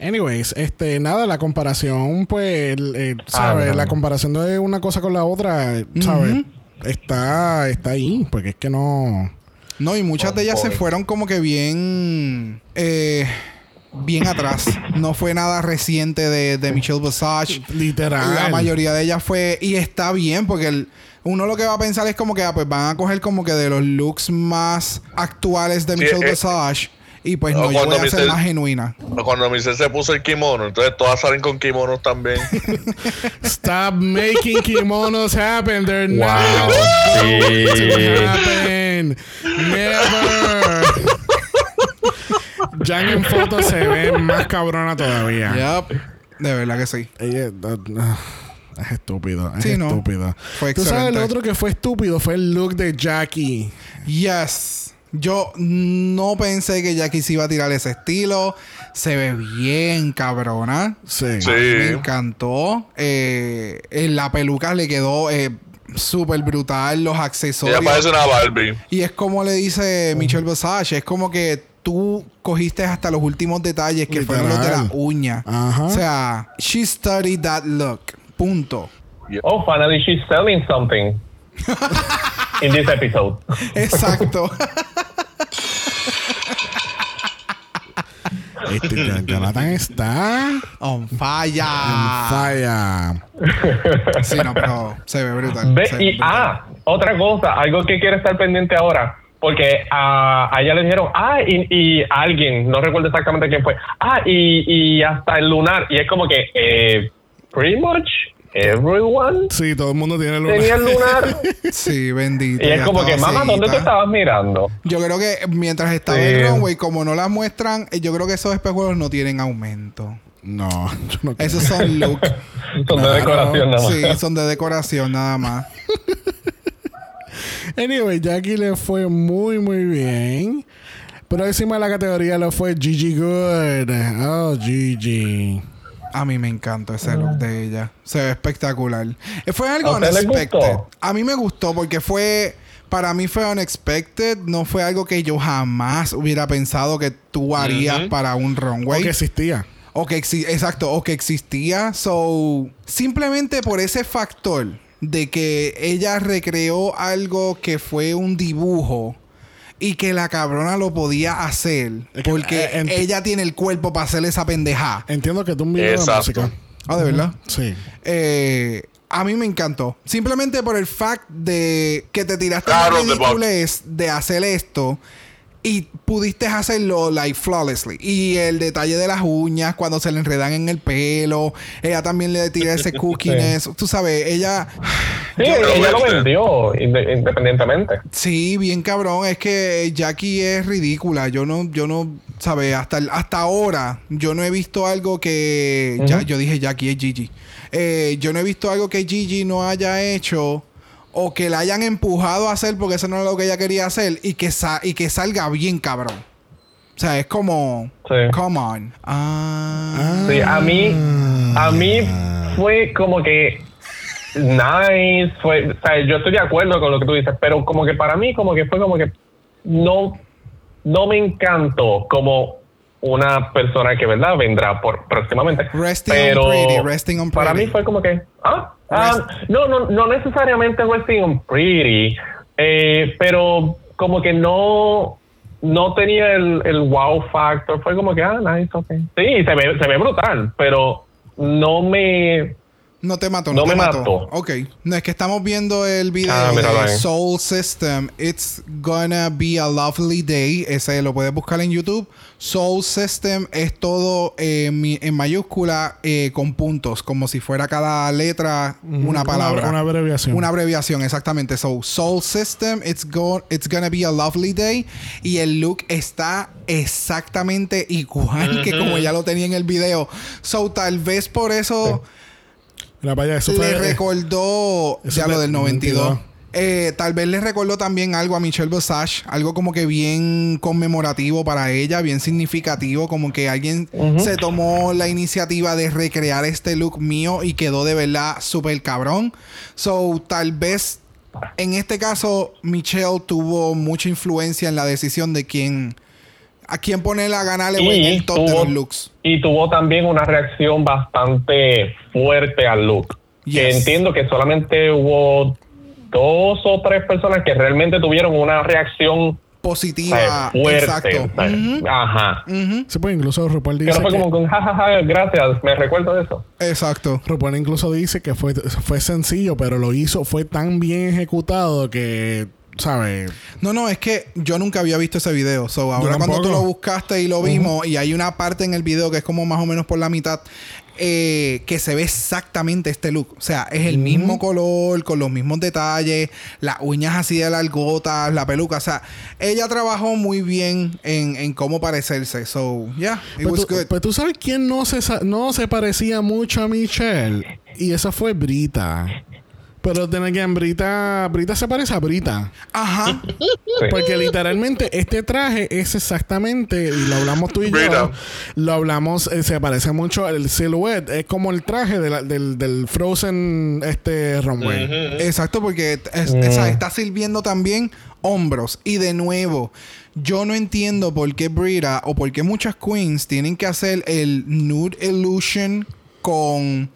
Anyways, este, nada, la comparación, pues, el- eh, ¿sabes? Ah, la comparación de una cosa con la otra, ¿sabes? Está, está ahí, porque es que no. No, y muchas de ellas se fueron como que bien. eh, bien atrás. No fue nada reciente de, de Michelle Visage. Literal. La mayoría de ellas fue. Y está bien, porque el- uno lo que va a pensar es como que ah, pues van a coger como que de los looks más actuales de Sí, Michelle eh, Visage. Y pues no, yo voy a ser Michelle- más genuina. Cuando mi se puso el kimono, entonces todas salen con kimonos también. *laughs* Stop making kimonos happen. They're Wow, not sí. going to happen. Never. Jan en foto se ve más cabrona todavía. Yep. De verdad que sí. Ella, es estúpido. Es Sí, no. estúpido. Fue Tú sabes, el otro que fue estúpido fue el look de Jackie. Yes. Yo no pensé que Jackie se iba a tirar ese estilo. Se ve bien cabrona. Sí. Sí. Me encantó. Eh, en la peluca le quedó eh, súper brutal. Los accesorios. Ella parece una Barbie. Y es como le dice Michelle Visage, es como que tú cogiste hasta los últimos detalles que fueron los de la Literal. uña. Ajá. O sea, she studied that look. Punto. Oh, finally she's selling something. *laughs* In this episode. Exacto. Este, Jon- Jonathan está On fire. en falla. Sí, no, pero se ve brutal. Ve- se ve y, brutal. ah, otra cosa, algo que quiere estar pendiente ahora. Porque a, a ella le dijeron, ah, y, y a alguien, no recuerdo exactamente quién fue, ah, y, y hasta el lunar. Y es como que, eh, pretty much everyone Sí, todo el mundo tiene luna. tenía el lunar. *laughs* Sí, bendito. y es como que, mamá, ¿dónde ceguita. estabas mirando? Yo creo que mientras estaba Sí. el runway, como no las muestran, eh, yo creo que esos espejuelos no tienen aumento. No, *laughs* yo no Esos son look. *laughs* Son de decoración nada más. sí, son de decoración nada más. Anyway, Jackie le fue muy, muy bien. Próxima de la categoría lo fue Gigi Good. Oh, Gigi. A mí me encantó ese look de ella. Se ve espectacular. Eh, Fue algo ¿A unexpected. A mí me gustó porque fue. Para mí fue unexpected. No fue algo que yo jamás hubiera pensado que tú harías para un O runway. que existía. O que exi- exacto, o que existía. So, simplemente por ese factor de que ella recreó algo que fue un dibujo y que la cabrona lo podía hacer Es que, porque eh, ella tiene el cuerpo para hacer esa pendeja. Entiendo que tú un video de música. Ah, de verdad. Sí. Eh, a mí me encantó. Simplemente por el fact de que te tiraste Claro, la de hacer esto y pudiste hacerlo like flawlessly. Y el detalle de las uñas cuando se le enredan en el pelo, ella también le tira ese *laughs* cookiness. Tú sabes, ella Sí, Yo- ella lo vendió inde- independientemente. sí, bien cabrón, es que Jackie es ridícula. Yo no yo no sabes, hasta hasta ahora yo no he visto algo que ya, yo dije Jackie es Gigi. Eh, yo no he visto algo que Gigi no haya hecho o que la hayan empujado a hacer porque eso no es lo que ella quería hacer y que, sa- y que salga bien cabrón. O sea, es como... Sí. Come on. Ah. Sí, a mí, a mí fue como que nice, fue, o sea, yo estoy de acuerdo con lo que tú dices, pero como que para mí como que fue como que no, no me encantó como una persona que, ¿verdad? Vendrá por próximamente. Resting on pero pretty, resting on Para pretty. mí fue como que, ah, ah, no, no, no necesariamente resting on pretty, eh, pero como que no, no tenía el, el wow factor. Fue como que, ah, nice, ok. Sí, se ve, se ve brutal, pero no me, No te mató, no, No te me mató. mató. Ok. No, es que estamos viendo el video Ah, de. Soul System. It's gonna be a lovely day. Ese lo puedes buscar en YouTube. Soul System es todo eh, mi- en mayúscula eh, con puntos, como si fuera cada letra una palabra. Una, abreviación. Una abreviación, exactamente. So, Soul System, it's, go it's gonna be a lovely day. Y el look está exactamente igual que como ya lo tenía en el video. So, tal vez por eso Mira, vaya, eso le fue, eh, recordó eso ya fue lo del 92. 92. Eh, tal vez le recordó también algo a Michelle Visage, algo como que bien conmemorativo para ella, bien significativo, como que alguien se tomó la iniciativa de recrear este look mío y quedó de verdad súper cabrón. So, tal vez en este caso Michelle tuvo mucha influencia en la decisión de quién a quién ponerla a ganarle Y el top de los looks. y tuvo también una reacción bastante fuerte al look. Que entiendo que solamente hubo dos o tres personas que realmente tuvieron una reacción Positiva, eh, fuerte. exacto. eh, Ajá. Sí, pues incluso RuPaul Que dice no fue que, como con jajaja, gracias, me recuerdo de eso. Exacto. RuPaul incluso dice que fue, fue sencillo, pero lo hizo, fue tan bien ejecutado que, ¿sabes? No, no, es que yo nunca había visto ese video. So, ahora cuando tú lo buscaste y lo vimos, y hay una parte en el video que es como más o menos por la mitad, eh, que se ve exactamente este look. O sea, es el mismo color, con los mismos detalles, las uñas así de largotas, la peluca. O sea, ella trabajó muy bien en, en cómo parecerse. So, yeah, it Pues was tú, good. pues tú sabes quién no se, no se parecía mucho a Michelle. Y esa fue Brita. Pero tiene que Brita, Brita se parece a Brita. Ajá. Sí. Porque literalmente este traje es exactamente, y lo hablamos tú y yo, Brita. lo hablamos, eh, se parece mucho al silhouette, es como el traje de la- del, del Frozen este runway. Exacto, porque es- esa está sirviendo también hombros. Y de nuevo, yo no entiendo por qué Brita o por qué muchas queens tienen que hacer el nude illusion con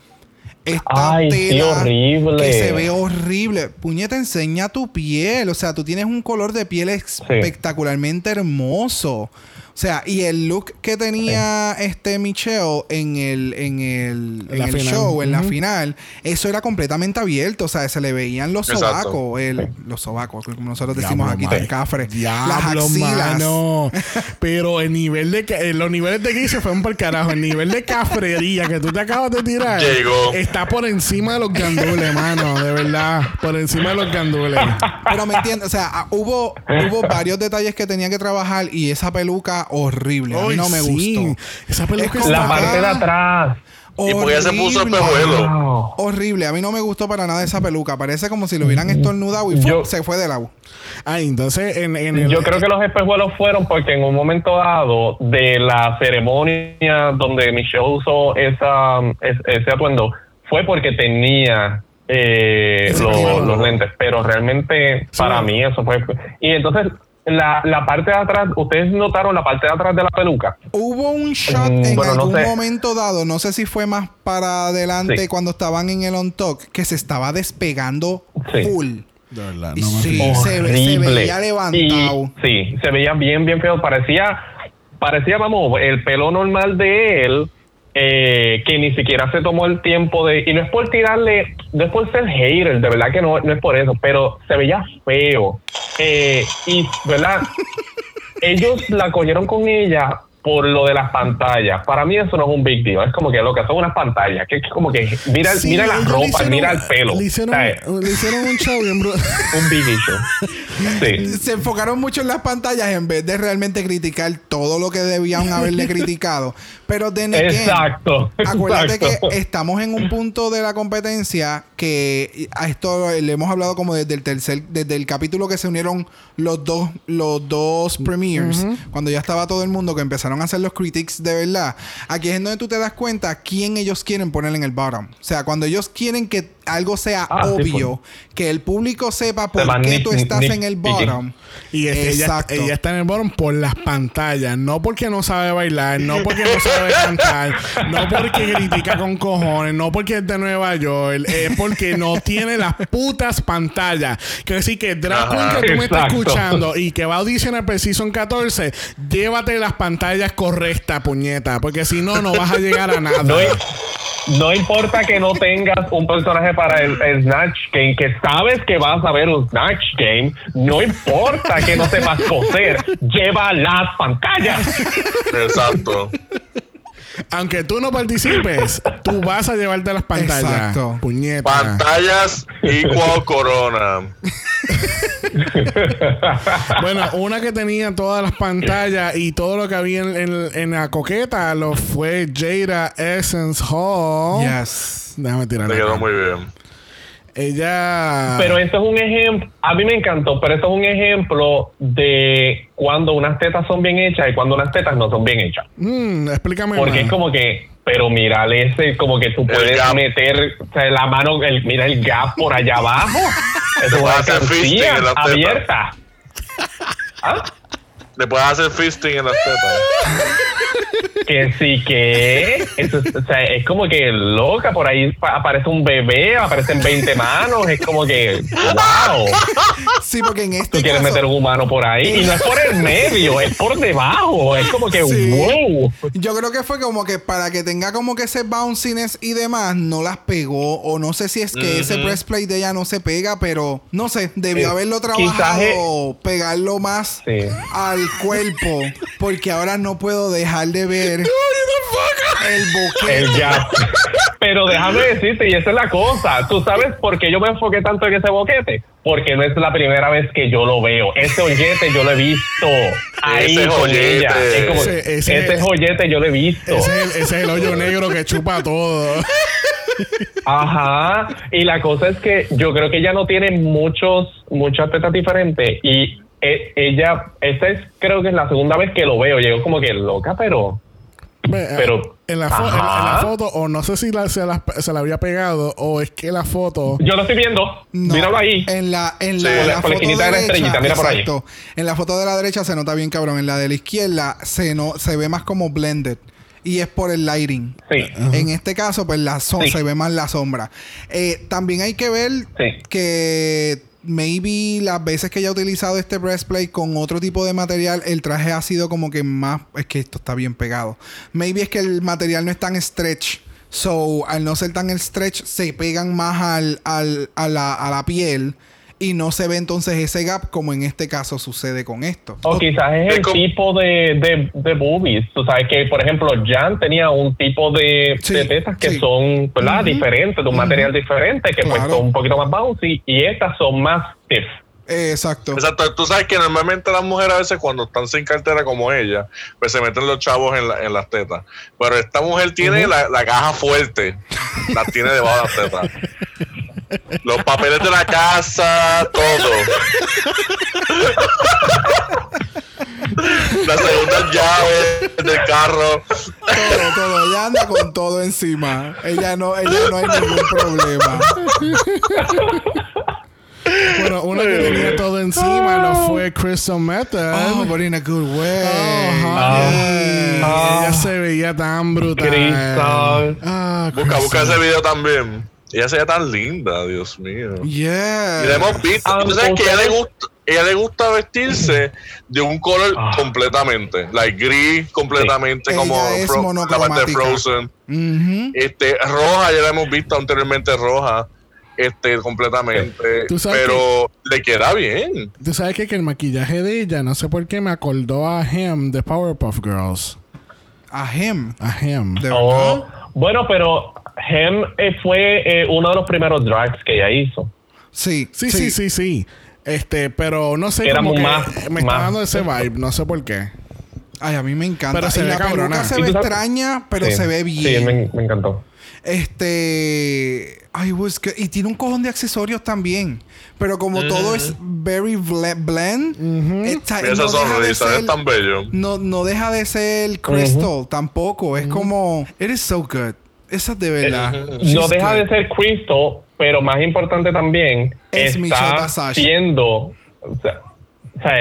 esta Ay, tela horrible. que se ve horrible. Puñeta, enseña tu piel. O sea, tú tienes un color de piel espectacularmente hermoso. O sea, y el look que tenía este Michelle en el, en el, En el show, en la final, eso era completamente abierto. O sea, se le veían los Exacto. sobacos. El, los sobacos, como nosotros decimos Diablo, aquí, del cafre. las Diablo, axilas. mano. *laughs* Pero el nivel de eh, los niveles de se fueron por carajo. El nivel de cafrería que tú te acabas de tirar Llegó. está por encima de los gandules, mano. De verdad. Por encima de los gandules. Pero me entiendes, o sea, hubo, hubo varios detalles que tenía que trabajar y esa peluca horrible. A mí Ay, no me sí. gustó. Esa peluca La parte de atrás. Y porque ya se puso Horrible. espejuelo. Wow. Horrible. A mí no me gustó para nada esa peluca. Parece como si lo hubieran estornudado y se fue del agua. Ah, entonces en, en el. Yo creo que los espejuelos fueron porque en un momento dado de la ceremonia donde Michelle usó esa, es- ese atuendo fue porque tenía eh, los lentes, pero realmente Sí, para bueno. mí eso fue... Y entonces la, la parte de atrás, ¿ustedes notaron la parte de atrás de la peluca? Hubo un shot Mm, en bueno, no algún sé. momento dado, no sé si fue más para adelante Sí. cuando estaban en el on talk, que se estaba despegando Sí. full. De verdad, no me sí, se, ve- se veía levantado. Y, sí, se veía bien, bien feo. Parecía, parecía, vamos, el pelo normal de él, eh, que ni siquiera se tomó el tiempo de. Y no es por tirarle, no es por ser hater, de verdad que no, no es por eso, pero se veía feo. Eh, y, ¿verdad? *laughs* Ellos la cogieron con ella por lo de las pantallas. Para mí eso no es un big deal. Es como que lo que son unas pantallas. Que es como que mira, Sí, mira la ropa, hicieron- mira el pelo. Le hicieron, ¿sabes? le hicieron un show bien *laughs* Un big issue. Sí. Se enfocaron mucho en las pantallas en vez de realmente criticar todo lo que debían haberle *laughs* criticado. Pero de Exacto. Acuérdate exacto. que estamos en un punto de la competencia que a esto le hemos hablado como desde el tercer, desde el capítulo que se unieron los dos, los dos premiers, cuando ya estaba todo el mundo que empezaron a hacer los critics de verdad. Aquí es donde tú te das cuenta quién ellos quieren poner en el bottom. O sea, cuando ellos quieren que algo sea Ah, sí, obvio, que el público sepa por qué tú estás en el bottom. Y es ella, está en el bottom por las pantallas, no porque no sabe bailar, no porque no sabe *laughs* cantar, no porque critica con cojones, no porque es de Nueva York, es porque no tiene las putas pantallas. Quiero decir que Drag Queen que tú me estás escuchando y que va a audicionar para el Season 14, llévate las pantallas correctas, puñeta, porque si no, no vas a llegar a nada. No, no importa que no tengas un personaje para el, el Snatch Game, que sabes que vas a ver un Snatch Game, no importa que no sepas coser, lleva las pantallas. Exacto. Aunque tú no participes, tú vas a llevarte las pantallas. Exacto. Puñeta. Pantallas igual corona. Bueno, una que tenía todas las pantallas y todo lo que había en, en- en la coqueta lo fue Jada Essence Hall. Yes. Déjame Le tirarla. quedó muy bien. Ella. Pero esto es un ejemplo, a mí me encantó, pero esto es un ejemplo de cuando unas tetas son bien hechas y cuando unas tetas no son bien hechas. Mm, explícame Porque más. es como que, pero mira, ese como que tú puedes meter o sea, la mano, el, mira el gap por allá abajo. *laughs* Es puedes una hacer fisting alcancía abierta. *laughs* ¿Ah? Le puedes hacer fisting en las tetas. *laughs* Que sí que es, o sea, es como que loca, por ahí pa- aparece un bebé, aparecen 20 manos, es como que wow. Sí, porque en este Tú quieres caso, meter un humano por ahí y no es por el medio, es por debajo, es como que Sí. wow. Yo creo que fue como que para que tenga como que ese bounciness y demás, no las pegó. O no sé si es que ese breastplate de ella no se pega, pero no sé, debió Eh, haberlo trabajado, pegarlo más Sí. al cuerpo. Porque ahora no puedo dejar de ver *laughs* el boquete. El gap. Pero déjame decirte, y esa es la cosa. ¿Tú sabes por qué yo me enfoqué tanto en ese boquete? Porque no es la primera vez que yo lo veo. Ese joyete yo lo he visto ahí Ese con joyete. ella. Es como, Ese- ese- ese, joyete yo lo he visto. Ese es, el, ese es el hoyo negro que chupa todo. Ajá. Y la cosa es que yo creo que ella no tiene muchos, muchas tetas diferentes. Y ella, esta es, creo que es la segunda vez que lo veo. Llego como que loca, pero. Eh, Pero- en la, fo- en- en la Ajá. foto, o no sé si la- se, la, se la había pegado, o es que la foto. Yo lo estoy viendo. No, Míralo ahí. En la, en la, en la- foto de la derecha, estrellita, mira por ahí. En la foto de la derecha se nota bien cabrón. En la de la izquierda se, no, se ve más como blended. Y es por el lighting. Sí. En este caso, pues la so- Sí. se ve más la sombra. Eh, también hay que ver Sí. que maybe las veces que ella ha utilizado este breastplate con otro tipo de material, el traje ha sido como que más. Es que esto está bien pegado. Maybe es que el material no es tan stretch. So, al no ser tan stretch, se pegan más al, al- a, la, a la piel. Y no se ve entonces ese gap como en este caso sucede con esto. O quizás es el tipo de, de, de boobies. Tú sabes que, por ejemplo, Jan tenía un tipo de, Sí, de tetas que sí. son ¿verdad? Diferentes, de un material diferente, que pues Claro. son un poquito más bouncy, y estas son más stiff. Exacto. Exacto. Tú sabes que normalmente las mujeres a veces cuando están sin cartera como ella, pues se meten los chavos en, la- en las tetas. Pero esta mujer tiene la, la caja fuerte. La tiene debajo de las tetas. *laughs* Los papeles de la casa, todo. *laughs* Las segundas llaves del carro. Todo, todo. Ella anda con todo encima. Ella no, ella no hay ningún problema. Bueno, una que tenía todo encima lo fue Crystal Method. Oh, but in a good way. Ah. Ella se veía tan brutal. Crystal. Ah, Busca, busca ese video también. Ella se ve tan linda, Dios mío. Yeah. Y la hemos visto. Ah, Tú sabes que ella le gusta, ella le gusta vestirse de un color Ah. completamente. Like gris completamente, Sí. como Fro- la parte de. Frozen. Este, roja, ya la hemos visto anteriormente roja. Este, completamente. Sabes Pero le queda bien. Tú sabes que, que el maquillaje de ella, no sé por qué, me acordó a Him de Powerpuff Girls. A him. A Him. De Oh, bueno, pero Hem eh, fue eh, uno de los primeros drags que ella hizo. Sí, Sí, sí, sí, sí. Este, pero no sé Era como que más- me está dando ese vibe, no sé por qué. Ay, a mí me encanta. Pero se y ve la cabrona. peluca se ¿Y ve extraña, pero Sí. se ve Sí, bien. me, me encantó. Este. Ay, good. Y tiene un cojón de accesorios también. Pero como todo es very ble- blend, está- esa no, deja de sonrisa, ser, es tan bello. no, no deja de ser crystal tampoco. Es como. It is so good. Esa es de verdad. No She's deja good. de ser Crystal, pero más importante también Es está siendo, o sea, o sea,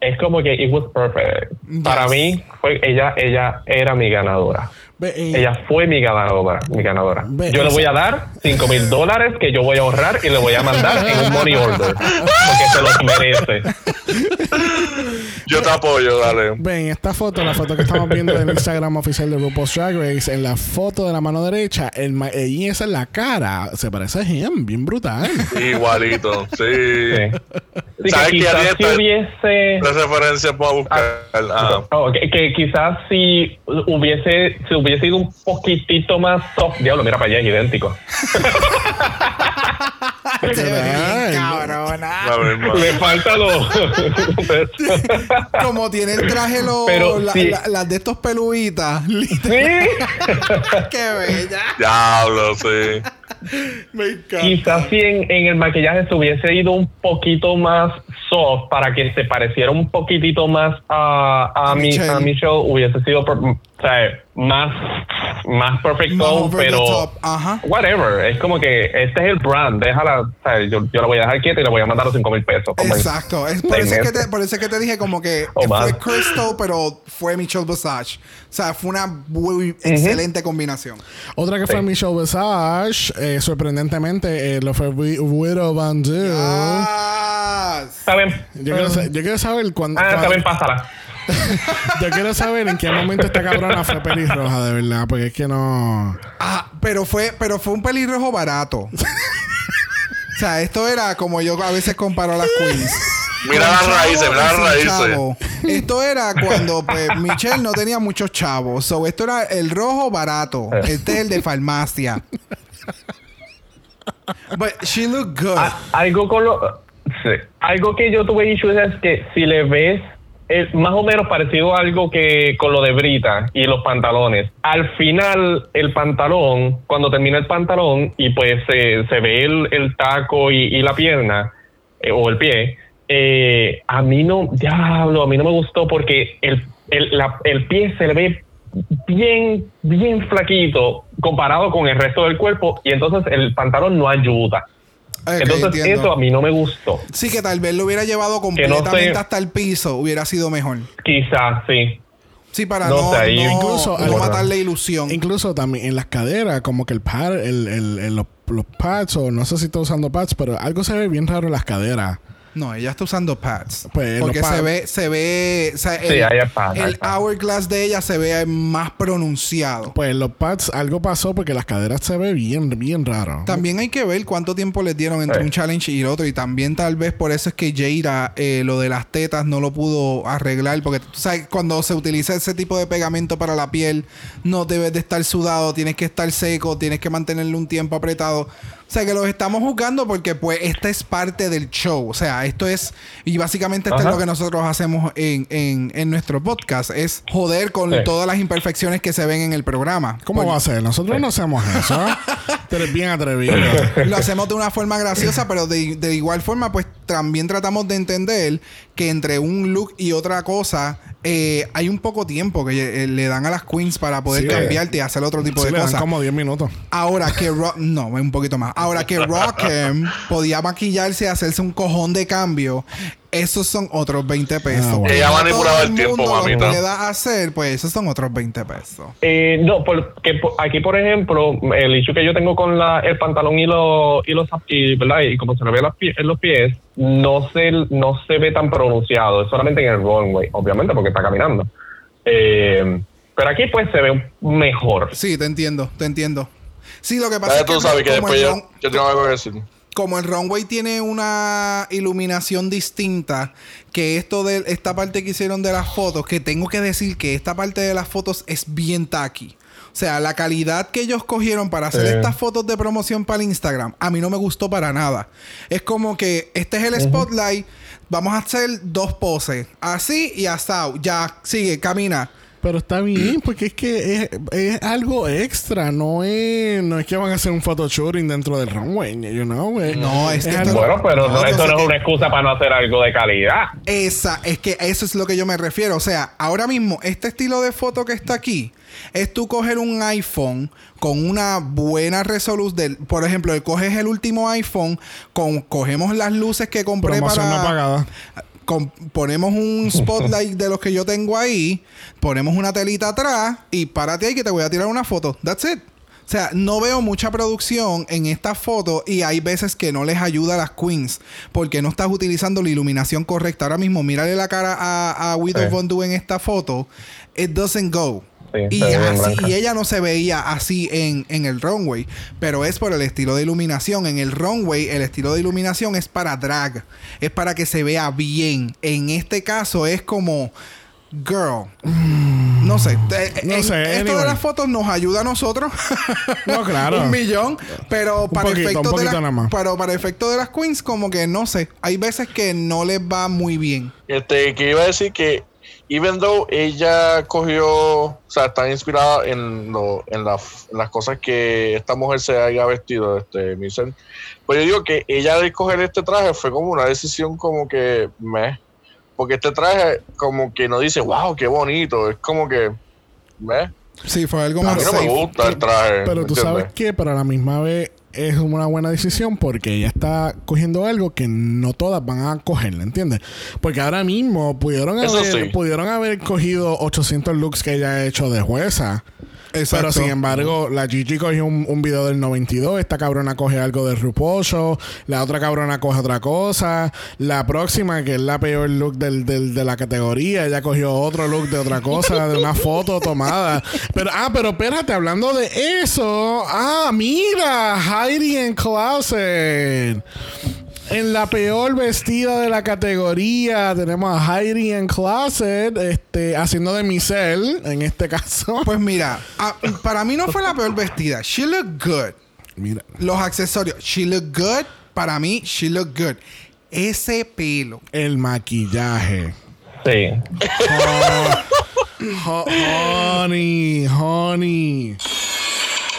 es como que it was perfect. Yes. Para mí, fue, ella, ella era mi ganadora. Eh, Ella fue mi ganadora. Mi ganadora. Ve, yo le voy a dar 5 mil dólares que yo voy a ahorrar y le voy a mandar en un money order. Porque se los merece. *laughs* Yo te apoyo, dale. Ven, esta foto, la foto que estamos viendo en el Instagram oficial de RuPaul's Drag Race, en la foto de la mano derecha, el y esa en la cara, se parece a him, bien brutal. Igualito, sí. Sí. Sí, ¿Sabes que qué quizás haría si esta- hubiese... La referencia para buscar. Ah, Oh, que, que quizás si hubiese, si hubiese ido un poquitito más soft, diablo, mira para allá, es idéntico. *laughs* Te ves bien, Ay, cabrona. la *laughs* misma. Le falta lo. *laughs* Como tiene el traje los Pero la- sí. la- las de estos peluitas. *laughs* sí. Qué bella. Diablo, sí. Me encanta. Quizás si en, en el maquillaje se hubiese ido un poquito más soft para que se pareciera un poquitito más a, a, A mi, Michelle. a Michelle, hubiese sido per- o sea, más, más perfect Más zone, over the pero. Ajá. whatever. Es como que este es el brand, déjala. O sea, yo, yo la voy a dejar quieta y le voy a mandar los 5 mil pesos. Exacto. Es por, eso es que meses. te, por eso es que te dije como que fue. Crystal, pero fue Michelle Visage. O sea, fue una muy excelente combinación. Otra que fue. Michelle Visage, eh, sorprendentemente, eh, lo fue Wi- Widow Van Doo. Ah, Está bien. Yo quiero, yo quiero saber cuándo. Ah, está bien, pásala. *laughs* yo quiero saber en qué momento esta cabrona fue pelirroja, de verdad, porque es que no. ah, pero fue, pero fue un pelirrojo barato. *laughs* o sea, esto era como yo a veces comparo a las queens. *laughs* Mira las raíces, mira las raíces. Esto era cuando pues, Michelle no tenía muchos chavos. So, esto era el rojo barato. Este es el de farmacia. But she looked good. Algo con lo. sí. Algo que yo tuve issues es que si le ves. Es más o menos parecido a algo que con lo de Brita y los pantalones. Al final, el pantalón, cuando termina el pantalón y pues eh, se ve el, el taco y, y la pierna eh, o el pie, eh, a mí no, diablo, a mí no me gustó porque el, el, el pie se le ve bien, bien flaquito comparado con el resto del cuerpo y entonces el pantalón no ayuda. Entonces entiendo. eso a mí no me gustó. Sí, que tal vez lo hubiera llevado no completamente sé. hasta el piso. Hubiera sido mejor. Quizás sí. Sí, para No no, sé, ahí- no- Incluso- no bueno. matar la ilusión. Incluso también en las caderas, como que el pad, el, el- el- los, los pads, o no sé si está usando pads, pero algo se ve bien raro en las caderas. No, ella está usando pads. Pues, porque pads. se ve, se ve, o sea, Sí, el, hay pads, hay el pads. hourglass de ella se ve más pronunciado. Pues los pads, algo pasó porque las caderas se ve bien, bien raro. También hay que ver cuánto tiempo les dieron entre Sí. un challenge y el otro. Y también tal vez por eso es que Jaira eh, lo de las tetas no lo pudo arreglar. Porque tú sabes, cuando se utiliza ese tipo de pegamento para la piel, no debes de estar sudado, tienes que estar seco, tienes que mantenerlo un tiempo apretado. O sea que los estamos juzgando porque pues esta es parte del show. O sea, esto es... Y básicamente esto Ajá. es lo que nosotros hacemos en, en, en nuestro podcast. Es joder con Sí. todas las imperfecciones que se ven en el programa. ¿Cómo va a ser? Nosotros no hacemos eso. *laughs* Tú eres bien atrevido. lo hacemos de una forma graciosa, pero de, de igual forma, pues también tratamos de entender que entre un look y otra cosa eh, hay un poco tiempo que eh, le dan a las queens para poder Sí. cambiarte y hacer otro tipo Sí, de cosas. como 10 minutos. Ahora que Rock, no, un poquito más. Ahora que Rockham podía maquillarse y hacerse un cojón de cambio, esos son otros 20 pesos. Ah, bueno. Que Ella manipulaba todo el tiempo, lo mamita. pueda hacer, pues esos son otros 20 pesos. Eh, no, porque po- aquí, por ejemplo, el issue que yo tengo con la, el pantalón y los y los y, ¿verdad? y como se le ve las pie- en los pies, no se, no se ve tan pronunciado, es solamente en el runway, obviamente, porque está caminando. Eh, pero aquí pues se ve mejor. Sí, te entiendo, te entiendo. Sí, lo que pasa Ya es que tú sabes que después el yo, yo tengo algo que decir. Como el runway tiene una iluminación distinta que esto de esta parte que hicieron de las fotos, que tengo que decir que esta parte de las fotos es bien tacky. O sea, la calidad que ellos cogieron para hacer Sí. estas fotos de promoción para el Instagram, a mí no me gustó para nada. Es como que este es el spotlight, vamos a hacer dos poses, así y hasta, ya, sigue, camina. Pero está bien, porque es que es, es algo extra. No es, no es que van a hacer un photoshooting dentro del runway, you know. eh. No, es que algo- Bueno, pero no, esto no es que- una excusa para no hacer algo de calidad. Esa, es que eso es lo que yo me refiero. O sea, ahora mismo, este estilo de foto que está aquí es tú coger un iPhone con una buena resolución. Por ejemplo, coges el último iPhone, con, cogemos las luces que compré Promoción para. no pagada. Ponemos un spotlight *laughs* de los que yo tengo ahí, ponemos una telita atrás y párate ahí que te voy a tirar una foto. That's it. O sea, no veo mucha producción en esta foto y hay veces que no les ayuda a las queens porque no estás utilizando la iluminación correcta. Ahora mismo, mírale la cara a, a Widow Sí. Von Du en esta foto. It doesn't go. Sí, y, así- ella no se veía así en, en el runway, pero es por el estilo de iluminación. En el runway, el estilo de iluminación es para drag, es para que se vea bien. En este caso, es como, girl, no sé. No en- sé, esto anyway. de las fotos nos ayuda a nosotros. *laughs* No, claro. un millón, pero para poquito, efecto de las- pero para efecto de las queens, como que no sé. Hay veces que no les va muy bien. Este, que iba a decir que, even though ella cogió, o sea, está inspirada en, lo, en, la- en las cosas que esta mujer se haya vestido, este, Michelle, pues yo digo que ella de escoger este traje fue como una decisión como que me, porque este traje como que no dice, wow, qué bonito, es como que me, Sí, fue algo a más mí no me gusta el traje. Pero ¿me tú sabes que, pero a la misma vez es una buena decisión porque ella está cogiendo algo que no todas van a cogerla, ¿entiendes? Porque ahora mismo pudieron Eso haber, sí. pudieron haber cogido 800 looks que ella ha hecho de jueza. Exacto. Pero sin embargo, la Gigi cogió un, un video del 92, esta cabrona coge algo de RuPaul Show, la otra cabrona coge otra cosa, la próxima, que es la peor look del, del- de la categoría, ella cogió otro look de otra cosa, de una foto tomada. Pero, ah, pero espérate, hablando de eso, ah, mira, Heidi en Closet. En la peor vestida de la categoría tenemos a Heidi en Closet, este, haciendo de Michelle, en este caso. Pues mira, a- para mí no fue la peor vestida. She looked good. Mira. Los accesorios, she looked good. Para mí, she looked good. Ese pelo. El maquillaje. Sí. Ho- honey, honey.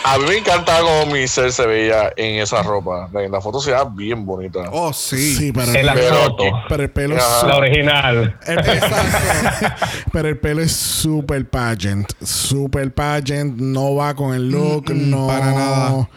A mí me encantaba como Michelle se veía en esa ropa. En la foto se veía bien bonita. Oh, sí. Sí, pero, En la foto. pero el pelo es Ajá. La original. el- Exacto. pero el pelo es super pageant. Super pageant. No va con el look. Mm, mm, no. para nada.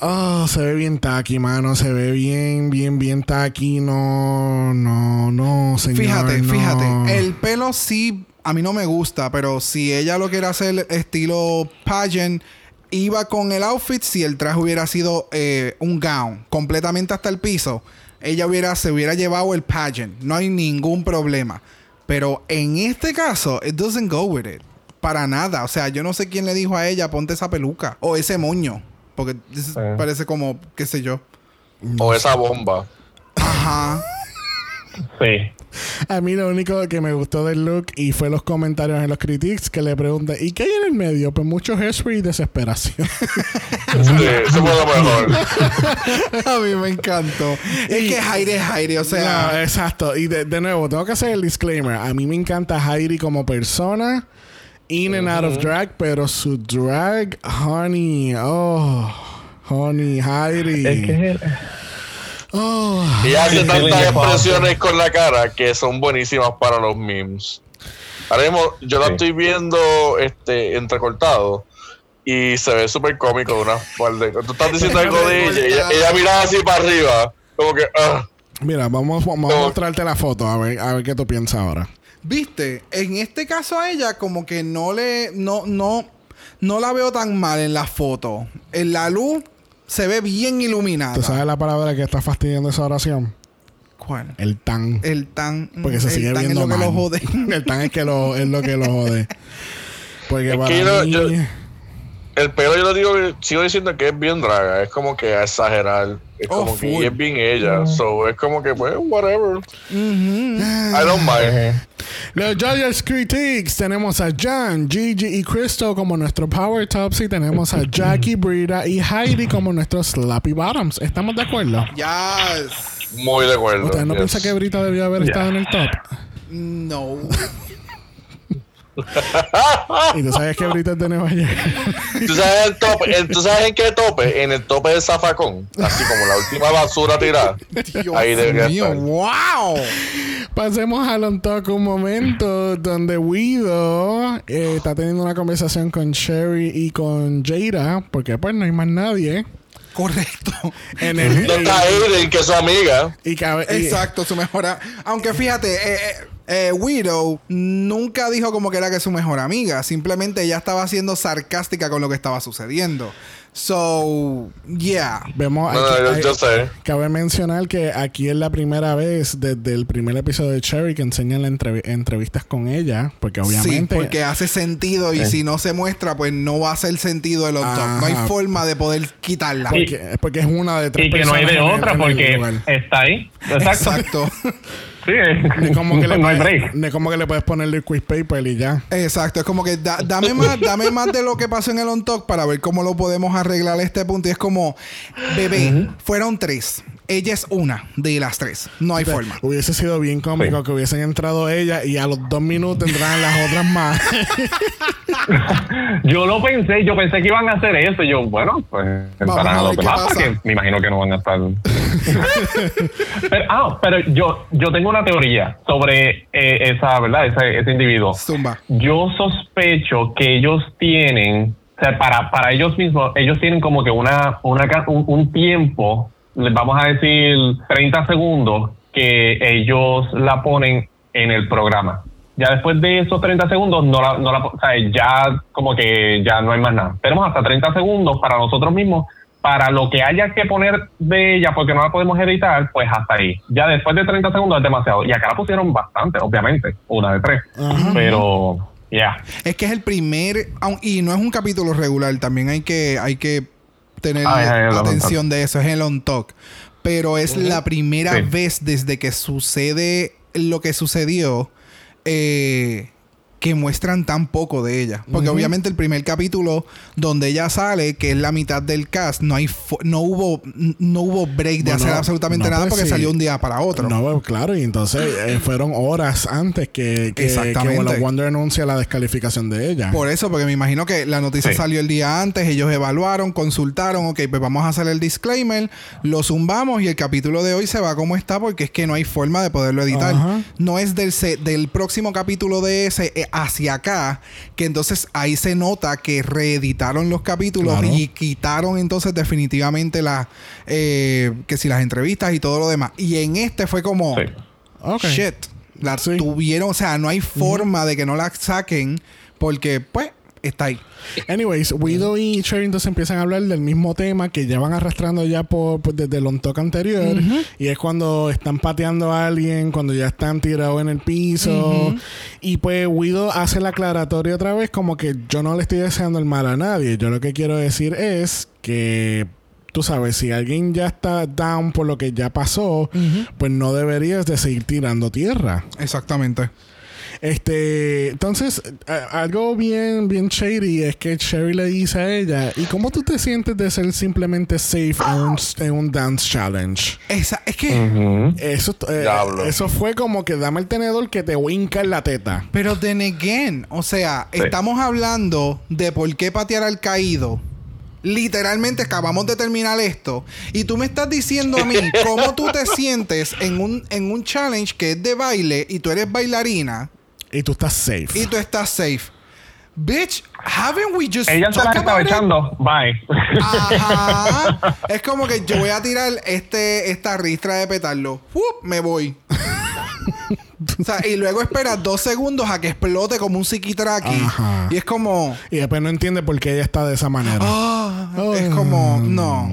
Oh, se ve bien tacky, mano. Se ve bien, bien, bien tacky. No, no, no, señor. Fíjate, no. fíjate. El pelo sí, a mí no me gusta, pero si ella lo quiere hacer estilo pageant, iba con el outfit si el traje hubiera sido eh, un gown, completamente hasta el piso. Ella hubiera, se hubiera llevado el pageant. No hay ningún problema. Pero en este caso, it doesn't go with it. Para nada. O sea, yo no sé quién le dijo a ella, ponte esa peluca. O ese moño. Porque Sí. parece como, qué sé yo. O esa bomba. Ajá. Sí. A mí lo único que me gustó del look y fue los comentarios en los critics que le pregunté, ¿y qué hay en el medio? Pues mucho hairspray y desesperación. *laughs* Sí, eso fue lo mejor. *laughs* a mí me encantó. Es que Jaire es Jaire. O sea... No, exacto. Y de, de nuevo, tengo que hacer el disclaimer. A mí me encanta Heidi como persona, in and out of drag, pero su drag, honey, oh, honey, Heidi. Es que Oh, Y hace Ay, tantas expresiones con la cara que son buenísimas para los memes. Ahora mismo yo la Sí. estoy viendo este entrecortado y se ve súper cómico de una par de- Tú estás diciendo algo de ella, y ella, ella mira así para arriba, como que ah. mira, vamos, vamos a mostrarte la foto, a ver, a ver qué tú piensas ahora. Viste, en este caso a ella como que no le, no, no, no la veo tan mal en la foto. En la luz se ve bien iluminada. ¿Tú sabes la palabra que está fastidiando esa oración? ¿Cuál? El tan. El tan. Porque se el sigue tan viendo es lo que lo jode. *laughs* El tan es, que lo, es lo que lo jode. Porque Es para que yo- mí... yo- El pelo yo lo digo, que- sigo diciendo que es bien draga, es como que a exagerar, es Oh, como que full. es bien ella, so es como que pues whatever, Ujú. I don't mind. *sighs* Los Judges Critiques tenemos a Jan, Gigi y Crystal como nuestro Power Tops y tenemos a *laughs* Jackie, Brita y Heidi como nuestros Slappy Bottoms. ¿Estamos de acuerdo? Yes. Muy de acuerdo. ¿Ustedes no yes. piensan que Brita debió haber estado en el top? No. *laughs* Y tú sabes que Brita es de Nueva York. ¿Tú sabes, el tope, el- ¿Tú sabes en qué tope? En el tope del zafacón. Así como la última basura tirada. Dios Ahí debería mío, estar. wow. Pasemos al on talk un momento donde Guido eh, está teniendo una conversación con Sherry y con Jada, porque pues no hay más nadie. Correcto. *laughs* En el, No está Aiden, que es su amiga. y cabe- y- Exacto, su mejor a- Aunque fíjate, eh, eh, eh, Widow nunca dijo como que era que su mejor amiga. Simplemente ella estaba siendo sarcástica con lo que estaba sucediendo. So, yeah. Vemos No, aquí- no, yo, hay- yo sé. Cabe mencionar que aquí es la primera vez desde el primer episodio de Cherry que enseñan las entrev- entrevistas con ella, porque obviamente Sí, porque hace sentido y si no se muestra, pues no va a hacer sentido el on top. No hay forma de poder quitarla. Y- porque, porque es una de tres Y que no hay de otra porque está ahí. Exacto. Exacto. *laughs* Sí, Ni como que *laughs* le no hay puedes- break. ni como que le puedes ponerle el quiz paper y ya. Exacto, es como que da- dame más, dame más de lo que pasó en el on talk para ver cómo lo podemos arreglar este punto. Y es como, bebé, fueron tres. Ella es una de las tres. No hay forma. Hubiese sido bien cómico Sí. que hubiesen entrado ella y a los dos minutos entraran las otras más. *laughs* Yo lo pensé, yo pensé que iban a hacer eso. Y yo, bueno, pues estarán a los demás porque me imagino que no van a estar. *laughs* pero, ah, pero yo, yo tengo una teoría sobre eh, esa, ¿verdad? Ese, ese individuo. Zumba. Yo sospecho que ellos tienen, o sea, para, para ellos mismos, ellos tienen como que una, una un tiempo, les vamos a decir 30 segundos, que ellos la ponen en el programa. Ya después de esos 30 segundos, no la, no la, o sea, ya como que ya no hay más nada. Tenemos hasta 30 segundos para nosotros mismos, para lo que haya que poner de ella, porque no la podemos editar, pues hasta ahí. Ya después de 30 segundos es demasiado. Y acá la pusieron bastante, obviamente, una de tres. Pero, ya. Es que es el primer, aun- y no es un capítulo regular, también hay que, hay que tener Ah, el on atención de eso, es el on talk. Pero es la primera Sí. vez desde que sucede lo que sucedió eh, que muestran tan poco de ella. Porque obviamente el primer capítulo donde ella sale, que es la mitad del cast, no hay fo- no hubo no hubo break de Bueno, hacer absolutamente no, nada pues porque sí. salió un día para otro. No, pues, claro, y entonces eh, *clears throat* fueron horas antes que, que, Exactamente. que Wonder anuncia la descalificación de ella. Por eso, porque me imagino que la noticia Sí. salió el día antes, ellos evaluaron, consultaron, ok, pues vamos a hacer el disclaimer, lo zumbamos y el capítulo de hoy se va como está porque es que no hay forma de poderlo editar. No es del, se- del próximo capítulo de ese eh, hacia acá, que entonces ahí se nota que reeditaron los capítulos Claro. y quitaron entonces definitivamente las, eh, que si las entrevistas y todo lo demás. Y en este fue como... Sí. Shit. La Sí. tuvieron, o sea, no hay forma de que no la saquen porque, pues, está ahí. Anyways, Widow y Cherry entonces empiezan a hablar del mismo tema que llevan arrastrando ya por, por- desde el on talk anterior. Y es cuando están pateando a alguien, cuando ya están tirados en el piso. Y pues Widow hace la aclaratoria otra vez como que yo no le estoy deseando el mal a nadie. Yo lo que quiero decir es que... Tú sabes, si alguien ya está down por lo que ya pasó, pues no deberías de seguir tirando tierra. Exactamente. Este, entonces, a- algo bien, bien shady es que Sherry le dice a ella, ¿y cómo tú te sientes de ser simplemente safe en un, en un dance challenge? Esa, es que. Eso, eh, eso fue como que dame el tenedor que te winca en la teta. pero then again, o sea, Sí. estamos hablando de por qué patear al caído. Literalmente acabamos de terminar esto. Y tú me estás diciendo a mí *laughs* cómo tú te sientes en un, en un challenge que es de baile y tú eres bailarina Y tú estás safe. y tú estás safe. Bitch, haven't we just Ella se la estaba about it? echando. Bye. Ajá. es como que yo voy a tirar este, esta ristra de petarlo. Me voy. O sea, y luego esperas dos segundos a que explote como un psiquitraqui. Ajá. Y es como. Y después no entiende por qué ella está de esa manera. ah, es como. No.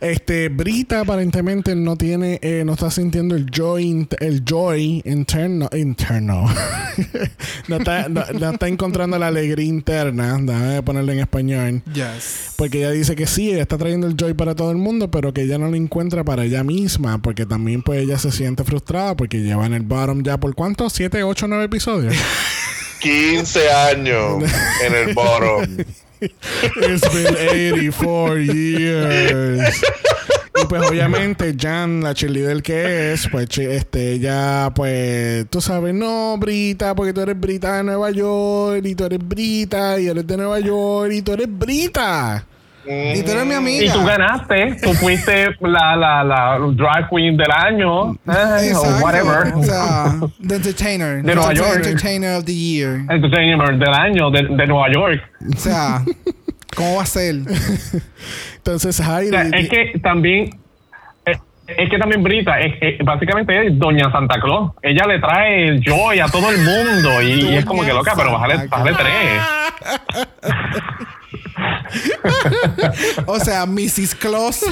Este, Brita aparentemente no tiene, eh, no está sintiendo el joy, el joy interno, interno. *laughs* no, está, no- no está encontrando la alegría interna. Déjame ponerlo en español. Yes. Porque ella dice que sí, ella está trayendo el joy para todo el mundo, pero que ella no lo encuentra para ella misma, porque también pues ella se siente frustrada porque lleva en el bottom ya por cuánto, siete, ocho, nueve episodios. *laughs* 15 años en el bottom. *laughs* It's been 84 years. Y pues obviamente Jan, la cheerleader que es, pues este, ella pues, tú sabes, no, Brita, porque tú eres Brita de Nueva York, y tú eres Brita, y eres de Nueva York, y tú eres Brita. Y tú eres mi amiga. Y tú ganaste. Tú fuiste la, la, la drag queen del año. eh, o whatever. O sea, *laughs* the entertainer. De Nueva York. entertainer of the year. Entertainer del año de, de Nueva York. O sea, ¿Cómo va a ser? *laughs* Entonces, O Heidi. sea, es que también, es, es que también Brita, es, es- básicamente es Doña Santa Claus. Ella le trae el joy a todo el mundo y, y es como que loca, pero bájale, bájale tres. *laughs* O sea, Mrs. Claus.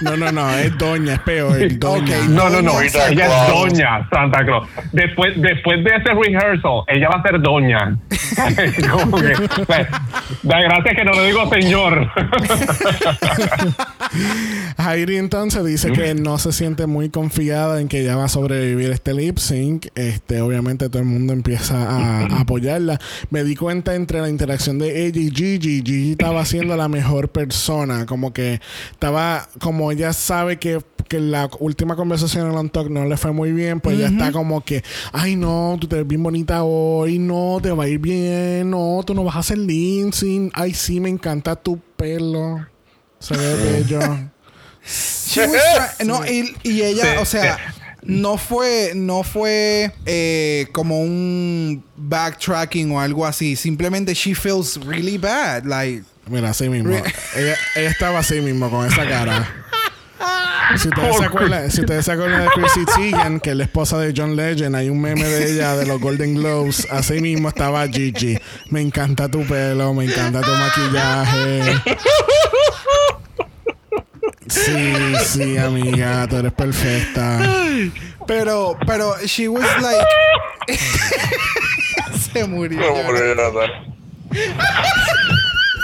No, no, no, es doña, es peor. Es doña. No, no, no, ella Santa es Claus. Doña Santa Claus. Después, después de ese rehearsal, ella va a ser Doña. *laughs* *laughs* Como que, da gracias que no le digo señor. Heidi entonces dice que no se siente muy confiada en que ella va a sobrevivir este lip sync. Este, obviamente todo el mundo empieza a, a apoyarla. Me di cuenta entre la interacción de ella y Gigi, Gigi estaba siendo la mejor persona. Como que estaba, como ella sabe que que la última conversación en On Talk no le fue muy bien, pues ya está como que, ay no, tú te ves bien bonita hoy, no, te va a ir bien, no, tú no vas a hacer Lindsay, ay sí, me encanta tu pelo, se ve bello. *laughs* Try- no, y, y ella, Sí, o sea, sí. No fue, no fue eh, como un backtracking o algo así. Simplemente she feels really bad. Like, Mira, así mismo. ella, ella estaba así mismo, con esa cara. Si ustedes, se acuerdan, si ustedes se acuerdan de Chrissy Teigen, que es la esposa de John Legend, hay un meme de ella de los Golden Globes. Así mismo estaba Gigi. Me encanta tu pelo, me encanta tu maquillaje. Sí, sí, amiga, tú eres perfecta. pero, pero she was like, *laughs* se murió. No, hombre, Jonathan.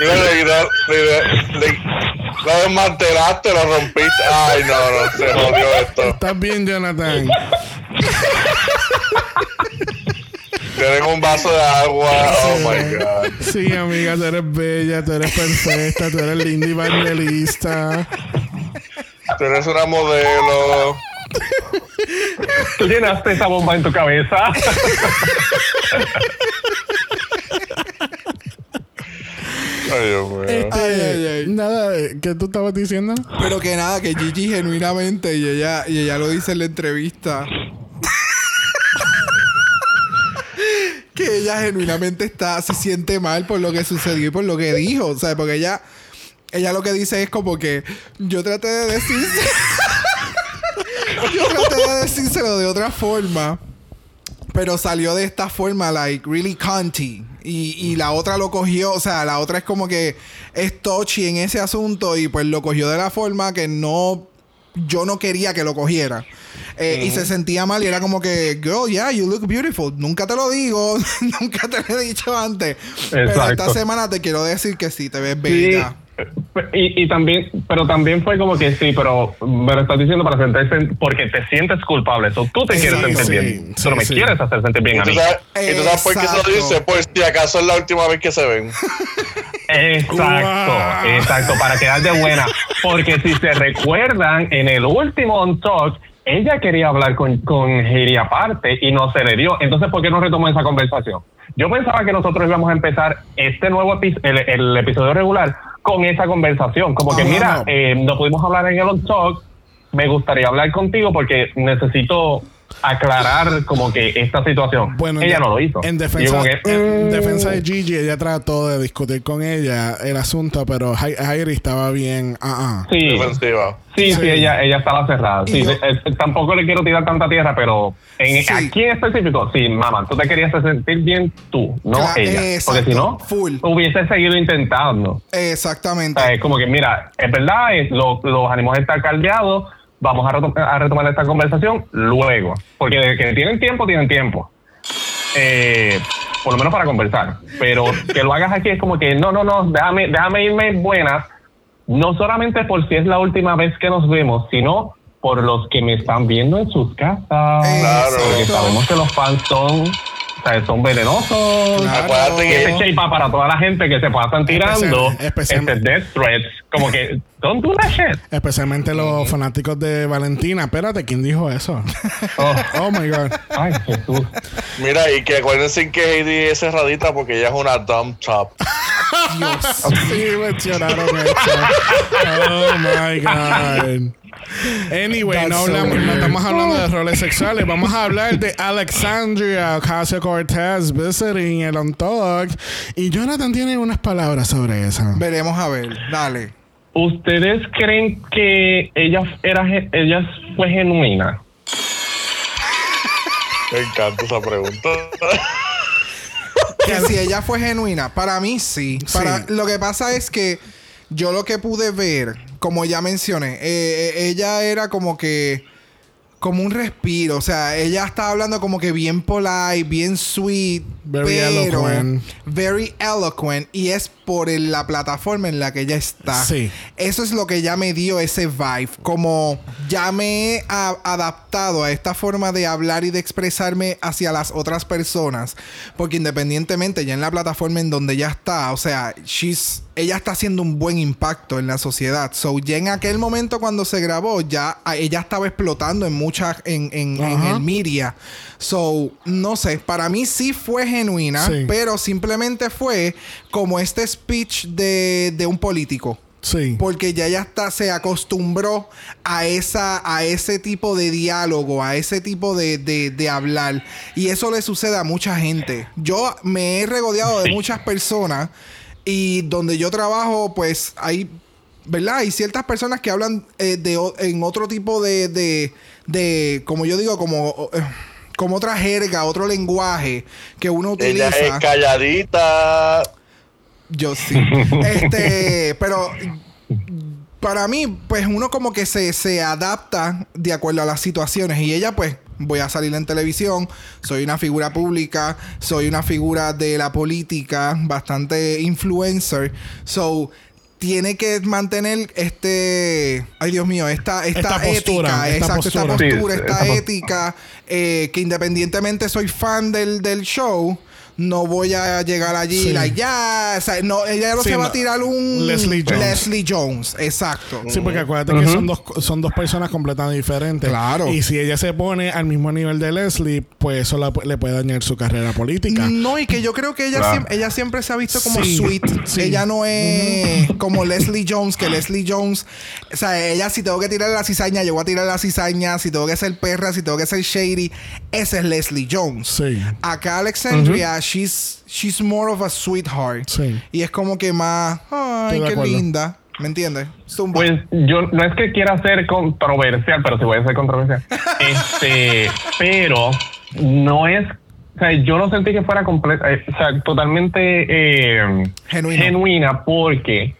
Iba a le, lo desmantelaste, lo rompiste. Ay, no, no, se jodió esto. ¿Estás bien, Jonathan? Tienen un vaso de agua. Oh my god. Sí, amiga, tú eres bella, tú eres perfecta, tú eres linda y evangelista. Tú eres una modelo. Tú *laughs* llenaste esa bomba en tu cabeza. Ay, Dios mío. Este, Ay, ay, ay. Nada, ¿qué tú estabas diciendo? Pero que nada, que Gigi genuinamente, y ella, y ella lo dice en la entrevista, que ella genuinamente está, se siente mal por lo que sucedió y por lo que dijo. O sea, porque ella, ella lo que dice es como que yo traté de decir, *laughs* yo traté de decírselo de otra forma. Pero salió de esta forma, like, really cunty. Y, y la otra lo cogió, o sea, la otra es como que es touchy en ese asunto y pues lo cogió de la forma que no, yo no quería que lo cogiera. Eh, Y se sentía mal y era como que, girl, yeah, you look beautiful. Nunca te lo digo, *laughs* nunca te lo he dicho antes. Pero esta Exacto. semana te quiero decir que sí, te ves Sí, bella. Y, y también, pero también fue como que sí, pero me lo estás diciendo para sentirse porque te sientes culpable. Eso tú te Sí, quieres sentir sí, bien. sí, tú no me sí. quieres hacer sentir bien ¿Y a mí. y tú sabes por qué se lo dice? Pues si acaso es la última vez que se ven. Exacto, Wow. exacto, para quedar de buena. Porque si se recuerdan, en el último On Talk, ella quería hablar con, con Heidi aparte y no se le dio. Entonces, ¿por qué no retomó esa conversación? Yo pensaba que nosotros íbamos a empezar este nuevo episodio, el, el episodio regular, con esa conversación. Como que, mira, no. eh, no pudimos hablar en el On Talk, me gustaría hablar contigo porque necesito aclarar como que esta situación. Bueno, ella no lo hizo. En yo defensa, como que, en defensa de Gigi, ella trató de discutir con ella el asunto, pero Heidi estaba bien. Ah, ah. Sí, Defensiva. Sí, Sí. sí, ella, ella estaba cerrada. Sí, Y yo- eh, eh, tampoco le quiero tirar tanta tierra, pero en, Sí. aquí en específico, sí, mamá, tú te querías sentir bien tú, no ella. exacto, Porque si no, full. hubiese seguido intentando. O Exactamente. sea, es como que, mira, es verdad, es- lo- los ánimos están caldeados, vamos a, retom- a retomar esta conversación luego. Porque de que tienen tiempo, tienen tiempo. Eh, por lo menos para conversar. Pero que lo hagas aquí es como que, no, no, no, déjame, déjame irme buenas. No solamente por si es la última vez que nos vemos, sino por los que me están viendo en sus casas. Claro. Porque sabemos que los fans son, sea, son venenosos. Claro. Acuérdate Y ese que shape para toda la gente que se pasan tirando Especial- especial- este death threats, como que don't do that shit. Especialmente los fanáticos de Valentina. Espérate, ¿quién dijo eso? Oh, *laughs* Oh my God. ay, Jesús. Mira, y que acuérdense que Heidi es cerradita porque ella es una dumb top. *laughs* Dios. Sí, mencionaron eso. Oh my God. Anyway, no, so hablamos, no estamos hablando de roles sexuales. Vamos a hablar de Alexandria Ocasio Cortez visiting el On Talk. Y Jonathan tiene unas palabras sobre eso. Veremos a ver. Dale. ¿Ustedes creen que ella era ella fue genuina? *laughs* Me encanta esa pregunta. Que si ella fue genuina, para mí sí. Para, Sí. Lo que pasa es que yo lo que pude ver, como ya mencioné, eh, eh, ella era como que como un respiro, o sea, ella estaba hablando como que bien polite, bien sweet, Very pero eloquent. very eloquent y es por el- la plataforma en la que ella está. Sí. Eso es lo que ya me dio ese vibe, como ya me he a- adaptado a esta forma de hablar y de expresarme hacia las otras personas, porque independientemente ya en la plataforma en donde ella está, o sea, she's ella está haciendo un buen impacto en la sociedad. So, ya en aquel momento cuando se grabó, ya ella estaba explotando en muchas, en, en, el media. So, no sé, para mí sí fue genuina, Sí. pero simplemente fue como este speech de, de un político. Sí. Porque ya ya está, se acostumbró a esa, a ese tipo de diálogo, a ese tipo de, de- de hablar. Y eso le sucede a mucha gente. Yo me he regodeado de muchas personas y donde yo trabajo, pues hay, ¿verdad? Hay ciertas personas que hablan eh, de, en otro tipo de, de, de, como yo digo, como, eh, como otra jerga, otro lenguaje que uno Ella utiliza. es calladita. Yo sí. *laughs* este, pero para mí, pues uno como que se, se adapta de acuerdo a las situaciones. Y ella, pues, voy a salir en televisión, soy una figura pública, soy una figura de la política, bastante influencer. So, tiene que mantener este, ay Dios mío, esta, esta, Esta postura, ética, esta exacto, esta postura. postura, Sí, esta esta pos- ética, eh, que independientemente soy fan del, del show, no voy a llegar allí Sí. like, ya, o sea, no, ella no Sí, se va no. a tirar un Leslie Jones. Leslie Jones, exacto. Sí, porque acuérdate que son dos, son dos personas completamente diferentes. Claro. Y si ella se pone al mismo nivel de Leslie, pues eso la- le puede dañar su carrera política. No, y que yo creo que ella, Claro. siempre, ella siempre se ha visto como Sí, sweet. sí. Ella no es como Leslie Jones, que Leslie Jones, o sea, ella si tengo que tirar la cizaña, yo voy a tirar la cizaña, si tengo que ser perra, si tengo que ser shady, ese es Leslie Jones. Sí. Acá Alexandria, she's, she's more of a sweetheart. Sí. Y es como que más, ay, qué linda. ¿Me entiendes? Zumba. Pues yo no es que quiera ser controversial, pero sí voy a ser controversial. *laughs* este, pero no es, o sea, yo no sentí que fuera completa, eh, o sea, totalmente eh, Genuina. genuina porque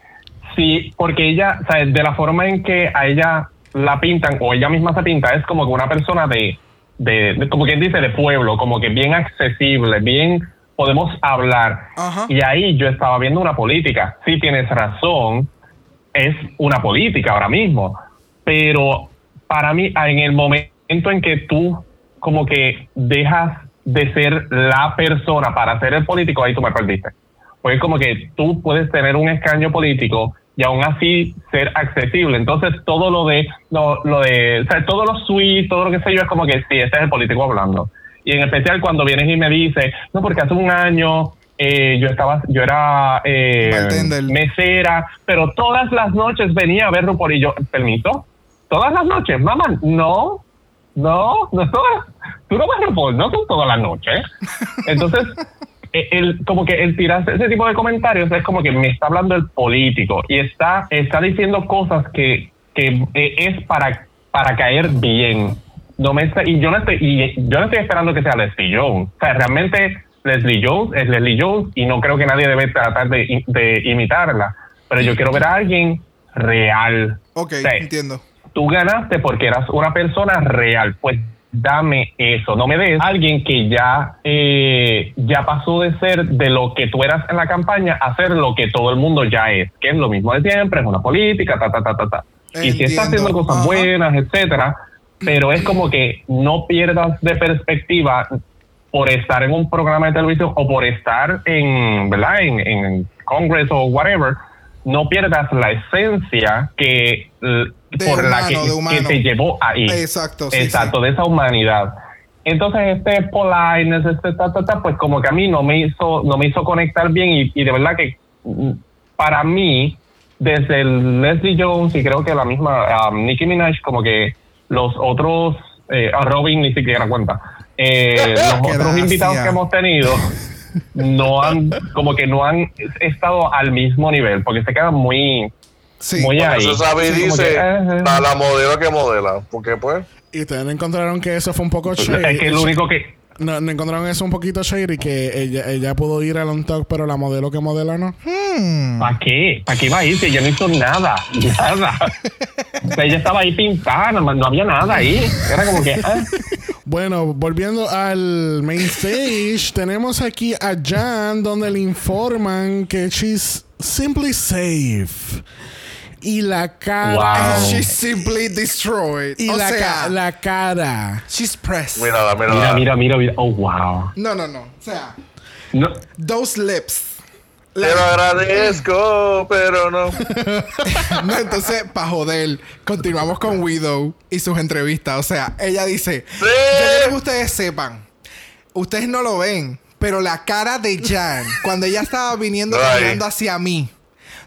sí, porque ella, o sea, de la forma en que a ella la pintan o ella misma se pinta es como que una persona de, de, de- como quien dice, de pueblo, como que bien accesible, bien podemos hablar. Ajá. Y ahí yo estaba viendo una política. Sí tienes razón, es una política ahora mismo. Pero para mí, en el momento en que tú como que dejas de ser la persona para ser el político, ahí tú me perdiste. Porque es como que tú puedes tener un escaño político y aún así ser accesible. Entonces todo lo de, lo, lo de, o sea, todo lo sweet, todo lo que sé yo es como que sí, este es el político hablando. Y en especial cuando vienes y me dices, no, porque hace un año eh, yo estaba, yo era eh, mesera, pero todas las noches venía a ver RuPaul y yo, permiso, todas las noches, mamá, no, no, no todas, tú no ves RuPaul, no son todas las noches. Entonces, *laughs* eh, el, como que el tirarse ese tipo de comentarios es como que me está hablando el político y está, está diciendo cosas que, que eh, es para, para caer bien. No me y yo no estoy, y yo no estoy esperando que sea Leslie Jones. O sea, realmente Leslie Jones es Leslie Jones y no creo que nadie debe tratar de, imitarla. Pero yo quiero ver a alguien real. ok, O sea, entiendo. tú ganaste porque eras una persona real. Pues dame eso. No me des a alguien que ya, eh, ya pasó de ser de lo que tú eras en la campaña a ser lo que todo el mundo ya es, que es lo mismo de siempre, es una política, ta, ta, ta, ta, ta. Y si está haciendo cosas Ajá. buenas, etcétera, pero es como que no pierdas de perspectiva por estar en un programa de televisión o por estar en, ¿verdad? En, en Congress o whatever, no pierdas la esencia que De por la que, que te llevó ahí. Exacto, sí, Exacto, de esa humanidad. Entonces este politeness, este ta, ta, ta, pues como que a mí no me hizo, no me hizo conectar bien y, y de verdad que mm, para mí, desde el Leslie Jones y creo que la misma um, Nicki Minaj, como que los otros, eh, a Robin ni siquiera cuenta, eh, *laughs* los otros invitados que hemos tenido no han, como que no han estado al mismo nivel, porque se quedan muy, Sí. muy ahí. Eso sabe y Sí, dice que, eh, a la modelo que modela. Porque pues. Y ustedes encontraron que eso fue un poco es que lo único que, No, no encontraron eso un poquito shady que ella, ella pudo ir al on talk, pero la modelo que modela no. Hmm. ¿Para qué? ¿Para qué iba a ir? Si ella no hizo nada. *laughs* Nada. O sea, ella estaba ahí pintada, no, no había nada ahí. Era como que. ah. *laughs* Bueno, volviendo al main stage, tenemos aquí a Jan donde le informan que she's simply safe. Y la cara. Wow. She's simply destroyed. Y o la, sea, ca- la cara. she's pressed. Mira, mira, mira, mira. Oh, wow. No, no, no. O sea, No, those lips. Te lo agradezco, pero no. *laughs* No, entonces, para joder, continuamos con Widow y sus entrevistas. O sea, ella dice: Yo quiero que ustedes sepan, ustedes no lo ven, pero la cara de Jan, cuando ella estaba viniendo Right. caminando hacia mí,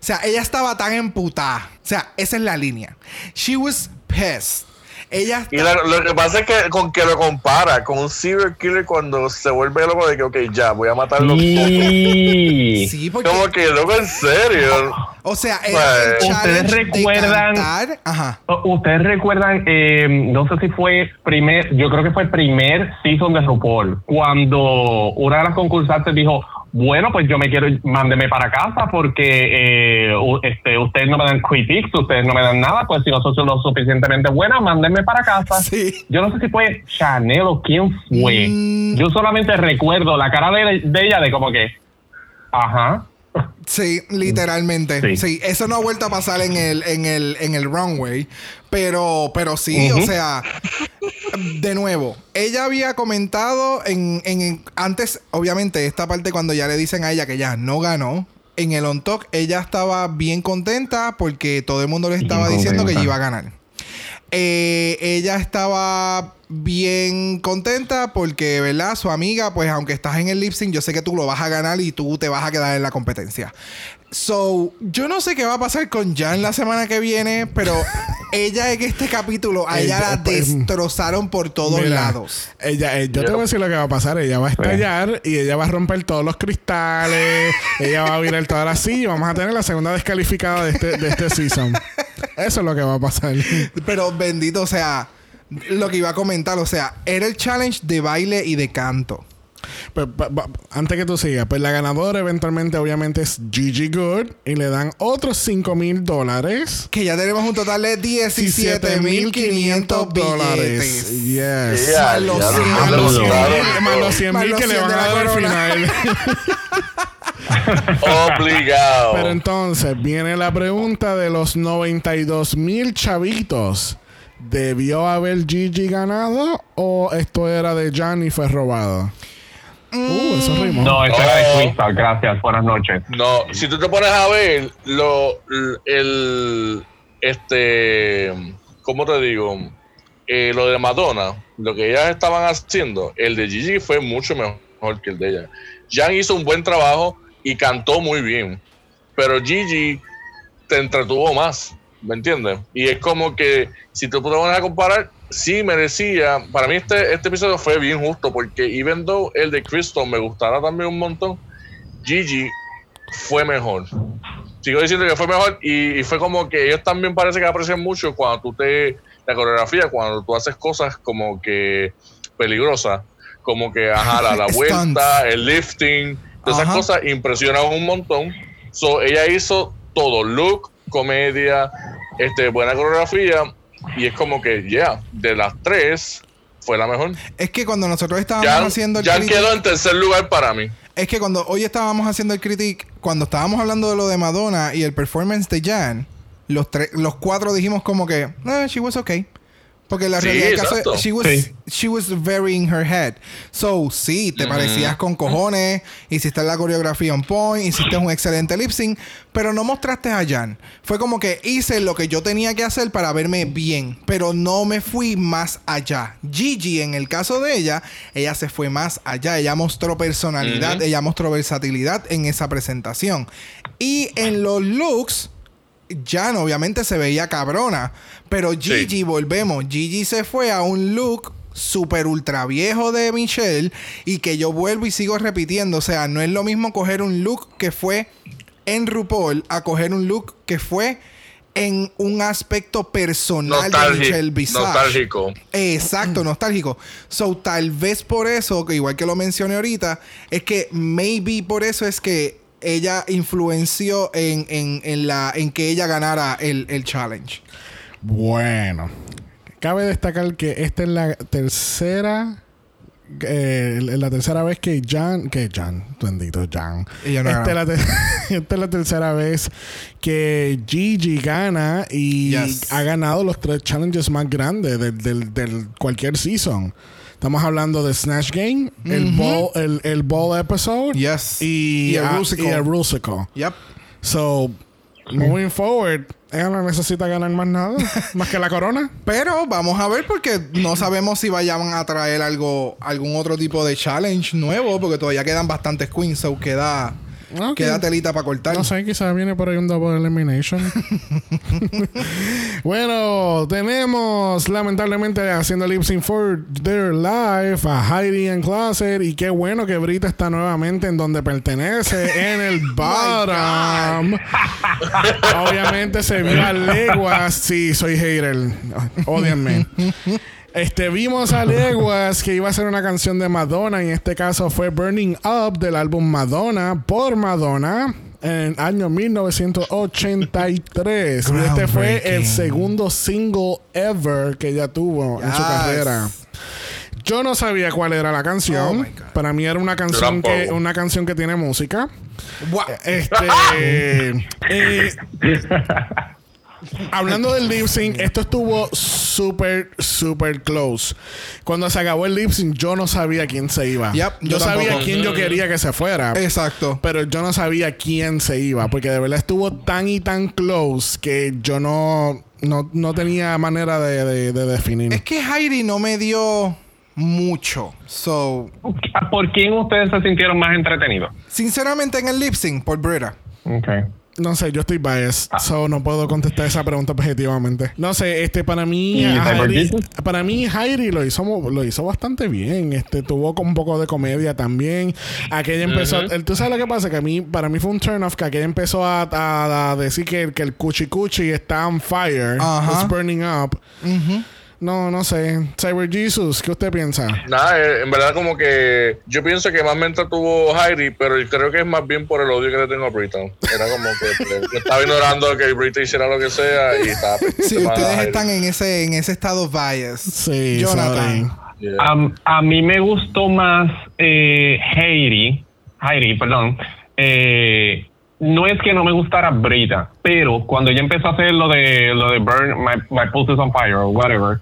o sea, ella estaba tan emputada. O sea, esa es la línea. She was pissed. Ella Y la- lo que pasa es que con que lo compara con un serial killer cuando se vuelve loco de que, ok, ya, voy a matarlo y... Sí, porque. Como que loco, en serio. O sea, Pues- ¿Ustedes de recuerdan-. Ajá. Ustedes recuerdan, eh, no sé si fue primer, yo creo que fue el primer season de RuPaul, cuando una de las concursantes dijo, bueno, pues yo me quiero, mándeme para casa porque eh, este, ustedes no me dan critiques, ustedes no me dan nada, pues si no soy lo suficientemente buena, mándenme para casa. Sí. Yo no sé si fue Chanel o quién fue. Mm. Yo solamente recuerdo la cara de, de ella de como que, ajá. Sí, literalmente. Sí. Sí. eso no ha vuelto a pasar en el, en el, en el runway. Pero, pero sí, o sea, de nuevo, ella había comentado en, en, antes, obviamente, esta parte cuando ya le dicen a ella que ya no ganó. En el on talk, ella estaba bien contenta porque todo el mundo le estaba diciendo que ella iba a ganar. Eh, ella estaba bien contenta porque, ¿verdad? Su amiga, pues aunque estás en el lip sync, yo sé que tú lo vas a ganar y tú te vas a quedar en la competencia. So, yo no sé qué va a pasar con Jan la semana que viene, pero *laughs* ella en este capítulo, a ella Ella, la pues, destrozaron por todos Mira, lados. Ella, eh, yo te voy a decir lo que va a pasar. Ella va a estallar y ella va a romper todos los cristales. *laughs* ella va a virar toda la silla y vamos a tener la segunda descalificada de este, de este season. *laughs* Eso es lo que va a pasar. Pero bendito, o sea, lo que iba a comentar, o sea, era el challenge de baile y de canto. Pues, pa- pa- antes que tú sigas, pues la ganadora eventualmente obviamente es Gigi Good y le dan otros 5 mil dólares. Que ya tenemos un total de 17.500 dólares. billetes. Yes. Ya, Más los ya, cien- ya, más lo los cien gustaron. mil- Más los 100 Más mil que le 100 van a dar al corona. final. Obligado. Pero entonces viene la pregunta de los 92 mil chavitos. ¿Debió haber Gigi ganado o esto era de Jan y fue robado? Uh, eso rimó. No, eso era de Oh. Crystal, gracias, buenas noches. No, si tú te pones a ver lo el este ¿cómo te digo? Eh, lo de Madonna, lo que ellas estaban haciendo, el de Gigi fue mucho mejor que el de ella. Jan hizo un buen trabajo y cantó muy bien, pero Gigi te entretuvo más, ¿me entiendes? Y es como que si te pones a comparar, sí merecía. Para mí este, este episodio fue bien justo porque even though el de Crystal me gustara también un montón, Gigi fue mejor. Sigo diciendo que fue mejor y, y fue como que ellos también parece que aprecian mucho cuando tú te la coreografía, cuando tú haces cosas como que peligrosas, como que ajá, la, la *laughs* vuelta, el lifting, todas esas cosas impresionan un montón. So, ella hizo todo, look, comedia, este, buena coreografía y es como que ya, de las tres fue la mejor. Es que cuando nosotros estábamos Ya, haciendo el ya critic- quedó en tercer lugar para mí. Es que cuando hoy estábamos haciendo el critic, cuando estábamos hablando de lo de Madonna y el performance de Jan, los tres, los cuatro dijimos como que, eh, she was okay. Porque la Sí, realidad del caso es- she was, Sí. she was very in her head. So, sí, te parecías con cojones, hiciste la coreografía on point, hiciste un excelente lip sync, pero no mostraste a Jan. Fue como que hice lo que yo tenía que hacer para verme bien, pero no me fui más allá. Gigi, en el caso de ella, ella se fue más allá. Ella mostró personalidad, ella mostró versatilidad en esa presentación. Y en los looks, Jan obviamente se veía cabrona. Pero Gigi, volvemos. Gigi se fue a un look super ultra viejo de Michelle. Y que yo vuelvo y sigo repitiendo. O sea, no es lo mismo coger un look que fue en RuPaul a coger un look que fue en un aspecto personal de Michelle. Visage. nostálgico. Exacto, nostálgico. So, tal vez por eso, que igual que lo mencioné ahorita, es que maybe por eso es que ella influenció en, en, en la, en que ella ganara el, el challenge. Bueno, cabe destacar que esta es la tercera. eh, la tercera vez que Jan, que Jan, bendito Jan. No esta, es la te- *laughs* esta es la tercera vez que Gigi gana y Yes. ha ganado los tres challenges más grandes del, del- del cualquier season. Estamos hablando de Snatch Game, el, ball, el, el Ball Episode Yes. y, Y el Rusical. y el Rusical. Yep. So, moving forward, ella no necesita ganar más nada, *laughs* más que la corona. Pero vamos a ver porque no sabemos si vayan a traer algo, algún otro tipo de challenge nuevo, porque todavía quedan bastantes queens, so queda, Queda telita para cortar. No sé, quizás viene por ahí un double elimination. *laughs* *laughs* bueno, tenemos lamentablemente haciendo lip sync for their life a Heidi en Closet. Y qué bueno que Brita está nuevamente en donde pertenece, en el *laughs* bottom. Obviamente se vio a leguas. Sí, soy hater. Odienme. Este, vimos a Leguas que iba a ser una canción de Madonna. Y en este caso fue Burning Up del álbum Madonna por Madonna. En el año 1983. Y este fue el segundo single ever que ella tuvo en su carrera. Yo no sabía cuál era la Oh canción. God. Para mí era una canción que una canción que tiene música. Wow. Este. *laughs* eh, hablando del lip sync, esto estuvo súper, súper close. Cuando se acabó el lip sync, yo no sabía quién se iba. Yep, yo yo sabía tampoco. quién yo quería que se fuera. Exacto. Pero yo no sabía quién se iba. Porque de verdad estuvo tan y tan close que yo no, no, no tenía manera de, de- de definir. Es que Heidi no me dio mucho. So, ¿Por quién ustedes se sintieron más entretenidos? sinceramente en el lip sync por Brita. Okay. No sé, yo estoy biased, so no puedo contestar esa pregunta objetivamente. No sé, este para mí, ¿Y a Cyber Heidi, para mí Heidi lo hizo lo hizo bastante bien. Este tuvo con un poco de comedia también. Aquella empezó, el- tú sabes lo que pasa que a mí para mí fue un turn off que aquella empezó a, a- a decir que, que el cuchi cuchi está on fire, it's burning up. No, no sé. Cyber Jesus, ¿qué usted piensa? Nada, eh, en verdad como que yo pienso que más me entretuvo Heidi, pero creo que es más bien por el odio que le tengo a Brita. Era como que *laughs* estaba ignorando que Brita hiciera lo que sea y estaba *laughs* más ustedes a están en ese, en ese estado bias. Sí, Jonathan. Yeah. Am- a mí me gustó más eh, Heidi, Heidi, perdón. Eh, no es que no me gustara Brita, pero cuando ella empezó a hacer lo de lo de Burn My, my Pulse is on Fire o whatever,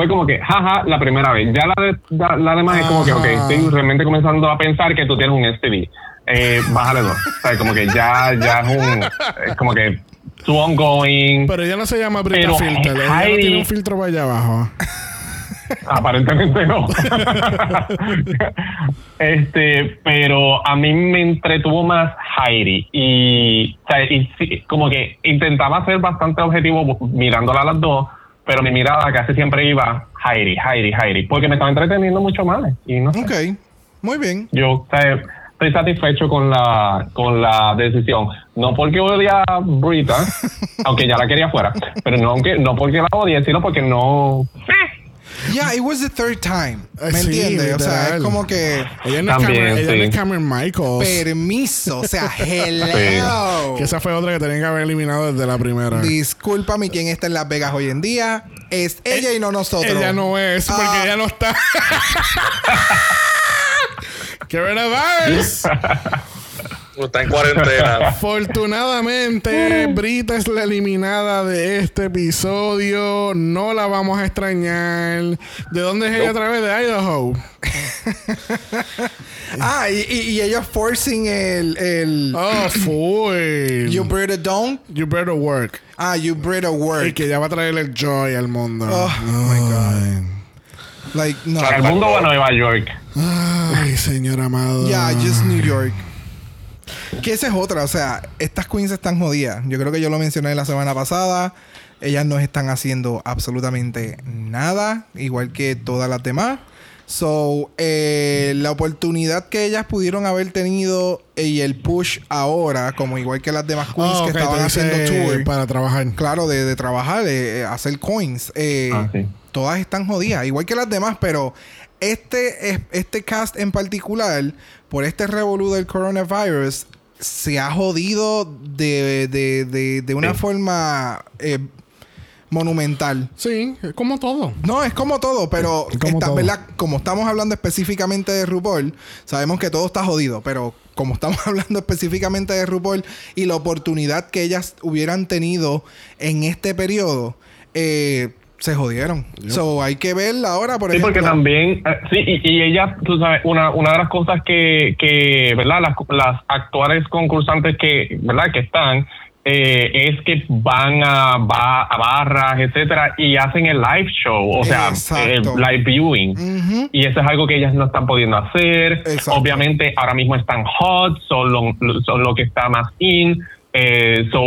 fue como que, jaja, la primera vez. Ya la, de, la, la demás es como que, ok, Ajá. estoy realmente comenzando a pensar que tú tienes un STD. Eh, bájale dos. O sea, como que ya, ya es un, es como que too ongoing. Pero ella no se llama Brita Pero Filter. Ella no tiene un filtro para allá abajo. Aparentemente no. *laughs* este, pero a mí me entretuvo más Heidi y, o sea, y sí, como que intentaba ser bastante objetivo mirándola a las dos, pero mi mirada casi siempre iba Heidi, Heidi, Heidi, porque me estaba entreteniendo mucho más y no sé. Ok. Muy bien. Yo o sea, estoy satisfecho con la con la decisión. No porque odia a Brita, *laughs* aunque ya la quería fuera, pero no, aunque, no porque la odie, sino porque no... Yeah, it was the third time. Eh, ¿Me sí, entiendes? O sea, es como que Ella no, es También, Cameron, ella no sí. es Cameron Michaels. permiso. O sea, *laughs* hello. Que esa fue otra que tenían que haber eliminado desde la primera. Discúlpame, ¿quién está en Las Vegas hoy en día? Es ella y no nosotros. Ella no es, porque Ah. ella no está. *laughs* *laughs* ¡Qué coronavirus! Está en cuarentena. *laughs* Afortunadamente, Brita es la eliminada de este episodio. No la vamos a extrañar. ¿De dónde es ella a través de Idaho? *laughs* Ah, y, y, y ellos forcing el, el Oh, full. You better don't. You better work. Ah, you better Y work. que ya va a traer el joy al mundo. Oh, my God. Like, no. Para el mundo va a Nueva York. Ay, señor amado. Yeah, just New York. Que esa es otra, o sea, estas queens están jodidas. Yo creo que yo lo mencioné la semana pasada. Ellas no están haciendo absolutamente nada, igual que todas las demás. So, eh, la oportunidad que ellas pudieron haber tenido y el push ahora, como igual que las demás queens Oh, que estaban haciendo tour, para trabajar. claro, de, de trabajar, eh, eh, hacer coins. eh, Ah, sí. Todas están jodidas, igual que las demás, pero este, es- este cast en particular, por este revolú del coronavirus, se ha jodido de, de, de, de una Sí. forma eh, monumental. Sí, como todo. No, es como todo, pero Como todo. ¿verdad? como estamos hablando específicamente de RuPaul, sabemos que todo está jodido, pero como estamos *laughs* hablando específicamente de RuPaul y la oportunidad que ellas hubieran tenido en este periodo, eh, se jodieron. So, hay que ver ahora, por Sí, ejemplo. porque también, eh, sí, y, y ella, tú sabes, una, una de las cosas que, que ¿verdad? Las, las actuales concursantes que, ¿verdad? Que están, eh, es que van a, ba- a barras, etcétera, y hacen el live show, o sea, el live viewing. Y eso es algo que ellas no están pudiendo hacer. Exacto. Obviamente, ahora mismo están hot, son lo, son lo que está más in. Eh, so,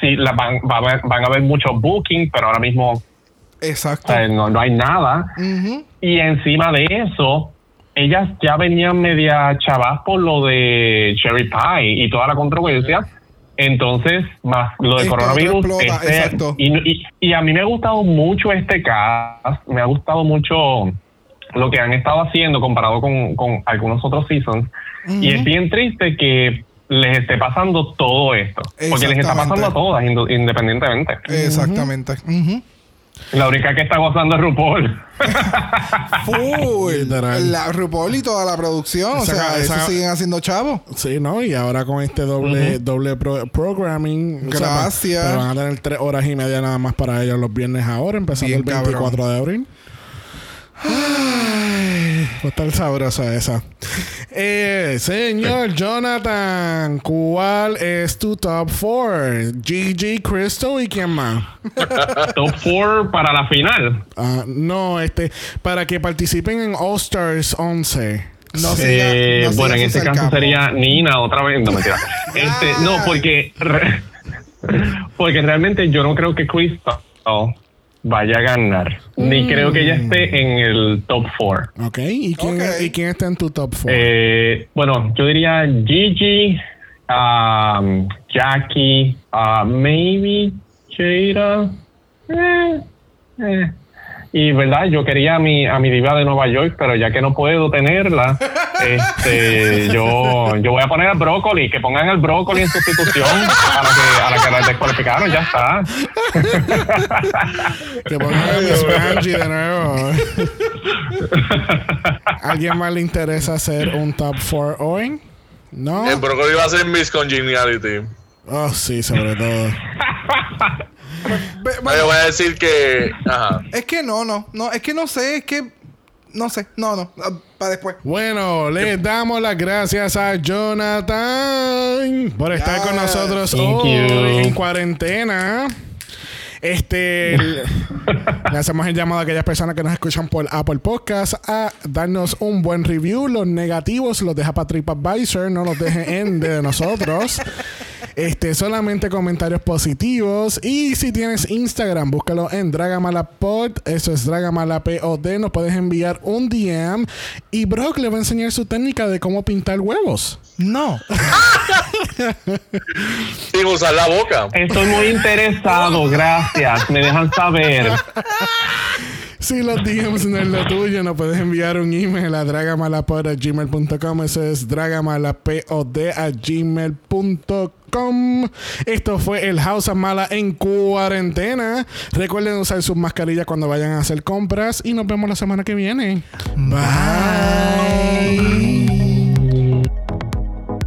sí, la van, va van a haber muchos bookings, pero ahora mismo Exacto. sea, no, no hay nada. Y encima de eso, ellas ya venían media chavas por lo de Cherry Pie y toda la controversia. Entonces, más lo de Esto coronavirus. explota, este- exacto. y, y- y a mí me ha gustado mucho este cast. Me ha gustado mucho lo que han estado haciendo comparado con, con algunos otros seasons. Y es bien triste que les esté pasando todo esto. Porque les está pasando a todas, independientemente. Exactamente. La única que está gozando es RuPaul. *laughs* Full. Literal. La RuPaul y toda la producción. Esa- o sea, esa- eso siguen haciendo chavos. Sí, ¿no? Y ahora con este doble, doble pro- programming. o sea, Gracias. pero van a tener tres horas y media nada más para ellos los viernes ahora, empezando Bien el 24 cabrón. de abril. Ay, va a estar sabrosa esa. Eh, señor Jonathan, ¿cuál es tu top 4? Gigi, Crystal y quién más? Top 4 para la final. Ah, no, este, para que participen en All Stars 11. No Eh, siga- no bueno, en este caso sería Nina otra vez. No, mentira. *laughs* Este, no, porque, re- *laughs* porque realmente yo no creo que Crystal vaya a ganar. Ni creo que ella esté en el top 4. ¿Ok? ¿Y quién, Ok. ¿y quién está en tu top 4? Eh, bueno, yo diría Gigi, um, Jackie, uh, maybe Jada. Eh, eh. Y verdad, yo quería a mi, a mi diva de Nueva York, pero ya que no puedo tenerla, *laughs* este, yo, yo voy a poner al brócoli, que pongan el brócoli en sustitución a la que, a la que la descualificaron, ya está. *laughs* Que pongan Miss Angie de nuevo. *laughs* ¿Alguien más le interesa hacer un top 4 hoy? ¿No? El brócoli va a ser Miss Congeniality. Oh, sí, sobre todo. Yo bueno, voy a decir que. Ajá. es que no, no. No, es que no sé. Es que. No sé. No, no. para después. Bueno, le damos las gracias a Jonathan por estar con Yes. nosotros Thank hoy you. en cuarentena. Este, *laughs* le hacemos el llamado a aquellas personas que nos escuchan por Apple Podcast a darnos un buen review. Los negativos los deja para TripAdvisor, no los dejen en de nosotros. Este, solamente comentarios positivos. Y si tienes Instagram, búscalo en Dragamalapod. Eso es Dragamalapod. Nos puedes enviar un DM. Y Brock le va a enseñar su técnica de cómo pintar huevos. No. *laughs* Sin usar la boca. Estoy muy interesado, gracias. Me dejan saber. *laughs* Si los DMs no es lo tuyo, nos puedes enviar un email a dragamalapod.gmail.com. Eso es dragamalapod.gmail.com. Esto fue el House of Mala en cuarentena. Recuerden usar sus mascarillas cuando vayan a hacer compras. Y nos vemos la semana que viene. Bye.